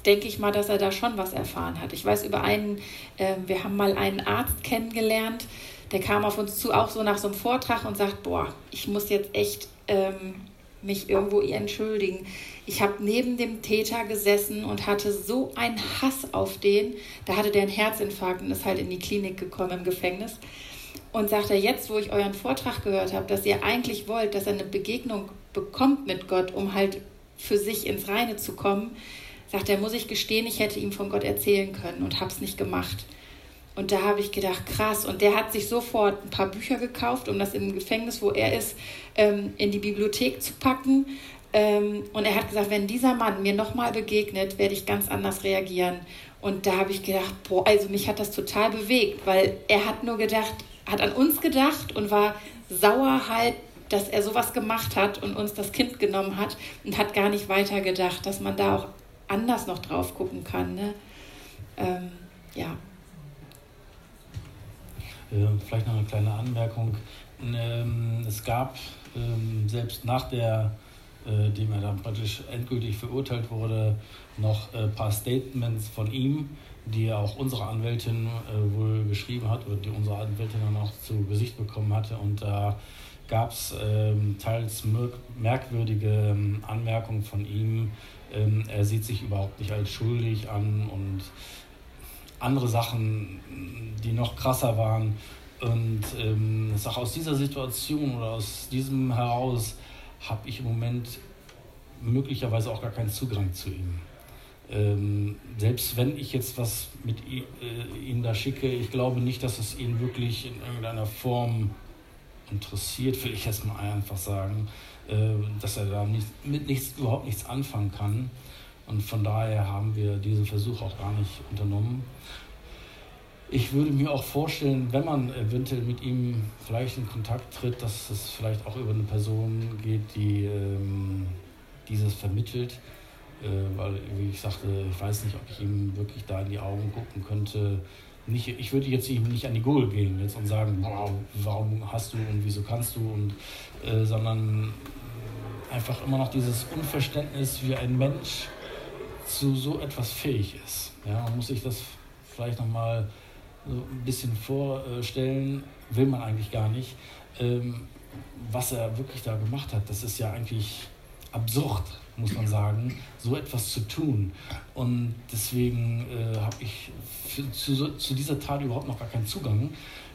denke ich mal, dass er da schon was erfahren hat. Ich weiß über einen, äh, wir haben mal einen Arzt kennengelernt, der kam auf uns zu, auch so nach so einem Vortrag und sagt, boah, ich muss jetzt echt ähm, mich irgendwo entschuldigen. Ich habe neben dem Täter gesessen und hatte so einen Hass auf den. Da hatte der einen Herzinfarkt und ist halt in die Klinik gekommen im Gefängnis. Und sagt er, jetzt, wo ich euren Vortrag gehört habe, dass ihr eigentlich wollt, dass er eine Begegnung bekommt mit Gott, um halt für sich ins Reine zu kommen, sagt er, muss ich gestehen, ich hätte ihm von Gott erzählen können und habe es nicht gemacht. Und da habe ich gedacht, krass. Und der hat sich sofort ein paar Bücher gekauft, um das im Gefängnis, wo er ist, ähm, in die Bibliothek zu packen. Ähm, und er hat gesagt, wenn dieser Mann mir nochmal begegnet, werde ich ganz anders reagieren. Und da habe ich gedacht, boah, also mich hat das total bewegt, weil er hat nur gedacht, hat an uns gedacht und war sauer halt, dass er sowas gemacht hat und uns das Kind genommen hat und hat gar nicht weiter gedacht, dass man da auch anders noch drauf gucken kann. Ne? Ähm, ja.
Äh, vielleicht noch eine kleine Anmerkung. Ähm, es gab ähm, selbst nach der, äh, dem er dann praktisch endgültig verurteilt wurde, noch ein paar Statements von ihm, die auch unsere Anwältin äh, wohl geschrieben hat oder die unsere Anwältin dann auch zu Gesicht bekommen hatte. Und da gab es ähm, teils merkwürdige ähm, Anmerkungen von ihm. Ähm, er sieht sich überhaupt nicht als schuldig an und andere Sachen, die noch krasser waren. Und ähm, auch aus dieser Situation oder aus diesem heraus habe ich im Moment möglicherweise auch gar keinen Zugang zu ihm. Ähm, selbst wenn ich jetzt was mit äh, ihm da schicke, ich glaube nicht, dass es ihn wirklich in irgendeiner Form interessiert, will ich jetzt mal einfach sagen, äh, dass er da nicht, mit nichts, überhaupt nichts anfangen kann. Und von daher haben wir diesen Versuch auch gar nicht unternommen. Ich würde mir auch vorstellen, wenn man eventuell mit ihm vielleicht in Kontakt tritt, dass es vielleicht auch über eine Person geht, die ähm, dieses vermittelt. Äh, weil, wie ich sagte, ich weiß nicht, ob ich ihm wirklich da in die Augen gucken könnte. Nicht, ich würde jetzt ihm nicht an die Gurgel gehen jetzt und sagen, wow, warum hast du und wieso kannst du, und, äh, sondern einfach immer noch dieses Unverständnis, wie ein Mensch zu so etwas fähig ist. Ja, man muss sich das vielleicht nochmal so ein bisschen vorstellen, will man eigentlich gar nicht. Ähm, was er wirklich da gemacht hat, das ist ja eigentlich absurd, muss man sagen, so etwas zu tun. Und deswegen äh, habe ich für, zu, zu, dieser Tat überhaupt noch gar keinen Zugang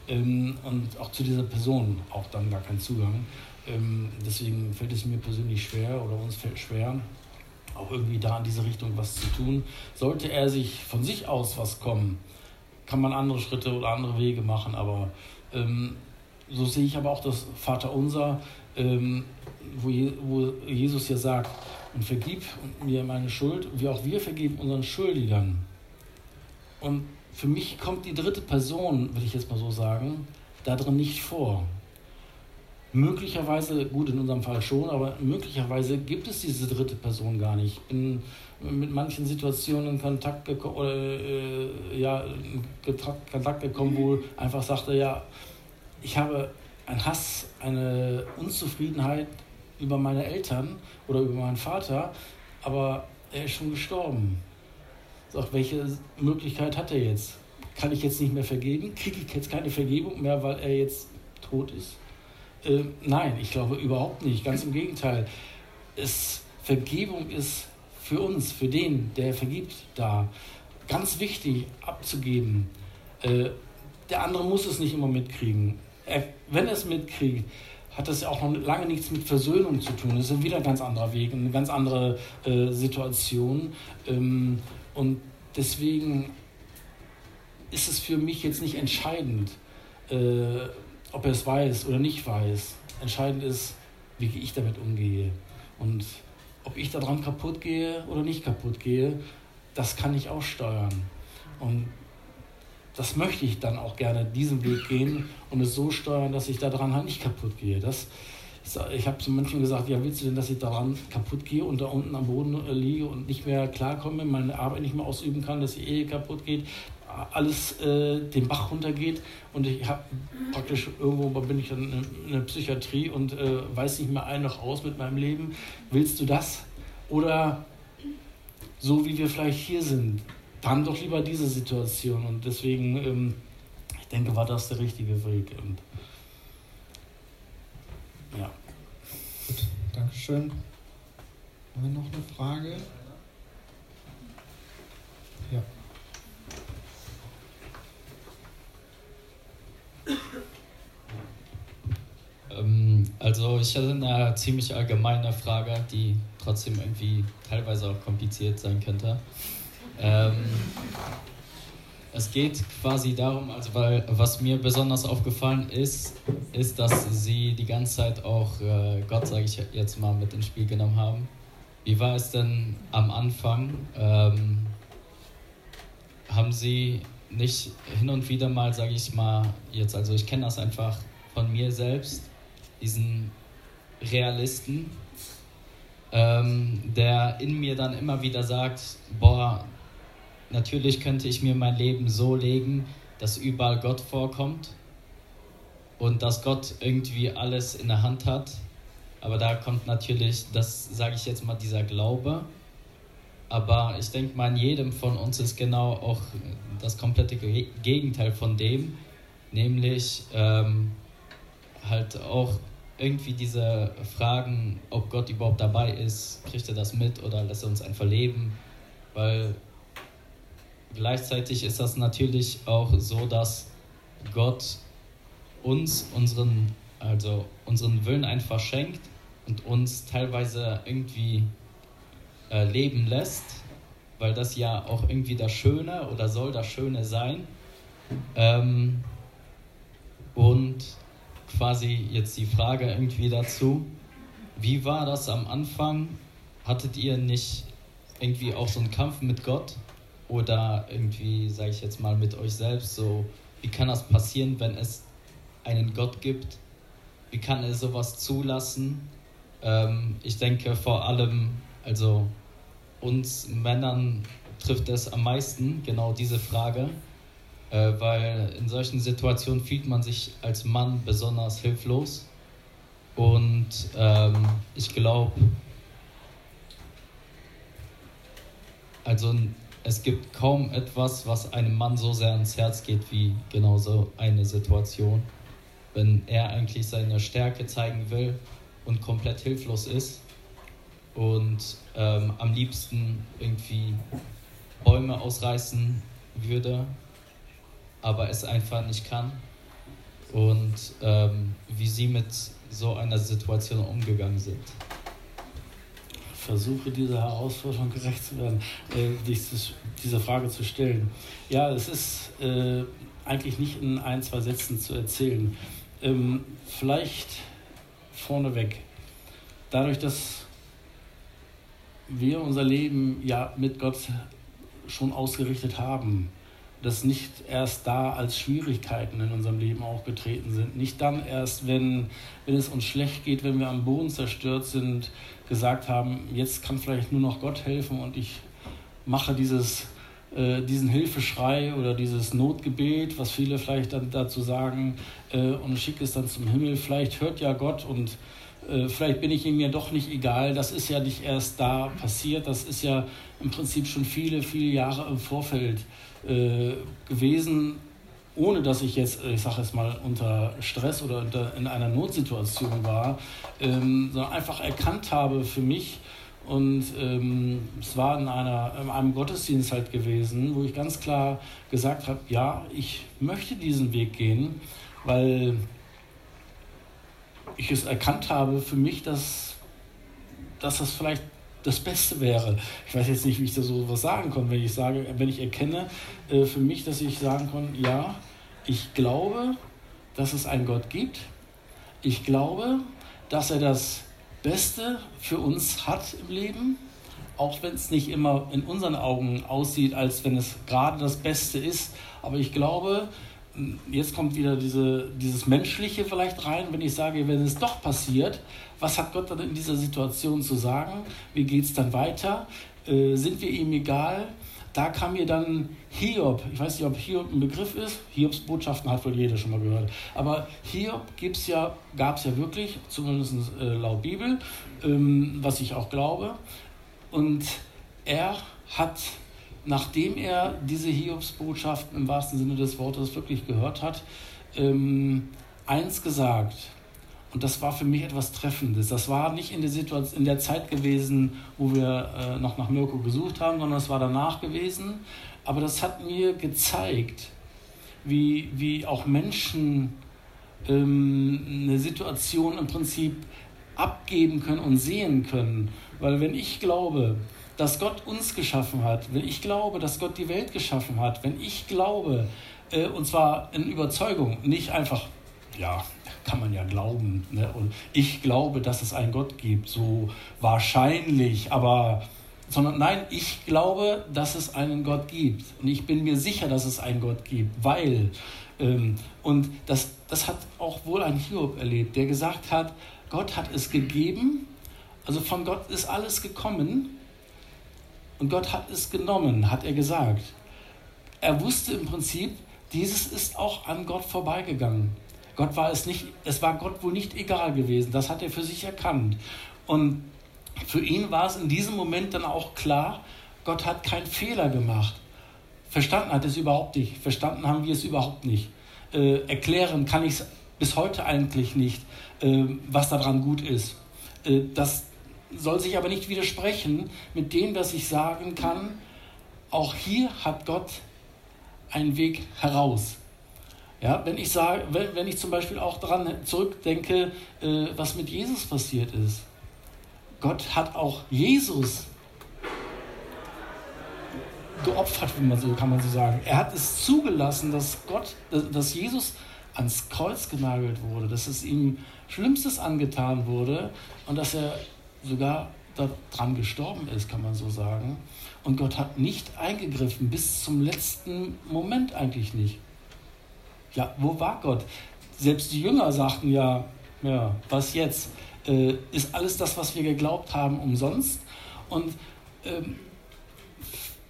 ähm, und auch zu dieser Person auch dann gar keinen Zugang. Ähm, deswegen fällt es mir persönlich schwer oder uns fällt schwer, auch irgendwie da in diese Richtung was zu tun. Sollte er sich von sich aus was kommen, kann man andere Schritte oder andere Wege machen, aber ähm, so sehe ich aber auch das Vaterunser, ähm, wo, Je wo Jesus ja sagt, und vergib mir meine Schuld, wie auch wir vergeben unseren Schuldigern. Und für mich kommt die dritte Person, will ich jetzt mal so sagen, da drin nicht vor. Möglicherweise, gut in unserem Fall schon, aber möglicherweise gibt es diese dritte Person gar nicht. Ich bin mit manchen Situationen in Kontakt, geko äh, ja, in Kontakt gekommen, wo einfach sagte, ja, ich habe einen Hass, eine Unzufriedenheit über meine Eltern oder über meinen Vater, aber er ist schon gestorben. Sagt, welche Möglichkeit hat er jetzt? Kann ich jetzt nicht mehr vergeben? Kriege ich jetzt keine Vergebung mehr, weil er jetzt tot ist? Äh, nein, ich glaube überhaupt nicht. Ganz im Gegenteil. Es, Vergebung ist für uns, für den, der vergibt, da. Ganz wichtig abzugeben. Äh, der andere muss es nicht immer mitkriegen. Er, wenn er es mitkriegt, hat das ja auch noch lange nichts mit Versöhnung zu tun. Das ist wieder ein ganz anderer Weg, eine ganz andere äh, Situation. Ähm, und deswegen ist es für mich jetzt nicht entscheidend, äh, ob er es weiß oder nicht weiß. Entscheidend ist, wie ich damit umgehe. Und ob ich daran kaputt gehe oder nicht kaputt gehe, das kann ich auch steuern. Und das möchte ich dann auch gerne diesen Weg gehen und es so steuern, dass ich daran halt nicht kaputt gehe. Das, ich habe zu Menschen gesagt, ja, willst du denn, dass ich daran kaputt gehe und da unten am Boden liege und nicht mehr klarkomme, meine Arbeit nicht mehr ausüben kann, dass die Ehe kaputt geht, alles äh, den Bach runtergeht und ich habe praktisch irgendwo bin ich in, in der Psychiatrie und äh, weiß nicht mehr ein noch aus mit meinem Leben. Willst du das? Oder so wie wir vielleicht hier sind, dann doch lieber diese Situation und deswegen, ähm, ich denke, war das der richtige Weg. Und, ja.
Gut, Dankeschön. Haben wir noch eine Frage? Ja.
Ähm, Also ich hatte eine ziemlich allgemeine Frage, die trotzdem irgendwie teilweise auch kompliziert sein könnte. Ähm, es geht quasi darum, also weil was mir besonders aufgefallen ist, ist, dass sie die ganze Zeit auch äh, Gott, sage ich jetzt mal, mit ins Spiel genommen haben. Wie war es denn am Anfang? Ähm, haben Sie nicht hin und wieder mal, sage ich mal, jetzt, also ich kenne das einfach von mir selbst, diesen Realisten, ähm, der in mir dann immer wieder sagt, boah, natürlich könnte ich mir mein Leben so legen, dass überall Gott vorkommt und dass Gott irgendwie alles in der Hand hat. Aber da kommt natürlich, das sage ich jetzt mal, dieser Glaube. Aber ich denke mal, in jedem von uns ist genau auch das komplette Gegenteil von dem, nämlich ähm, halt auch irgendwie diese Fragen, ob Gott überhaupt dabei ist, kriegt er das mit oder lässt er uns einfach leben, weil gleichzeitig ist das natürlich auch so, dass Gott uns unseren, also unseren Willen einfach schenkt und uns teilweise irgendwie äh, leben lässt, weil das ja auch irgendwie das Schöne oder soll das Schöne sein. Ähm, und quasi jetzt die Frage irgendwie dazu, wie war das am Anfang? Hattet ihr nicht irgendwie auch so einen Kampf mit Gott oder irgendwie, sage ich jetzt mal, mit euch selbst? So, wie kann das passieren, wenn es einen Gott gibt? Wie kann er sowas zulassen? Ähm, ich denke vor allem, also uns Männern trifft es am meisten, genau diese Frage äh, weil in solchen Situationen fühlt man sich als Mann besonders hilflos. Und ähm, ich glaube, also es gibt kaum etwas, was einem Mann so sehr ans Herz geht wie genau so eine Situation, wenn er eigentlich seine Stärke zeigen will und komplett hilflos ist und ähm, am liebsten irgendwie Bäume ausreißen würde aber es einfach nicht kann und ähm, wie Sie mit so einer Situation umgegangen sind.
Versuche dieser Herausforderung gerecht zu werden, äh, dieses, diese Frage zu stellen. Ja, es ist äh, eigentlich nicht in ein, zwei Sätzen zu erzählen. Ähm, vielleicht vorneweg, dadurch, dass wir unser Leben ja mit Gott schon ausgerichtet haben, das nicht erst da als Schwierigkeiten in unserem Leben aufgetreten sind. Nicht dann erst, wenn, wenn es uns schlecht geht, wenn wir am Boden zerstört sind, gesagt haben, jetzt kann vielleicht nur noch Gott helfen und ich mache dieses, äh, diesen Hilfeschrei oder dieses Notgebet, was viele vielleicht dann dazu sagen, äh, und schicke es dann zum Himmel. Vielleicht hört ja Gott und vielleicht bin ich ihm ja doch nicht egal. Das ist ja nicht erst da passiert, das ist ja im Prinzip schon viele, viele Jahre im Vorfeld äh, gewesen, ohne dass ich jetzt, ich sage es mal, unter Stress oder unter, in einer Notsituation war, ähm, sondern einfach erkannt habe für mich, und ähm, es war in, einer, in einem Gottesdienst halt gewesen, wo ich ganz klar gesagt habe, ja, ich möchte diesen Weg gehen, weil ich es erkannt habe für mich, dass, dass das vielleicht das Beste wäre. Ich weiß jetzt nicht, wie ich da so was sagen kann, wenn ich sage, wenn ich erkenne äh, für mich, dass ich sagen kann, ja, ich glaube, dass es einen Gott gibt. Ich glaube, dass er das Beste für uns hat im Leben, auch wenn es nicht immer in unseren Augen aussieht, als wenn es gerade das Beste ist. Aber ich glaube, jetzt kommt wieder diese, dieses Menschliche vielleicht rein, wenn ich sage, wenn es doch passiert, was hat Gott dann in dieser Situation zu sagen? Wie geht es dann weiter? Äh, sind wir ihm egal? Da kam mir dann Hiob, ich weiß nicht, ob Hiob ein Begriff ist, Hiobs Botschaften hat wohl jeder schon mal gehört, aber Hiob ja, gab es ja wirklich, zumindest äh, laut Bibel, ähm, was ich auch glaube. Und er hat nachdem er diese Hiobsbotschaften im wahrsten Sinne des Wortes wirklich gehört hat, ähm, eins gesagt. Und das war für mich etwas Treffendes. Das war nicht in der, Situation, in der Zeit gewesen, wo wir äh, noch nach Mirko gesucht haben, sondern es war danach gewesen. Aber das hat mir gezeigt, wie, wie auch Menschen ähm, eine Situation im Prinzip abgeben können und sehen können. Weil wenn ich glaube, dass Gott uns geschaffen hat, wenn ich glaube, dass Gott die Welt geschaffen hat, wenn ich glaube, äh, und zwar in Überzeugung, nicht einfach, ja, kann man ja glauben, ne? und ich glaube, dass es einen Gott gibt, so wahrscheinlich, aber sondern nein, ich glaube, dass es einen Gott gibt. Und ich bin mir sicher, dass es einen Gott gibt, weil, ähm, und das, das hat auch wohl ein Hiob erlebt, der gesagt hat, Gott hat es gegeben, also von Gott ist alles gekommen und Gott hat es genommen, hat er gesagt. Er wusste im Prinzip, dieses ist auch an Gott vorbeigegangen. Gott war es nicht, es war Gott wohl nicht egal gewesen. Das hat er für sich erkannt. Und für ihn war es in diesem Moment dann auch klar, Gott hat keinen Fehler gemacht. Verstanden hat es überhaupt nicht. Verstanden haben wir es überhaupt nicht. Äh, erklären kann ich es bis heute eigentlich nicht, äh, was daran gut ist. Äh, das soll sich aber nicht widersprechen mit dem, dass ich sagen kann, auch hier hat Gott einen Weg heraus. Ja, wenn, ich sage, wenn, wenn ich zum Beispiel auch daran zurückdenke, äh, was mit Jesus passiert ist. Gott hat auch Jesus geopfert, wie man so, kann man so sagen. Er hat es zugelassen, dass Gott, dass Jesus ans Kreuz genagelt wurde, dass es ihm Schlimmstes angetan wurde und dass er sogar daran gestorben ist, kann man so sagen. Und Gott hat nicht eingegriffen, bis zum letzten Moment eigentlich nicht. Ja, wo war Gott? Selbst die Jünger sagten ja, ja, was jetzt? Äh, ist alles das, was wir geglaubt haben, umsonst? Und ähm,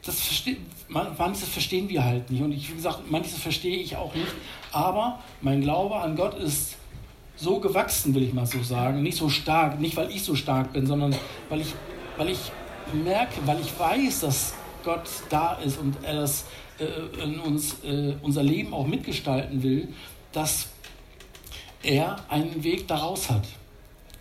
das versteht, manches verstehen wir halt nicht. Und ich, wie gesagt, manches verstehe ich auch nicht. Aber mein Glaube an Gott ist so gewachsen, will ich mal so sagen. Nicht so stark, nicht weil ich so stark bin, sondern weil ich, weil ich merke, weil ich weiß, dass Gott da ist und er das äh, in uns, äh, unser Leben auch mitgestalten will, dass er einen Weg daraus hat.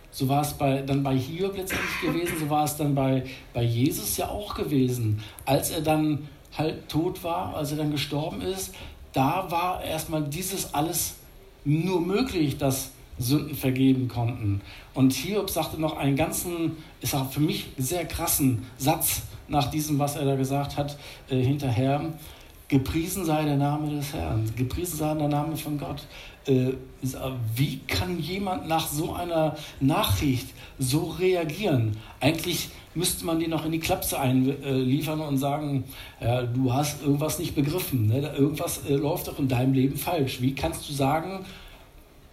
So war es bei, dann bei Hiob letztendlich gewesen, so war es dann bei, bei Jesus ja auch gewesen. Als er dann halt tot war, als er dann gestorben ist, da war erstmal dieses alles nur möglich, dass Sünden vergeben konnten. Und Hiob sagte noch einen ganzen, ist auch für mich sehr krassen Satz nach diesem, was er da gesagt hat, äh, hinterher. Gepriesen sei der Name des Herrn, gepriesen sei der Name von Gott. Äh, wie kann jemand nach so einer Nachricht so reagieren? Eigentlich müsste man die noch in die Klapse einliefern und sagen, ja, du hast irgendwas nicht begriffen, ne? irgendwas äh, läuft doch in deinem Leben falsch. Wie kannst du sagen,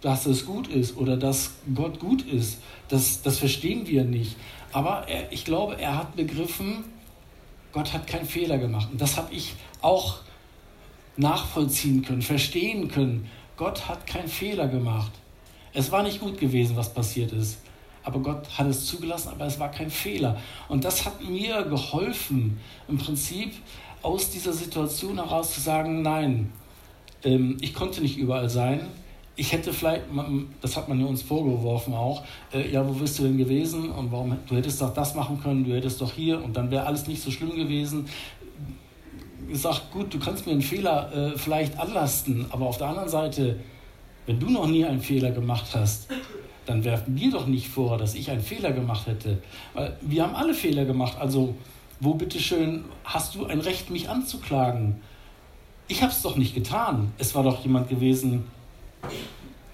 dass es gut ist oder dass Gott gut ist? Das, das verstehen wir nicht. Aber er, ich glaube, er hat begriffen, Gott hat keinen Fehler gemacht. Und das habe ich auch nachvollziehen können, verstehen können. Gott hat keinen Fehler gemacht. Es war nicht gut gewesen, was passiert ist. Aber Gott hat es zugelassen, aber es war kein Fehler. Und das hat mir geholfen, im Prinzip aus dieser Situation heraus zu sagen, nein, ähm, ich konnte nicht überall sein. Ich hätte vielleicht, das hat man ja uns vorgeworfen auch, äh, ja, wo bist du denn gewesen und warum, du hättest doch das machen können, du hättest doch hier und dann wäre alles nicht so schlimm gewesen gesagt, gut, du kannst mir einen Fehler äh, vielleicht anlasten, aber auf der anderen Seite, wenn du noch nie einen Fehler gemacht hast, dann werf mir doch nicht vor, dass ich einen Fehler gemacht hätte. Weil wir haben alle Fehler gemacht. Also, wo bitteschön hast du ein Recht, mich anzuklagen? Ich habe es doch nicht getan. Es war doch jemand gewesen,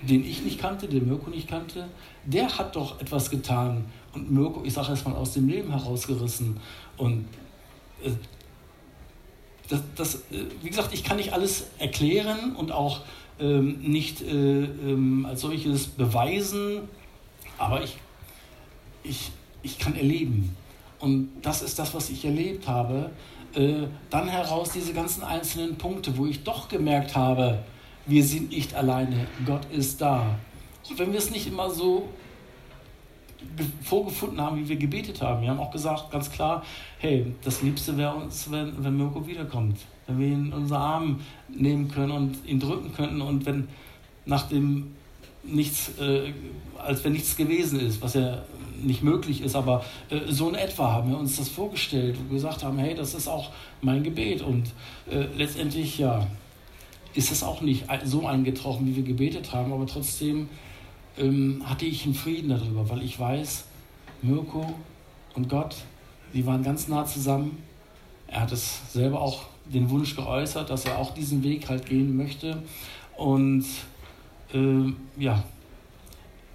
den ich nicht kannte, den Mirko nicht kannte. Der hat doch etwas getan und Mirko, ich sage es mal, aus dem Leben herausgerissen. Und äh, das, das, äh, wie gesagt, ich kann nicht alles erklären und auch ähm, nicht äh, ähm, als solches beweisen, aber ich, ich, ich kann erleben. Und das ist das, was ich erlebt habe. Äh, dann heraus diese ganzen einzelnen Punkte, wo ich doch gemerkt habe, wir sind nicht alleine, Gott ist da. Und wenn wir es nicht immer so vorgefunden haben, wie wir gebetet haben. Wir haben auch gesagt, ganz klar, hey, das Liebste wäre uns, wenn, wenn Mirko wiederkommt. Wenn wir ihn in unsere Arme nehmen können und ihn drücken könnten und wenn nach dem nichts, äh, als wenn nichts gewesen ist, was ja nicht möglich ist, aber äh, so in etwa haben wir uns das vorgestellt und gesagt haben, hey, das ist auch mein Gebet und äh, letztendlich, ja, ist es auch nicht so eingetroffen, wie wir gebetet haben, aber trotzdem ähm, hatte ich einen Frieden darüber, weil ich weiß, Mirko und Gott, die waren ganz nah zusammen. Er hat es selber auch den Wunsch geäußert, dass er auch diesen Weg halt gehen möchte. Und äh, ja,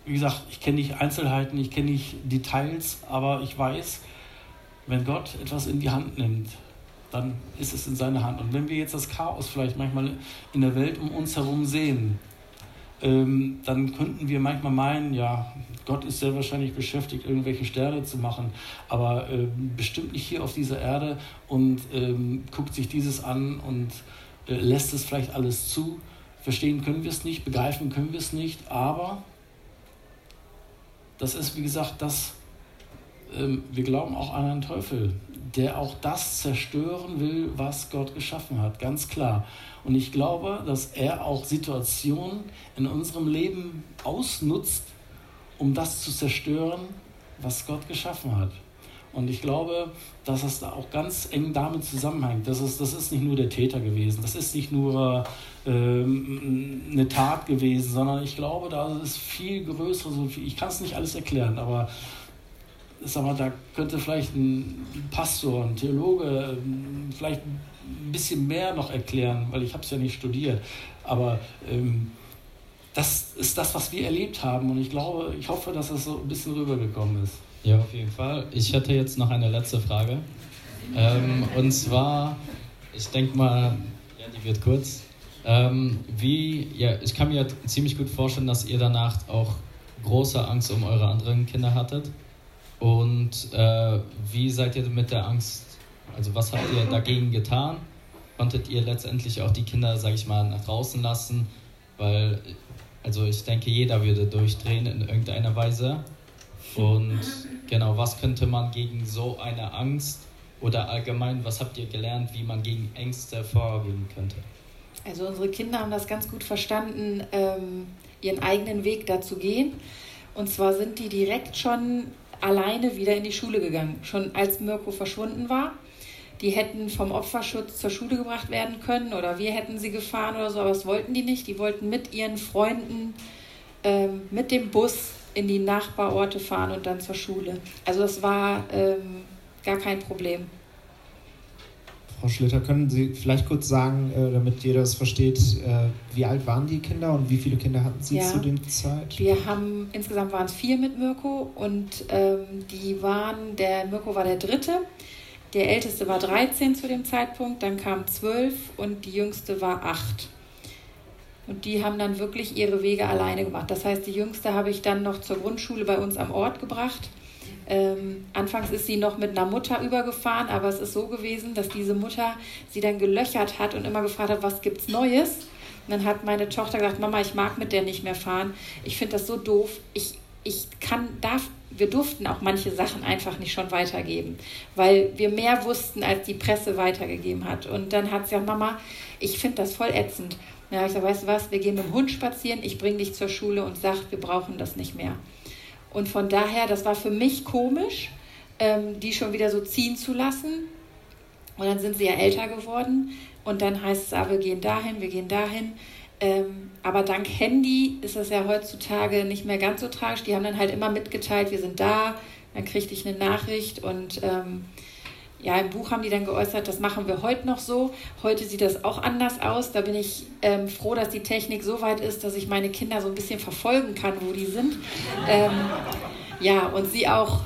wie gesagt, ich kenne nicht Einzelheiten, ich kenne nicht Details, aber ich weiß, wenn Gott etwas in die Hand nimmt, dann ist es in seiner Hand. Und wenn wir jetzt das Chaos vielleicht manchmal in der Welt um uns herum sehen, ähm, dann könnten wir manchmal meinen, ja, Gott ist sehr wahrscheinlich beschäftigt, irgendwelche Sterne zu machen, aber äh, bestimmt nicht hier auf dieser Erde und ähm, guckt sich dieses an und äh, lässt es vielleicht alles zu. Verstehen können wir es nicht, begreifen können wir es nicht, aber das ist, wie gesagt, das, ähm, wir glauben auch an einen Teufel, der auch das zerstören will, was Gott geschaffen hat, ganz klar. Und ich glaube, dass er auch Situationen in unserem Leben ausnutzt, um das zu zerstören, was Gott geschaffen hat. Und ich glaube, dass es da auch ganz eng damit zusammenhängt. Das ist, das ist nicht nur der Täter gewesen, das ist nicht nur ähm, eine Tat gewesen, sondern ich glaube, da ist viel größeres. Ich kann es nicht alles erklären, aber sag mal, da könnte vielleicht ein Pastor, ein Theologe ähm, vielleicht ein bisschen mehr noch erklären, weil ich habe es ja nicht studiert. Aber ähm, das ist das, was wir erlebt haben und ich glaube, ich hoffe, dass es so ein bisschen rübergekommen ist.
Ja, auf jeden Fall. Ich hätte jetzt noch eine letzte Frage. Ähm, und zwar, ich denke mal, ja, die wird kurz. Ähm, wie, ja, ich kann mir ziemlich gut vorstellen, dass ihr danach auch große Angst um eure anderen Kinder hattet. Und äh, wie seid ihr mit der Angst, also was habt ihr dagegen getan? Konntet ihr letztendlich auch die Kinder, sag ich mal, nach draußen lassen? Weil, also ich denke, jeder würde durchdrehen in irgendeiner Weise. Und genau, was könnte man gegen so eine Angst oder allgemein, was habt ihr gelernt, wie man gegen Ängste vorgehen könnte?
Also unsere Kinder haben das ganz gut verstanden, ähm, ihren eigenen Weg da zu gehen. Und zwar sind die direkt schon alleine wieder in die Schule gegangen, schon als Mirko verschwunden war. Die hätten vom Opferschutz zur Schule gebracht werden können oder wir hätten sie gefahren oder so, aber das wollten die nicht. Die wollten mit ihren Freunden ähm, mit dem Bus in die Nachbarorte fahren und dann zur Schule. Also das war ähm, gar kein Problem.
Frau Schlitter, können Sie vielleicht kurz sagen, äh, damit jeder es versteht, äh, wie alt waren die Kinder und wie viele Kinder hatten Sie ja, zu dem Zeit?
Wir haben, insgesamt waren es vier mit Mirko und ähm, die waren, der Mirko war der dritte, der älteste war 13 zu dem Zeitpunkt, dann kam 12 und die jüngste war 8. Und die haben dann wirklich ihre Wege alleine gemacht. Das heißt, die jüngste habe ich dann noch zur Grundschule bei uns am Ort gebracht ähm, anfangs ist sie noch mit einer Mutter übergefahren, aber es ist so gewesen, dass diese Mutter sie dann gelöchert hat und immer gefragt hat, was gibt's Neues? Und dann hat meine Tochter gesagt, Mama, ich mag mit der nicht mehr fahren. Ich finde das so doof. Ich, ich kann, darf, wir durften auch manche Sachen einfach nicht schon weitergeben, weil wir mehr wussten, als die Presse weitergegeben hat. Und dann hat sie gesagt, Mama, ich finde das voll ätzend. Ja, ich sage, weißt du was, wir gehen mit dem Hund spazieren, ich bringe dich zur Schule und sage, wir brauchen das nicht mehr. Und von daher, das war für mich komisch, ähm, die schon wieder so ziehen zu lassen. Und dann sind sie ja älter geworden. Und dann heißt es, ah, wir gehen dahin, wir gehen dahin. Ähm, aber dank Handy ist das ja heutzutage nicht mehr ganz so tragisch. Die haben dann halt immer mitgeteilt, wir sind da. Dann kriegte ich eine Nachricht und ähm, ja, im Buch haben die dann geäußert, das machen wir heute noch so. Heute sieht das auch anders aus. Da bin ich ähm, froh, dass die Technik so weit ist, dass ich meine Kinder so ein bisschen verfolgen kann, wo die sind. Ähm, ja, und sie auch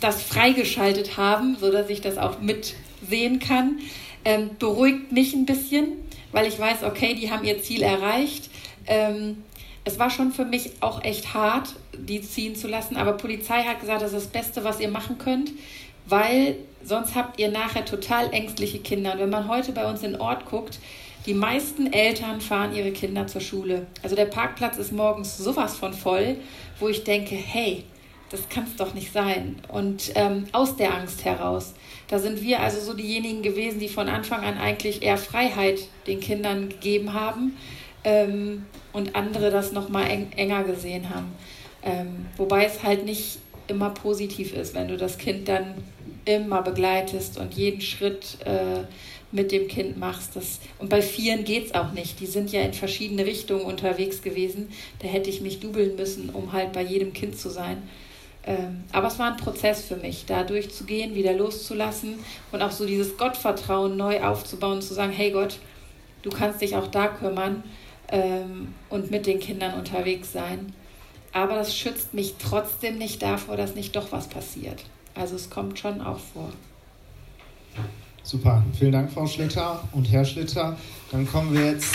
das freigeschaltet haben, sodass ich das auch mitsehen kann. Ähm, beruhigt mich ein bisschen, weil ich weiß, okay, die haben ihr Ziel erreicht. Ähm, es war schon für mich auch echt hart, die ziehen zu lassen, aber Polizei hat gesagt, das ist das Beste, was ihr machen könnt weil sonst habt ihr nachher total ängstliche Kinder. Und wenn man heute bei uns in den Ort guckt, die meisten Eltern fahren ihre Kinder zur Schule. Also der Parkplatz ist morgens sowas von voll, wo ich denke, hey, das kann es doch nicht sein. Und ähm, aus der Angst heraus. Da sind wir also so diejenigen gewesen, die von Anfang an eigentlich eher Freiheit den Kindern gegeben haben ähm, und andere das nochmal eng, enger gesehen haben. Ähm, wobei es halt nicht immer positiv ist, wenn du das Kind dann immer begleitest und jeden Schritt äh, mit dem Kind machst. Das, und bei Vieren geht es auch nicht. Die sind ja in verschiedene Richtungen unterwegs gewesen. Da hätte ich mich dubeln müssen, um halt bei jedem Kind zu sein. Ähm, aber es war ein Prozess für mich, da durchzugehen, wieder loszulassen und auch so dieses Gottvertrauen neu aufzubauen, zu sagen, hey Gott, du kannst dich auch da kümmern ähm, und mit den Kindern unterwegs sein. Aber das schützt mich trotzdem nicht davor, dass nicht doch was passiert. Also es kommt schon auch vor.
Super, vielen Dank, Frau Schlitter und Herr Schlitter. Dann kommen wir jetzt.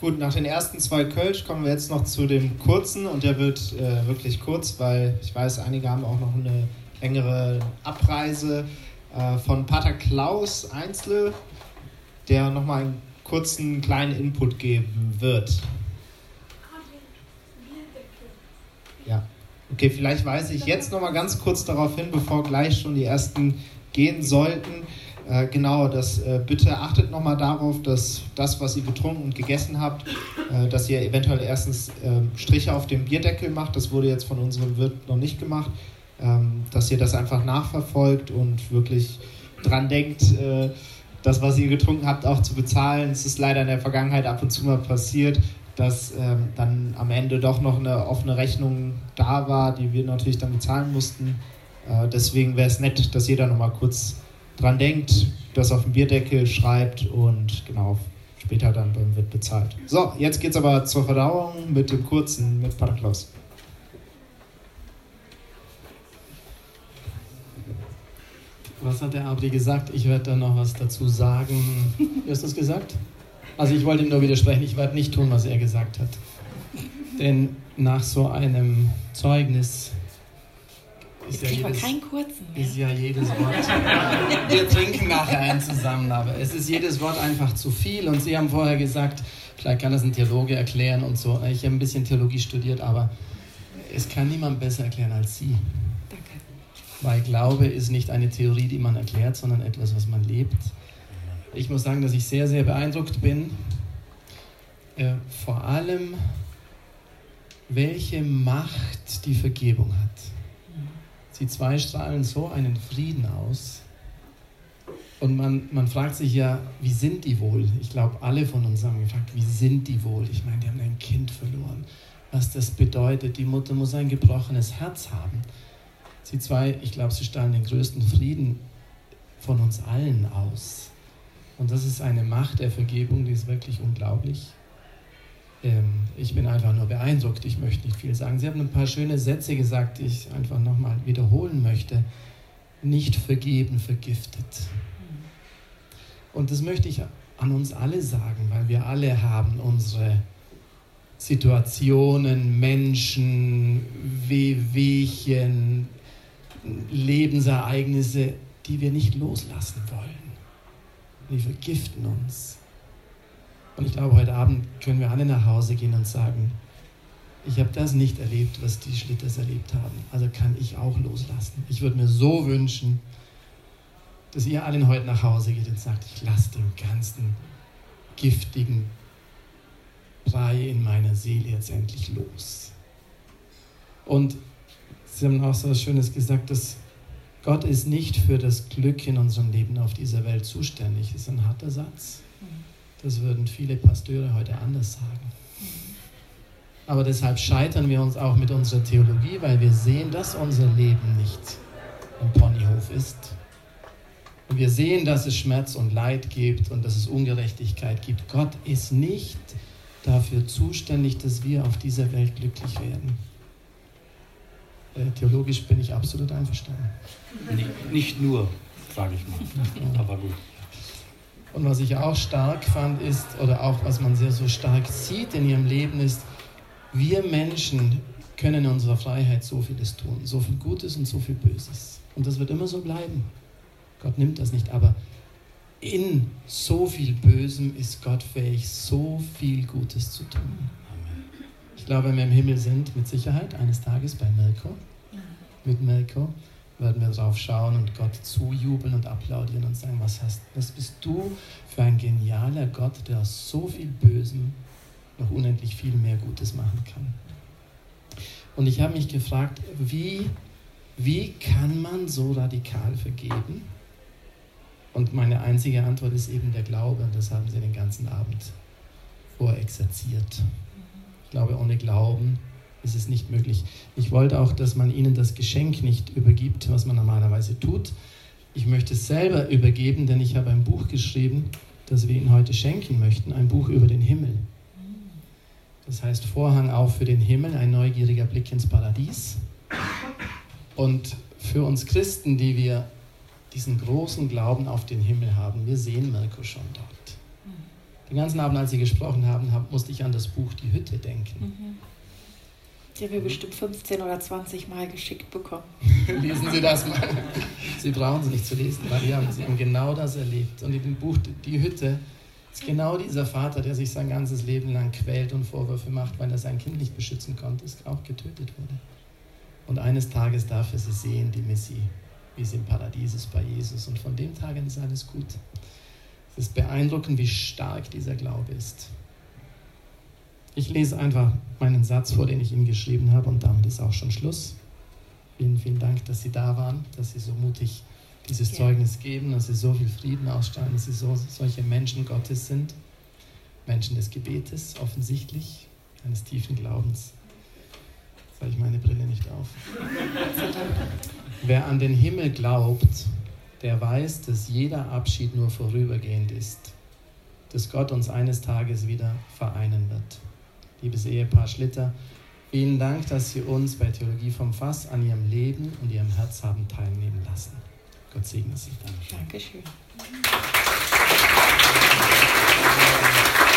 Gut, nach den ersten zwei Kölsch kommen wir jetzt noch zu dem kurzen und der wird äh, wirklich kurz, weil ich weiß, einige haben auch noch eine längere Abreise äh, von Pater Klaus Einzle, der nochmal einen kurzen kleinen Input geben wird. Ja, okay, vielleicht weise ich jetzt nochmal ganz kurz darauf hin, bevor gleich schon die ersten gehen sollten. Äh, genau, das äh, bitte achtet nochmal darauf, dass das, was ihr getrunken und gegessen habt, äh, dass ihr eventuell erstens ähm, Striche auf dem Bierdeckel macht. Das wurde jetzt von unserem Wirt noch nicht gemacht. Ähm, dass ihr das einfach nachverfolgt und wirklich dran denkt, äh, das, was ihr getrunken habt, auch zu bezahlen. Es ist leider in der Vergangenheit ab und zu mal passiert, dass ähm, dann am Ende doch noch eine offene Rechnung da war, die wir natürlich dann bezahlen mussten. Äh, deswegen wäre es nett, dass jeder nochmal kurz dran denkt, das auf dem Bierdeckel schreibt und genau später dann Wirt bezahlt. So, jetzt geht es aber zur Verdauung mit dem kurzen, mit Pater
Was hat der Abri gesagt? Ich werde da noch was dazu sagen. Wie hast du das gesagt? Also ich wollte ihm nur widersprechen, ich werde nicht tun, was er gesagt hat. Denn nach so einem Zeugnis ist ja, jedes, ist ja, jedes, Wort. Wir trinken nachher einen zusammen, aber es ist jedes Wort einfach zu viel. Und Sie haben vorher gesagt, vielleicht kann das ein Theologe erklären und so. Ich habe ein bisschen Theologie studiert, aber es kann niemand besser erklären als Sie. Weil Glaube ist nicht eine Theorie, die man erklärt, sondern etwas, was man lebt. Ich muss sagen, dass ich sehr, sehr beeindruckt bin. Äh, vor allem, welche Macht die Vergebung hat. Sie zwei strahlen so einen Frieden aus. Und man, man fragt sich ja, wie sind die wohl? Ich glaube, alle von uns haben gefragt, wie sind die wohl? Ich meine, die haben ein Kind verloren. Was das bedeutet, die Mutter muss ein gebrochenes Herz haben. Sie zwei, ich glaube, sie strahlen den größten Frieden von uns allen aus. Und das ist eine Macht der Vergebung, die ist wirklich unglaublich. Ähm, ich bin einfach nur beeindruckt, ich möchte nicht viel sagen. Sie haben ein paar schöne Sätze gesagt, die ich einfach nochmal wiederholen möchte. Nicht vergeben, vergiftet. Und das möchte ich an uns alle sagen, weil wir alle haben unsere Situationen, Menschen, Wehwehchen, Lebensereignisse, die wir nicht loslassen wollen. Die vergiften uns. Und ich glaube, heute Abend können wir alle nach Hause gehen und sagen, ich habe das nicht erlebt, was die Schlitters erlebt haben. Also kann ich auch loslassen. Ich würde mir so wünschen, dass ihr allen heute nach Hause geht und sagt, ich lasse den ganzen giftigen Brei in meiner Seele jetzt endlich los. Und Sie haben auch so was Schönes gesagt, dass Gott ist nicht für das Glück in unserem Leben auf dieser Welt zuständig. Das ist ein harter Satz. Das würden viele Pasteure heute anders sagen. Aber deshalb scheitern wir uns auch mit unserer Theologie, weil wir sehen, dass unser Leben nicht ein Ponyhof ist. Und wir sehen, dass es Schmerz und Leid gibt und dass es Ungerechtigkeit gibt. Gott ist nicht dafür zuständig, dass wir auf dieser Welt glücklich werden. Äh, theologisch bin ich absolut einverstanden.
Nicht, nicht nur, sage ich mal, aber gut.
Und was ich auch stark fand ist, oder auch was man sehr so stark sieht in ihrem Leben ist, wir Menschen können in unserer Freiheit so vieles tun, so viel Gutes und so viel Böses. Und das wird immer so bleiben. Gott nimmt das nicht, aber in so viel Bösem ist Gott fähig, so viel Gutes zu tun. Ich glaube, wenn wir im Himmel sind, mit Sicherheit, eines Tages bei Mirko, mit Mirko, werden wir drauf schauen und Gott zujubeln und applaudieren und sagen, was, hast, was bist du für ein genialer Gott, der aus so viel Bösem noch unendlich viel mehr Gutes machen kann. Und ich habe mich gefragt, wie, wie kann man so radikal vergeben? Und meine einzige Antwort ist eben der Glaube, und das haben sie den ganzen Abend vorexerziert. Ich glaube, ohne Glauben ist es nicht möglich. Ich wollte auch, dass man ihnen das Geschenk nicht übergibt, was man normalerweise tut. Ich möchte es selber übergeben, denn ich habe ein Buch geschrieben, das wir Ihnen heute schenken möchten, ein Buch über den Himmel. Das heißt Vorhang auf für den Himmel, ein neugieriger Blick ins Paradies. Und für uns Christen, die wir diesen großen Glauben auf den Himmel haben, wir sehen Mirko schon dort. Den ganzen Abend, als Sie gesprochen haben, musste ich an das Buch Die Hütte denken.
Mhm. Die haben wir bestimmt 15 oder 20 Mal geschickt bekommen.
lesen Sie das mal. Sie brauchen es nicht zu lesen, weil wir haben, Sie haben genau das erlebt. Und in dem Buch Die Hütte ist genau dieser Vater, der sich sein ganzes Leben lang quält und Vorwürfe macht, weil er sein Kind nicht beschützen konnte, ist auch getötet wurde. Und eines Tages darf er sie sehen, die Messi, wie sie im Paradies ist bei Jesus. Und von dem Tag an ist alles gut. Es ist beeindruckend, wie stark dieser Glaube ist. Ich lese einfach meinen Satz vor, den ich Ihnen geschrieben habe, und damit ist auch schon Schluss. Vielen, vielen Dank, dass Sie da waren, dass Sie so mutig dieses. Zeugnis geben, dass Sie so viel Frieden ausstrahlen, dass Sie so, solche Menschen Gottes sind. Menschen des Gebetes, offensichtlich, eines tiefen Glaubens. Jetzt habe ich meine Brille nicht auf. Wer an den Himmel glaubt, der weiß, dass jeder Abschied nur vorübergehend ist, dass Gott uns eines Tages wieder vereinen wird. Liebes Ehepaar Schlitter, vielen Dank, dass Sie uns bei Theologie vom Fass an Ihrem Leben und Ihrem Herz haben teilnehmen lassen. Gott segne Sie.
Dankeschön.
Ja,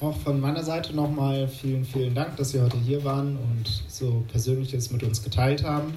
auch von meiner Seite nochmal vielen, vielen Dank, dass Sie heute hier waren und so Persönliches mit uns geteilt haben.